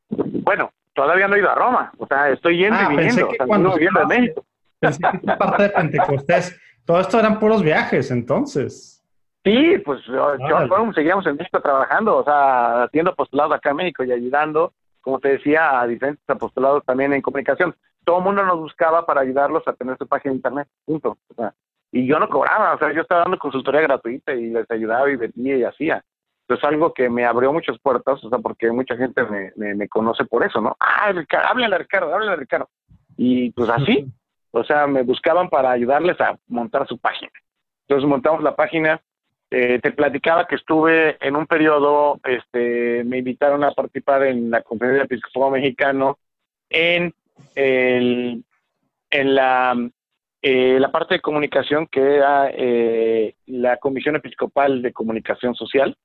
Bueno, todavía no he ido a Roma. O sea, estoy yendo ah, y viniendo. Que cuando viendo a México. Pensé que esta parte de Pentecostés, todo esto eran puros viajes, entonces. Sí, pues yo, seguíamos en México trabajando, o sea, haciendo apostolados acá en México y ayudando, como te decía, a diferentes apostolados también en comunicación todo el mundo nos buscaba para ayudarlos a tener su página de internet, punto. y yo no cobraba, o sea, yo estaba dando consultoría gratuita y les ayudaba y vendía y hacía. Entonces, algo que me abrió muchas puertas, o sea, porque mucha gente me, me, conoce por eso, ¿no? Ah, Ricardo, háblale a Ricardo, háblale a Ricardo. Y pues así, o sea, me buscaban para ayudarles a montar su página. Entonces montamos la página. Eh, te platicaba que estuve en un periodo, este, me invitaron a participar en la conferencia episcopal mexicano en el, en la, eh, la parte de comunicación que era eh, la Comisión Episcopal de Comunicación Social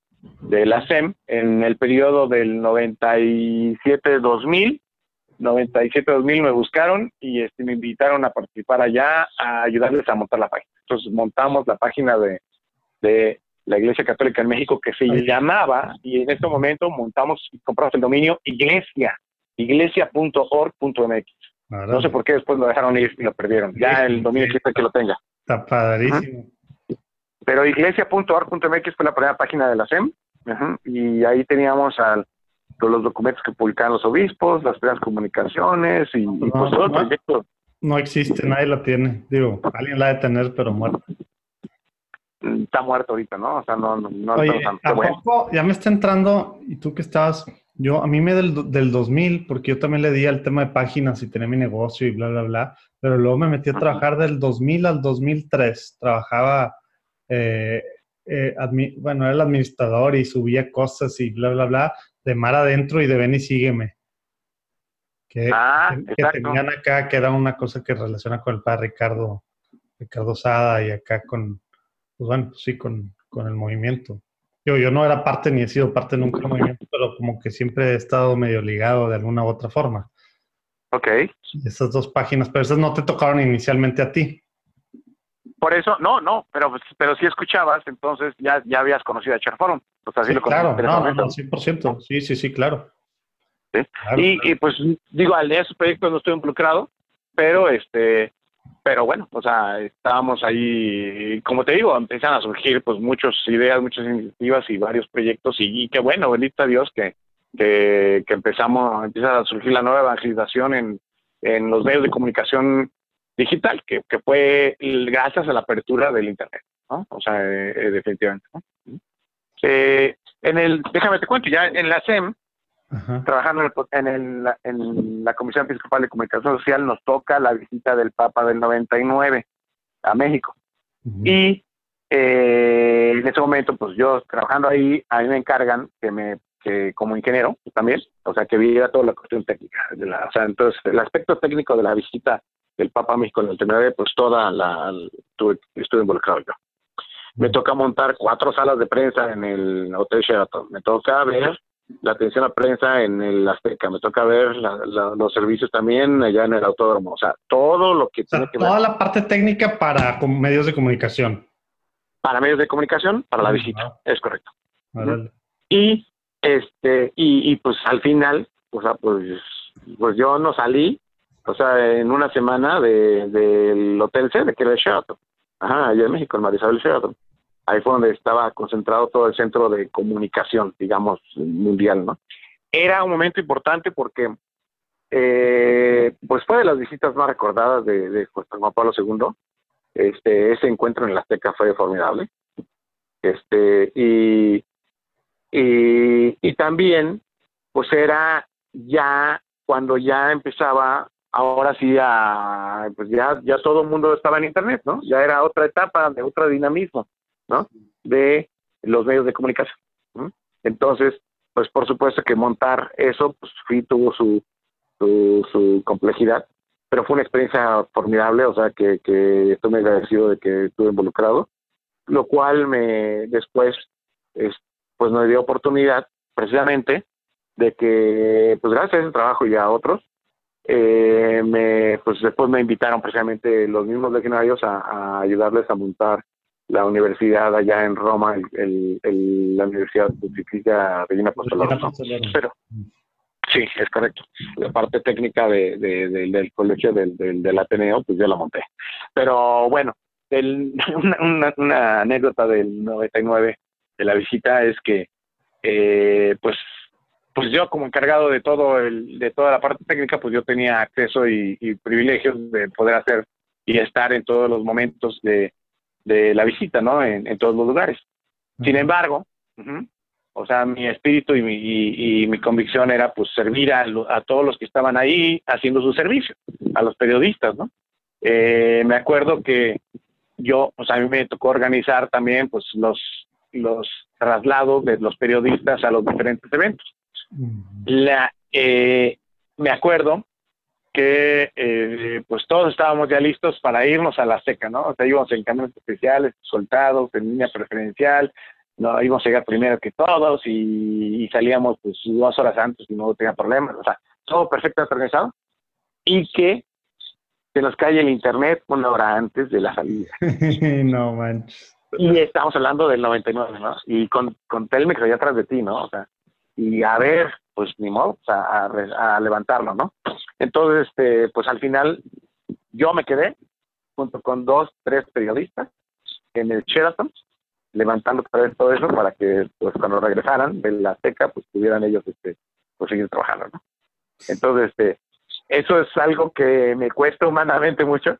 de la SEM en el periodo del 97-2000. 97-2000 me buscaron y este, me invitaron a participar allá a ayudarles a montar la página. Entonces montamos la página de, de la Iglesia Católica en México que se llamaba y en este momento montamos y compramos el dominio iglesia iglesia.org.mx. No sé por qué después lo dejaron ir y lo perdieron. Ya el dominio existe que lo tenga. Está padrísimo. Pero iglesia.org.mx fue la primera página de la SEM y ahí teníamos al, todos los documentos que publicaban los obispos, las primeras comunicaciones y, pues todo el proyecto. No existe, nadie la tiene. Digo, alguien la ha de tener, pero muerta. está muerto ahorita, ¿no? O sea, no, no, no Oye, ¿a poco ya me está entrando, y tú que estabas, yo, a mí me del, del 2000, porque yo también le di al tema de páginas y tenía mi negocio y bla, bla, bla, pero luego me metí a trabajar del 2000 al 2003. Trabajaba, eh, eh, bueno, era el administrador y subía cosas y bla, bla, bla, de mar adentro y de ven y sígueme. Que, ah, que, tenían acá, que era una cosa que relaciona con el padre Ricardo, Ricardo Sada y acá con, pues bueno, pues sí, con, con el movimiento. Yo, yo no era parte ni he sido parte nunca del movimiento, pero como que siempre he estado medio ligado de alguna u otra forma. Ok. Esas dos páginas, pero esas no te tocaron inicialmente a ti. Por eso, no, no, pero, pero si escuchabas, entonces ya, ya habías conocido a Charforum. Pues así lo claro, no, no, no, 100%. Sí, sí, sí, claro. ¿Sí? y, y, pues digo, al de esos proyectos no estoy involucrado, pero este, pero bueno, o sea, estábamos ahí, como te digo, empiezan a surgir pues muchas ideas, muchas iniciativas y varios proyectos y, y qué bueno, bendito Dios que, que, empezamos, empieza a surgir la nueva evangelización en, en los medios de comunicación digital, que, que, fue gracias a la apertura del Internet, ¿no? O sea, eh, eh, definitivamente. Eh, en el, déjame te cuento, ya en la SEM, trabajando en, el, en, la Comisión Episcopal de Comunicación Social, nos toca la visita del Papa del 99 a México. Y en ese momento, pues yo trabajando ahí, a mí me encargan que me que como ingeniero también, o sea, que viera toda la cuestión técnica. De la, o sea, entonces, el aspecto técnico de la visita del Papa a México en el 99, pues toda la, estuve, estuve involucrado yo. Me toca montar cuatro salas de prensa en el Hotel Sheraton. Me toca ver la atención a prensa en el Azteca. Me toca ver los servicios también allá en el Autódromo. O sea, todo lo que tiene que ver. Toda la parte técnica para medios de comunicación. Para medios de comunicación, para la visita. Es correcto. Y este, y, y pues al final, o sea, pues, pues yo no salí, o sea, en una semana del de, Hotel C, de que era el Sheraton. Ajá, allá en México, el Marisabel Sheraton. Ahí fue donde estaba concentrado todo el centro de comunicación, digamos, mundial, ¿no? Era un momento importante porque, eh, pues fue de las visitas más recordadas de, Juan Pablo II. Este, ese encuentro en la Azteca fue formidable. Este, y, y, y también, pues era ya cuando ya empezaba, ahora sí, a, pues ya, ya todo el mundo estaba en Internet, ¿no? Ya era otra etapa de otro dinamismo, ¿no? De los medios de comunicación. Entonces, pues por supuesto que montar eso, pues sí tuvo su, su, complejidad, pero fue una experiencia formidable, o sea, que, que estoy muy agradecido de que estuve involucrado, lo cual me después este, pues nos dio oportunidad precisamente de que, pues gracias a ese trabajo y a otros, eh, me, pues después me invitaron precisamente los mismos legionarios a, ayudarles a montar la universidad allá en Roma, el, el, la Universidad Pontificia Regina Apostolada. Pero, sí, es correcto. La parte técnica de, del colegio del, del, Ateneo, pues yo la monté. Pero bueno, una, una, una anécdota del 99 de la visita es que eh, pues pues yo como encargado de todo el, de toda la parte técnica pues yo tenía acceso y, privilegios de poder hacer y estar en todos los momentos de, de la visita no en, todos los lugares. Sin embargo o sea mi espíritu y mi, y, mi convicción era pues servir a, a, todos los que estaban ahí haciendo su servicio a los periodistas no eh, me acuerdo que yo pues a mí me tocó organizar también pues los los traslados de los periodistas a los diferentes eventos. La, eh, me acuerdo que eh, pues todos estábamos ya listos para irnos a la seca, ¿no? O sea, íbamos en camiones especiales, soldados, en línea preferencial, no íbamos a llegar primero que todos y, salíamos pues dos horas antes y no tenía problemas, o sea, todo perfectamente organizado y que se nos cae el internet una hora antes de la salida. no manches. Y estamos hablando del 99, ¿no? Y con, con Telmex allá atrás de ti, ¿no? O sea, y a ver, pues ni modo, sea, a, a, levantarlo, ¿no? Entonces, este, pues al final yo me quedé junto con dos, tres periodistas en el Sheraton, levantando otra vez todo eso para que, pues cuando regresaran de la seca, pues pudieran ellos, este, pues seguir trabajando, ¿no? Entonces, este, eso es algo que me cuesta humanamente mucho,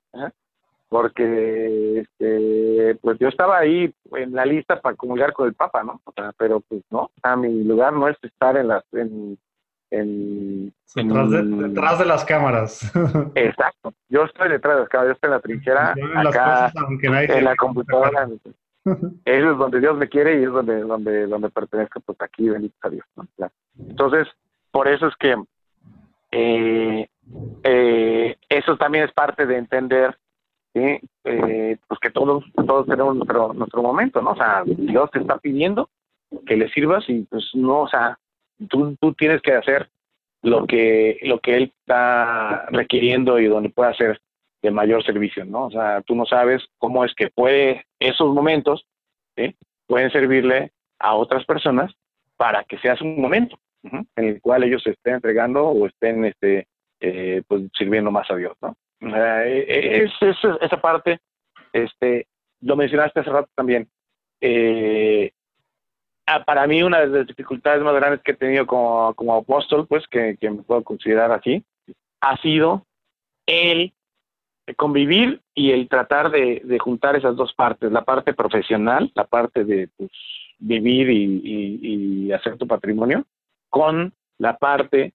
porque este, pues yo estaba ahí en la lista para comulgar con el Papa, ¿no? O sea, pero pues no, a mi lugar no es estar en las en, en, detrás, de, detrás de las cámaras. Exacto. Yo estoy detrás de las cámaras, yo estoy en la trinchera, acá, en la computadora. Eso es donde Dios me quiere y es donde donde donde pertenezco, pues aquí, bendito a Dios. ¿no? Entonces, por eso es que eh, eh, eso también es parte de entender ¿sí? eh, pues que todos todos tenemos nuestro nuestro momento, ¿no? O sea, Dios te está pidiendo que le sirvas y pues no, o sea, tú, tú tienes que hacer lo que lo que él está requiriendo y donde puede hacer de mayor servicio, ¿no? O sea, tú no sabes cómo es que puede esos momentos ¿sí? pueden servirle a otras personas para que sea su momento en el cual ellos se estén entregando o estén este eh, pues sirviendo más a Dios, ¿no? E, e, es, es, esa parte, este, lo mencionaste hace rato también. Eh, Ah, para mí una de las dificultades más grandes que he tenido como, como apóstol, pues que, me puedo considerar así, ha sido el convivir y el tratar de, juntar esas dos partes, la parte profesional, la parte de pues, vivir y, hacer tu patrimonio, con la parte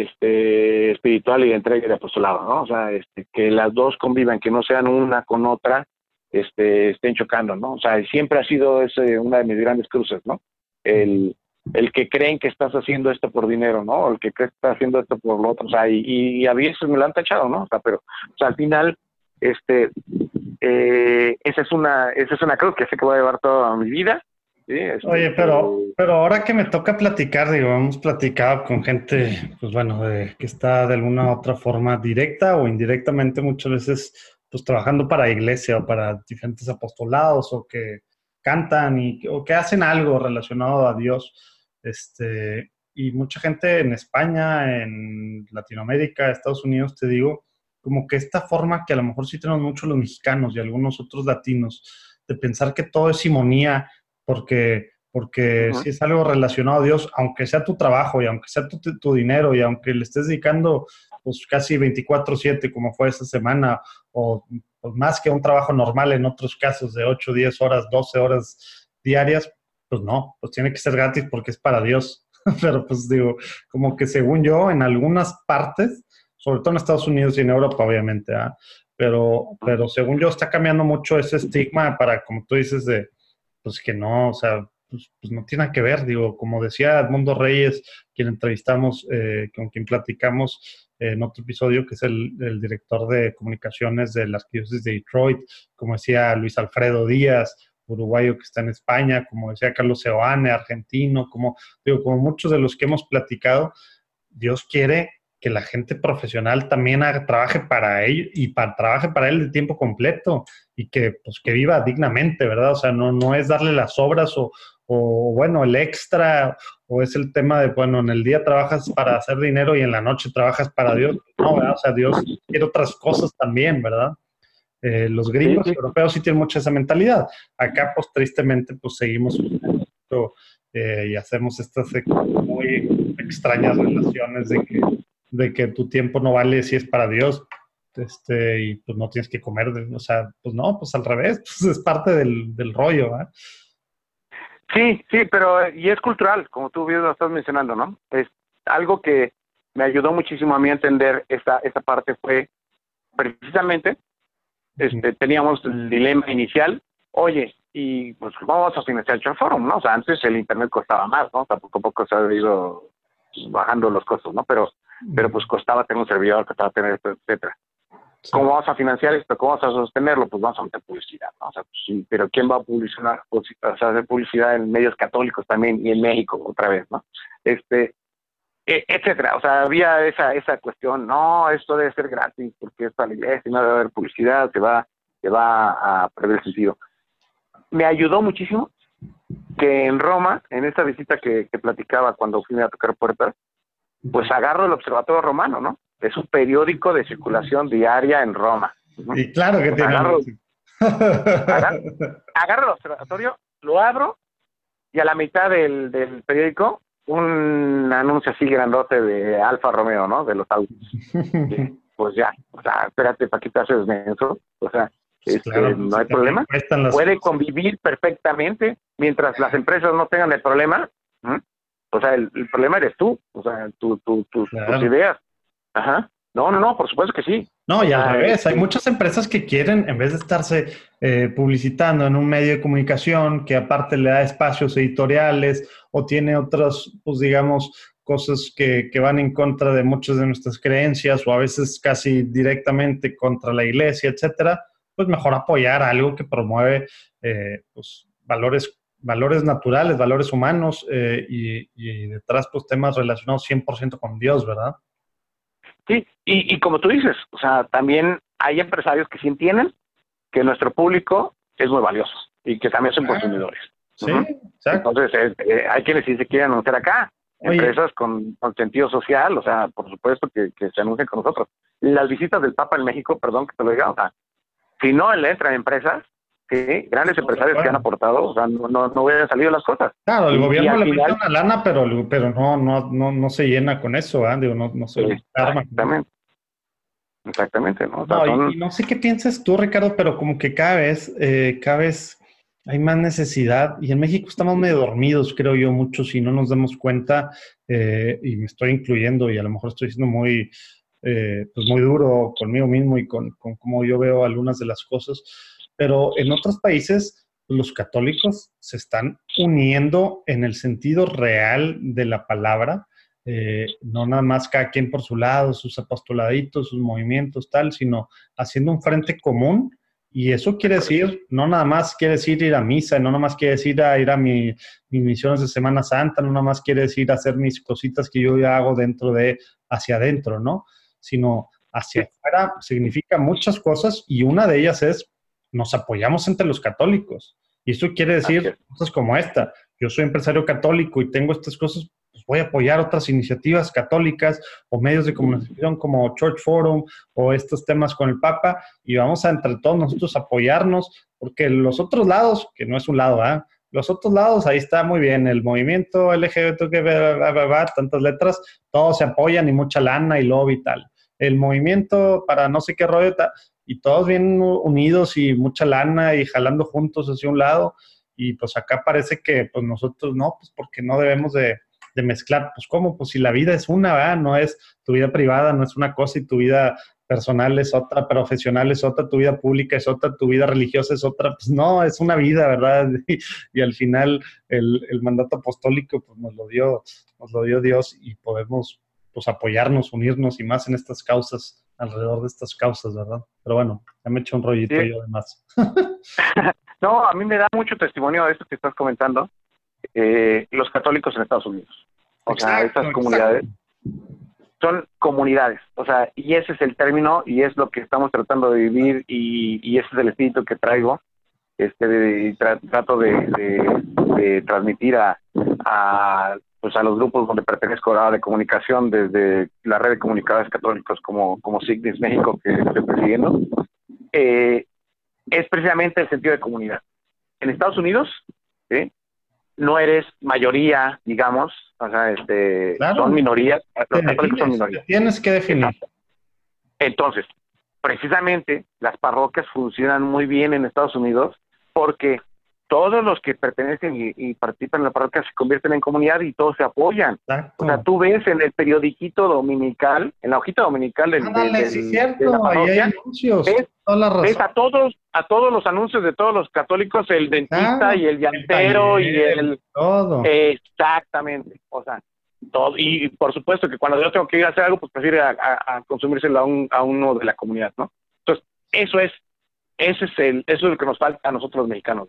este, espiritual y de entrega y de apostolado, ¿no? O sea, este, que las dos convivan, que no sean una con otra este, estén chocando, ¿no? O sea, siempre ha sido ese una de mis grandes cruces, ¿no? El, el que creen que estás haciendo esto por dinero, ¿no? El que cree que estás haciendo esto por lo otro, o sea, y, y a veces me lo han tachado, ¿no? O sea, pero, o sea, al final, este, eh, esa es una, esa es una cruz que sé que voy a llevar toda mi vida. Este, Oye, pero, pero ahora que me toca platicar, digo, hemos platicado con gente, pues bueno, de, que está de alguna u otra forma directa o indirectamente muchas veces pues trabajando para iglesia o para diferentes apostolados o que cantan y, o que hacen algo relacionado a Dios. Este, y mucha gente en España, en Latinoamérica, Estados Unidos, te digo, como que esta forma que a lo mejor sí tenemos mucho los mexicanos y algunos otros latinos, de pensar que todo es simonía, porque, porque si es algo relacionado a Dios, aunque sea tu trabajo y aunque sea tu, tu dinero y aunque le estés dedicando pues casi 24/7 como fue esta semana, o pues, más que un trabajo normal en otros casos de 8, 10 horas, 12 horas diarias, pues no, pues tiene que ser gratis porque es para Dios. Pero pues digo, como que según yo, en algunas partes, sobre todo en Estados Unidos y en Europa, obviamente, ¿ah? pero, pero según yo está cambiando mucho ese estigma para, como tú dices, de, pues que no, o sea, pues, pues, no tiene que ver, digo, como decía Edmundo Reyes, quien entrevistamos, eh, con quien platicamos en otro episodio, que es el, director de comunicaciones de la arquidiócesis de Detroit, como decía Luis Alfredo Díaz, uruguayo que está en España, como decía Carlos Seoane, argentino, como digo, como muchos de los que hemos platicado, Dios quiere que la gente profesional también trabaje para él y para, trabaje para él de tiempo completo y que, pues, que viva dignamente, ¿verdad? O sea, no, no es darle las obras o, o bueno, el extra, o es el tema de, bueno, en el día trabajas para hacer dinero y en la noche trabajas para Dios. No, ¿verdad? O sea, Dios quiere otras cosas también, ¿verdad? Eh, los gringos europeos sí tienen mucha esa mentalidad. Acá, pues tristemente, pues seguimos eh, y hacemos estas muy extrañas relaciones de que, de que tu tiempo no vale si es para Dios. Este, y pues no tienes que comer, o sea, pues no, pues al revés, pues es parte del, del rollo. Sí, sí, pero y es cultural, como tú bien lo estás mencionando, ¿no? Es algo que me ayudó muchísimo a mí a entender esta, esta parte fue precisamente, este, teníamos el dilema inicial, oye, y pues vamos a financiar el Forum, ¿no? O sea, antes el Internet costaba más, ¿no? O sea, poco a poco se ha ido bajando los costos, ¿no? Pero, pero pues costaba tener un servidor, costaba tener esto, etcétera. ¿Cómo vamos a financiar esto? ¿Cómo vamos a sostenerlo? Pues vamos a meter publicidad, ¿no? O sea, pues, sí, pero ¿quién va a publicar, o sea, hacer publicidad en medios católicos también y en México otra vez, ¿no? Este, e, etcétera. O sea, había esa, esa cuestión, no, esto debe ser gratis porque es para la iglesia, no debe haber publicidad, se va, se va a perder el sentido. Me ayudó muchísimo que en Roma, en esta visita que, que platicaba cuando fui a tocar puertas, pues agarro el Observatorio Romano, ¿no? Es un periódico de circulación diaria en Roma. Y claro que tiene. Agarro, agarro, el observatorio, lo abro y a la mitad del, del periódico un anuncio así grandote de Alfa Romeo, ¿no? De los autos. pues ya, o sea, espérate, ¿para qué te haces menso? O sea, pues este, no hay problema. Puede convivir perfectamente mientras las empresas no tengan el problema. O sea, el, problema eres tú, o sea, tus ideas. Ajá. No, no, no, por supuesto que sí. No, y al revés, hay muchas empresas que quieren, en vez de estarse eh, publicitando en un medio de comunicación que aparte le da espacios editoriales o tiene otras, pues digamos, cosas que, que, van en contra de muchas de nuestras creencias o a veces casi directamente contra la iglesia, etcétera, pues mejor apoyar algo que promueve eh, pues, valores, valores naturales, valores humanos eh, y, y, detrás pues temas relacionados 100% con Dios, ¿verdad? Sí, y, y como tú dices, o sea, también hay empresarios que sí entienden que nuestro público es muy valioso y que también son consumidores. Sí, exacto. Entonces, eh, hay quienes sí se quieren anunciar acá, empresas con, sentido social, o sea, por supuesto que, se anuncien con nosotros. Las visitas del Papa en México, perdón que te lo diga, o sea, si no le entran empresas, ¿sí? grandes empresarios que han aportado, o sea, no, no, no hubieran salido las cosas. Claro, el gobierno le mete una lana, pero, pero no, no, no, no se llena con eso, ¿eh? Digo, no, no se Exactamente. Exactamente, ¿no? no, y, no sé qué piensas tú, Ricardo, pero como que cada vez, eh, cada vez hay más necesidad y en México estamos medio dormidos, creo yo, muchos y no nos damos cuenta eh, y me estoy incluyendo y a lo mejor estoy siendo muy, eh, pues muy duro conmigo mismo y con, con cómo yo veo algunas de las cosas, pero en otros países los católicos se están uniendo en el sentido real de la palabra, eh, no nada más cada quien por su lado, sus apostoladitos, sus movimientos, tal, sino haciendo un frente común. Y eso quiere decir, no nada más quiere decir ir a misa, no nada más quiere decir a ir a mi, mis misiones de Semana Santa, no nada más quiere decir hacer mis cositas que yo ya hago dentro de, hacia adentro, ¿no? Sino hacia afuera significa muchas cosas y una de ellas es, nos apoyamos entre los católicos. Y eso quiere decir cosas como esta. Yo soy empresario católico y tengo estas cosas, pues voy a apoyar otras iniciativas católicas o medios de comunicación como Church Forum o estos temas con el Papa y vamos a entre todos nosotros apoyarnos porque los otros lados, que no es un lado, ¿ah? Los otros lados, ahí está muy bien, el movimiento LGBT, tantas letras, todos se apoyan y mucha lana y lobby y tal. El movimiento para no sé qué rollo, y todos bien unidos y mucha lana y jalando juntos hacia un lado. Y pues acá parece que pues nosotros no, pues porque no debemos de, de mezclar, pues cómo, pues si la vida es una, ¿verdad? No es tu vida privada, no es una cosa y tu vida personal es otra, profesional es otra, tu vida pública es otra, tu vida religiosa es otra, pues no, es una vida, ¿verdad? Y, al final el, el, mandato apostólico pues nos lo dio, nos lo dio Dios y podemos pues apoyarnos, unirnos y más en estas causas, alrededor de estas causas, ¿verdad? Pero bueno, ya me he hecho un rollito yo de más. no, a mí me da mucho testimonio de esto que estás comentando, eh, los católicos en Estados Unidos. O sea, estas comunidades son comunidades, o sea, y ese es el término y es lo que estamos tratando de vivir y, ese es el espíritu que traigo, este, trato de, transmitir a, a, pues a los grupos donde pertenezco a la de comunicación desde la red de comunicadores católicos como, como Signis México que estoy presidiendo, eh, es precisamente el sentido de comunidad. En Estados Unidos, ¿sí? no eres mayoría, digamos, o sea, este, son minorías, los católicos son minorías. Tienes que definir. Entonces, precisamente las parroquias funcionan muy bien en Estados Unidos porque todos los que pertenecen y, participan en la parroquia se convierten en comunidad y todos se apoyan. O sea, tú ves en el periodiquito dominical, en la hojita dominical del, cierto, la parroquia, anuncios, ves, a todos a todos los anuncios de todos los católicos, el dentista y el llantero y el todo. exactamente, o sea, todo y por supuesto que cuando yo tengo que ir a hacer algo, pues prefiero a, a, consumírselo a, un, a uno de la comunidad, ¿no? Entonces, eso es ese es el, eso es lo que nos falta a nosotros los mexicanos,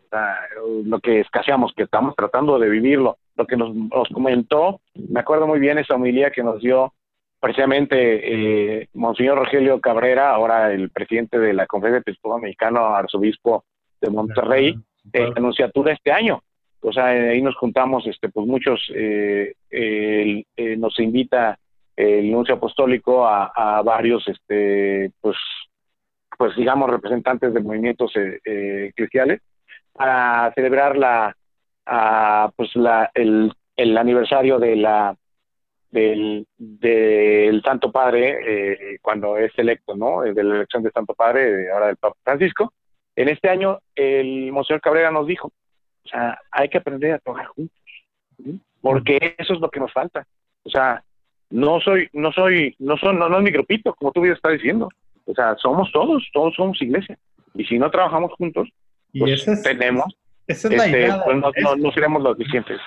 lo que escaseamos, que estamos tratando de vivirlo. Lo que nos, comentó, me acuerdo muy bien esa homilía que nos dio precisamente eh, Monseñor Rogelio Cabrera, ahora el presidente de la Conferencia Episcopal Mexicano, arzobispo de Monterrey, de anunciatura este año. O sea, ahí nos juntamos, este, pues muchos, eh, eh, nos invita el nuncio apostólico a, a varios, este, pues pues digamos, representantes de movimientos eh, eh cristianes, para celebrar la, pues la, el, el aniversario de la del, del Santo Padre eh, cuando es electo, ¿no? De la elección del Santo Padre, ahora del Papa Francisco. En este año, el Monseñor Cabrera nos dijo, o sea, hay que aprender a trabajar juntos, porque eso es lo que nos falta. O sea, no soy, no soy, no son, no, no es mi grupito, como tú bien estás diciendo. O sea, somos todos, todos somos iglesia. Y si no trabajamos juntos, pues tenemos esa es la idea. Pues no, no, seremos los vigentes.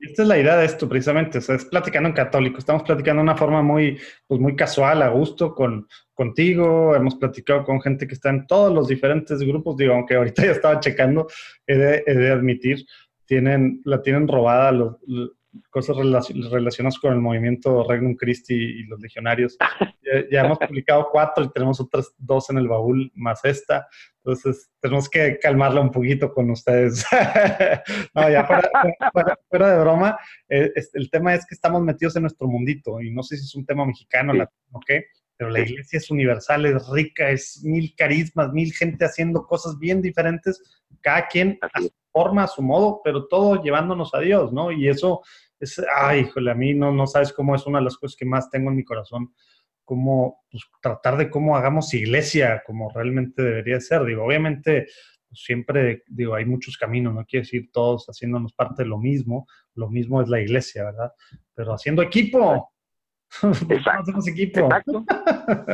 Esta es la idea de esto, precisamente. O sea, es platicando en católico. Estamos platicando de una forma muy, pues muy casual, a gusto, con, contigo. Hemos platicado con gente que está en todos los diferentes grupos. Digo, aunque ahorita ya estaba checando, he de, he de admitir, tienen, la tienen robada los, cosas relacionadas con el movimiento Regnum Christi y los legionarios. Ya, hemos publicado cuatro y tenemos otras dos en el baúl, más esta. Entonces, tenemos que calmarla un poquito con ustedes. no, ya fuera, de broma, eh, el tema es que estamos metidos en nuestro mundito y no sé si es un tema mexicano o qué, pero la iglesia es universal, es rica, es mil carismas, mil gente haciendo cosas bien diferentes, cada quien a su forma, a su modo, pero todo llevándonos a Dios, ¿no? Y eso es, ay, híjole, a mí no, no sabes cómo es una de las cosas que más tengo en mi corazón, como pues, tratar de cómo hagamos iglesia como realmente debería ser. Digo, obviamente, pues, siempre, digo, hay muchos caminos, no quiere decir todos haciéndonos parte de lo mismo, lo mismo es la iglesia, ¿verdad? Pero haciendo equipo. Exacto. hacemos equipo. Exacto.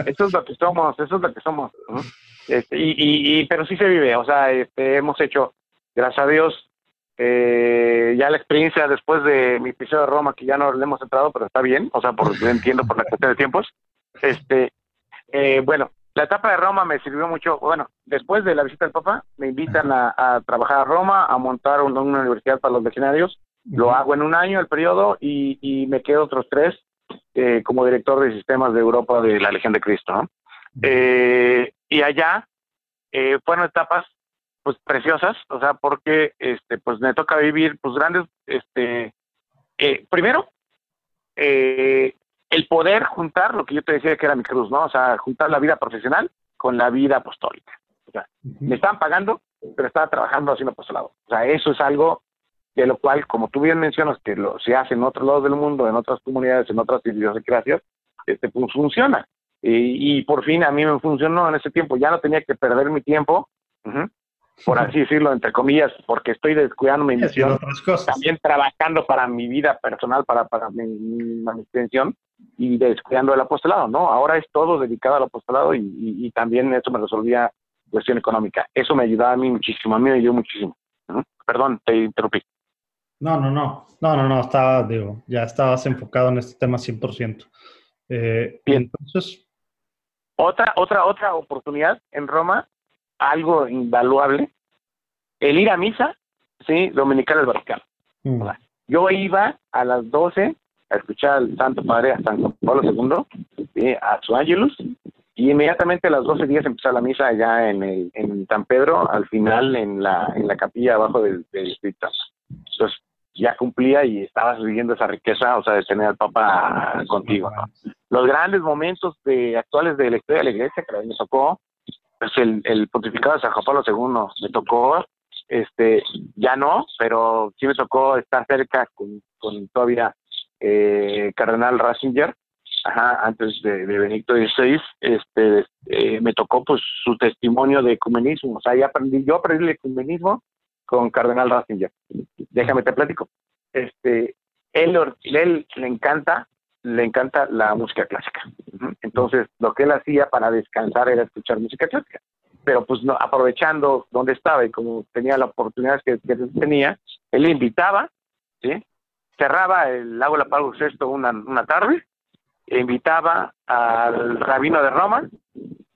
Eso es lo que somos, eso es lo que somos. Este, y, y, pero sí se vive, o sea, este, hemos hecho, gracias a Dios, eh, ya la experiencia después de mi episodio de Roma, que ya no le hemos entrado, pero está bien, o sea, por, entiendo por la cuestión de tiempos. Este, eh, bueno, la etapa de Roma me sirvió mucho. Bueno, después de la visita del Papa, me invitan a, trabajar a Roma, a montar una universidad para los legionarios. Lo hago en un año, el periodo, y, me quedo otros tres eh, como director de sistemas de Europa de la Legión de Cristo. Eh, y allá fueron etapas pues preciosas, o sea, porque este pues me toca vivir pues grandes este eh, primero eh, el poder juntar lo que yo te decía que era mi cruz, ¿no? O sea, juntar la vida profesional con la vida apostólica. O sea, me estaban pagando, pero estaba trabajando haciendo apostolado. O sea, eso es algo de lo cual, como tú bien mencionas, que lo, se hace en otros lados del mundo, en otras comunidades, en otras idiosincrasias, este, pues funciona. Y, y, por fin a mí me funcionó en ese tiempo. Ya no tenía que perder mi tiempo por así decirlo, entre comillas, porque estoy descuidando mi misión, también trabajando para mi vida personal, para, para mi, mi, y descuidando el apostolado, ¿no? Ahora es todo dedicado al apostolado y, y, también eso me resolvía cuestión económica. Eso me ayudaba a mí muchísimo, a mí me ayudó muchísimo. Perdón, te interrumpí. No, no, no, no, no, no, estaba, digo, ya estabas enfocado en este tema 100%. Eh, Bien. Entonces... Otra, otra, otra oportunidad en Roma algo invaluable, el ir a misa, sí, dominical al Vaticano. Mm. Yo iba a las 12 a escuchar al Santo Padre, a San Pablo II, a su Ángelus, y inmediatamente a las 12 días empezaba la misa allá en, el, en San Pedro, al final en la, en la capilla abajo del, del Entonces, ya cumplía y estabas viviendo esa riqueza, o sea, de tener al Papa contigo. Los grandes momentos de, actuales de la historia de la iglesia, que a mí me tocó, pues el, el pontificado de San Juan Pablo II me tocó, este, ya no, pero sí me tocó estar cerca con, todavía eh, Cardenal Ratzinger, ajá, antes de, Benito XVI, este, eh, me tocó pues su testimonio de ecumenismo, o sea, ya aprendí, yo aprendí el ecumenismo con Cardenal Ratzinger. Déjame te platico. Este, él le encanta le encanta la música clásica. Entonces, lo que él hacía para descansar era escuchar música clásica. Pero pues aprovechando donde estaba y como tenía la oportunidad que, tenía, él le invitaba, cerraba el lago La Palo VI una, una tarde, e invitaba al rabino de Roma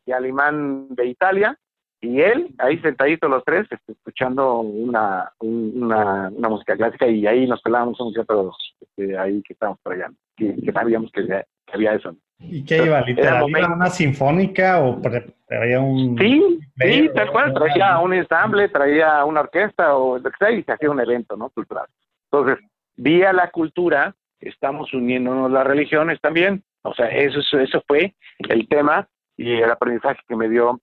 y al imán de Italia, y él, ahí sentaditos los tres, este, escuchando una, una, música clásica, y ahí nos pelábamos un pero este, ahí que estábamos por allá que, sabíamos que, había eso. ¿Y qué iba? ¿Literal? ¿Iba una sinfónica o traía un...? Sí, sí, tal cual. Traía un ensamble, traía una orquesta o lo que sea y se hacía un evento ¿no? cultural. Entonces, vía la cultura, estamos uniéndonos las religiones también. O sea, eso, eso fue el tema y el aprendizaje que me dio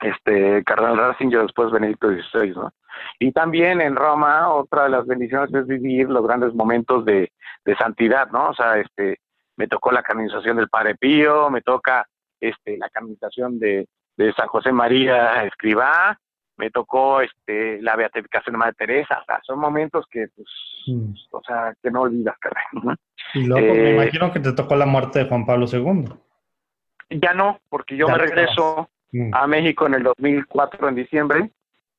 este Cardenal Ratzinger, después Benedicto XVI, ¿no? Y también en Roma, otra de las bendiciones es vivir los grandes momentos de, de santidad, ¿no? O sea, este, me tocó la canonización del Padre Pío, me toca este, la canonización de, de San José María Escribá, me tocó este la beatificación de Madre Teresa, o sea, son momentos que, pues, mm. o sea, que no olvidas, caray. Y luego me eh, imagino que te tocó la muerte de Juan Pablo II. Ya no, porque yo me regreso mm. a México en el 2004, en diciembre,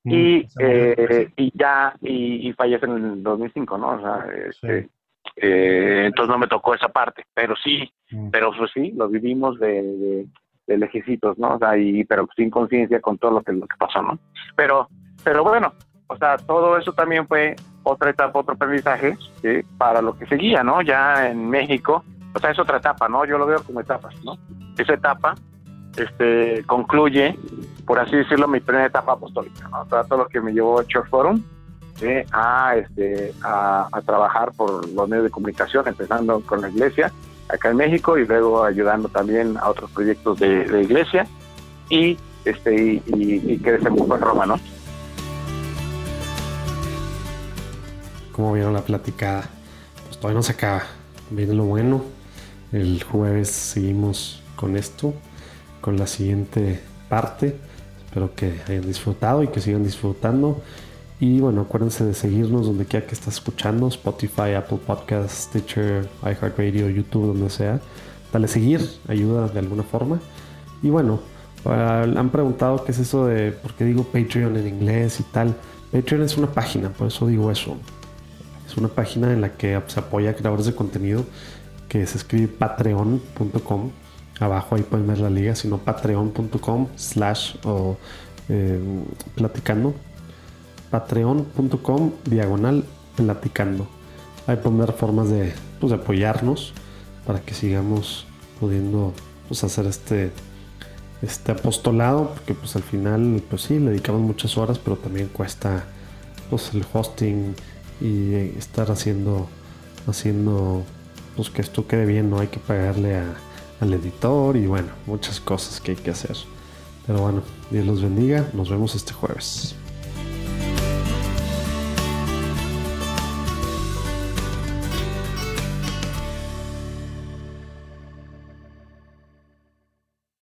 mm, y, eh, y ya, y, fallece en el 2005, ¿no? O sea, este, eh, entonces no me tocó esa parte, pero sí, pero pues sí, lo vivimos de de lejecitos, ¿no? O sea, y, pero sin conciencia con todo lo que, lo que pasó, ¿no? Pero, pero bueno, o sea, todo eso también fue otra etapa, otro aprendizaje para lo que seguía, ¿no? Ya en México, o sea, es otra etapa, ¿no? Yo lo veo como etapas, ¿no? Esa etapa este, concluye, por así decirlo, mi primera etapa apostólica, ¿no? todo lo que me llevó Church Forum a, este, a, a trabajar por los medios de comunicación, empezando con la iglesia, acá en México y luego ayudando también a otros proyectos de, iglesia y este y, y, que desemboco en Roma, ¿no? Vieron la platicada, pues todavía no se acaba. Viene lo bueno. El jueves seguimos con esto, con la siguiente parte. Espero que hayan disfrutado y que sigan disfrutando. Y bueno, acuérdense de seguirnos donde quiera que estés escuchando, Spotify, Apple Podcasts, Stitcher, iHeartRadio, YouTube, donde sea. Dale seguir, ayuda de alguna forma. Y bueno, han preguntado qué es eso de por qué digo Patreon en inglés y tal. Patreon es una página, por eso digo eso. Es una página en la que se apoya a creadores de contenido que se escribe patreon.com. Abajo ahí pueden ver la liga, sino patreon.com slash o eh, platicando patreon.com diagonal platicando. Hay poner formas de, pues, apoyarnos para que sigamos pudiendo pues, hacer este, este apostolado, porque pues al final, pues sí, le dedicamos muchas horas, pero también cuesta pues el hosting y estar haciendo, haciendo pues que esto quede bien, no hay que pagarle al editor y bueno, muchas cosas que hay que hacer. Pero bueno, Dios los bendiga, nos vemos este jueves.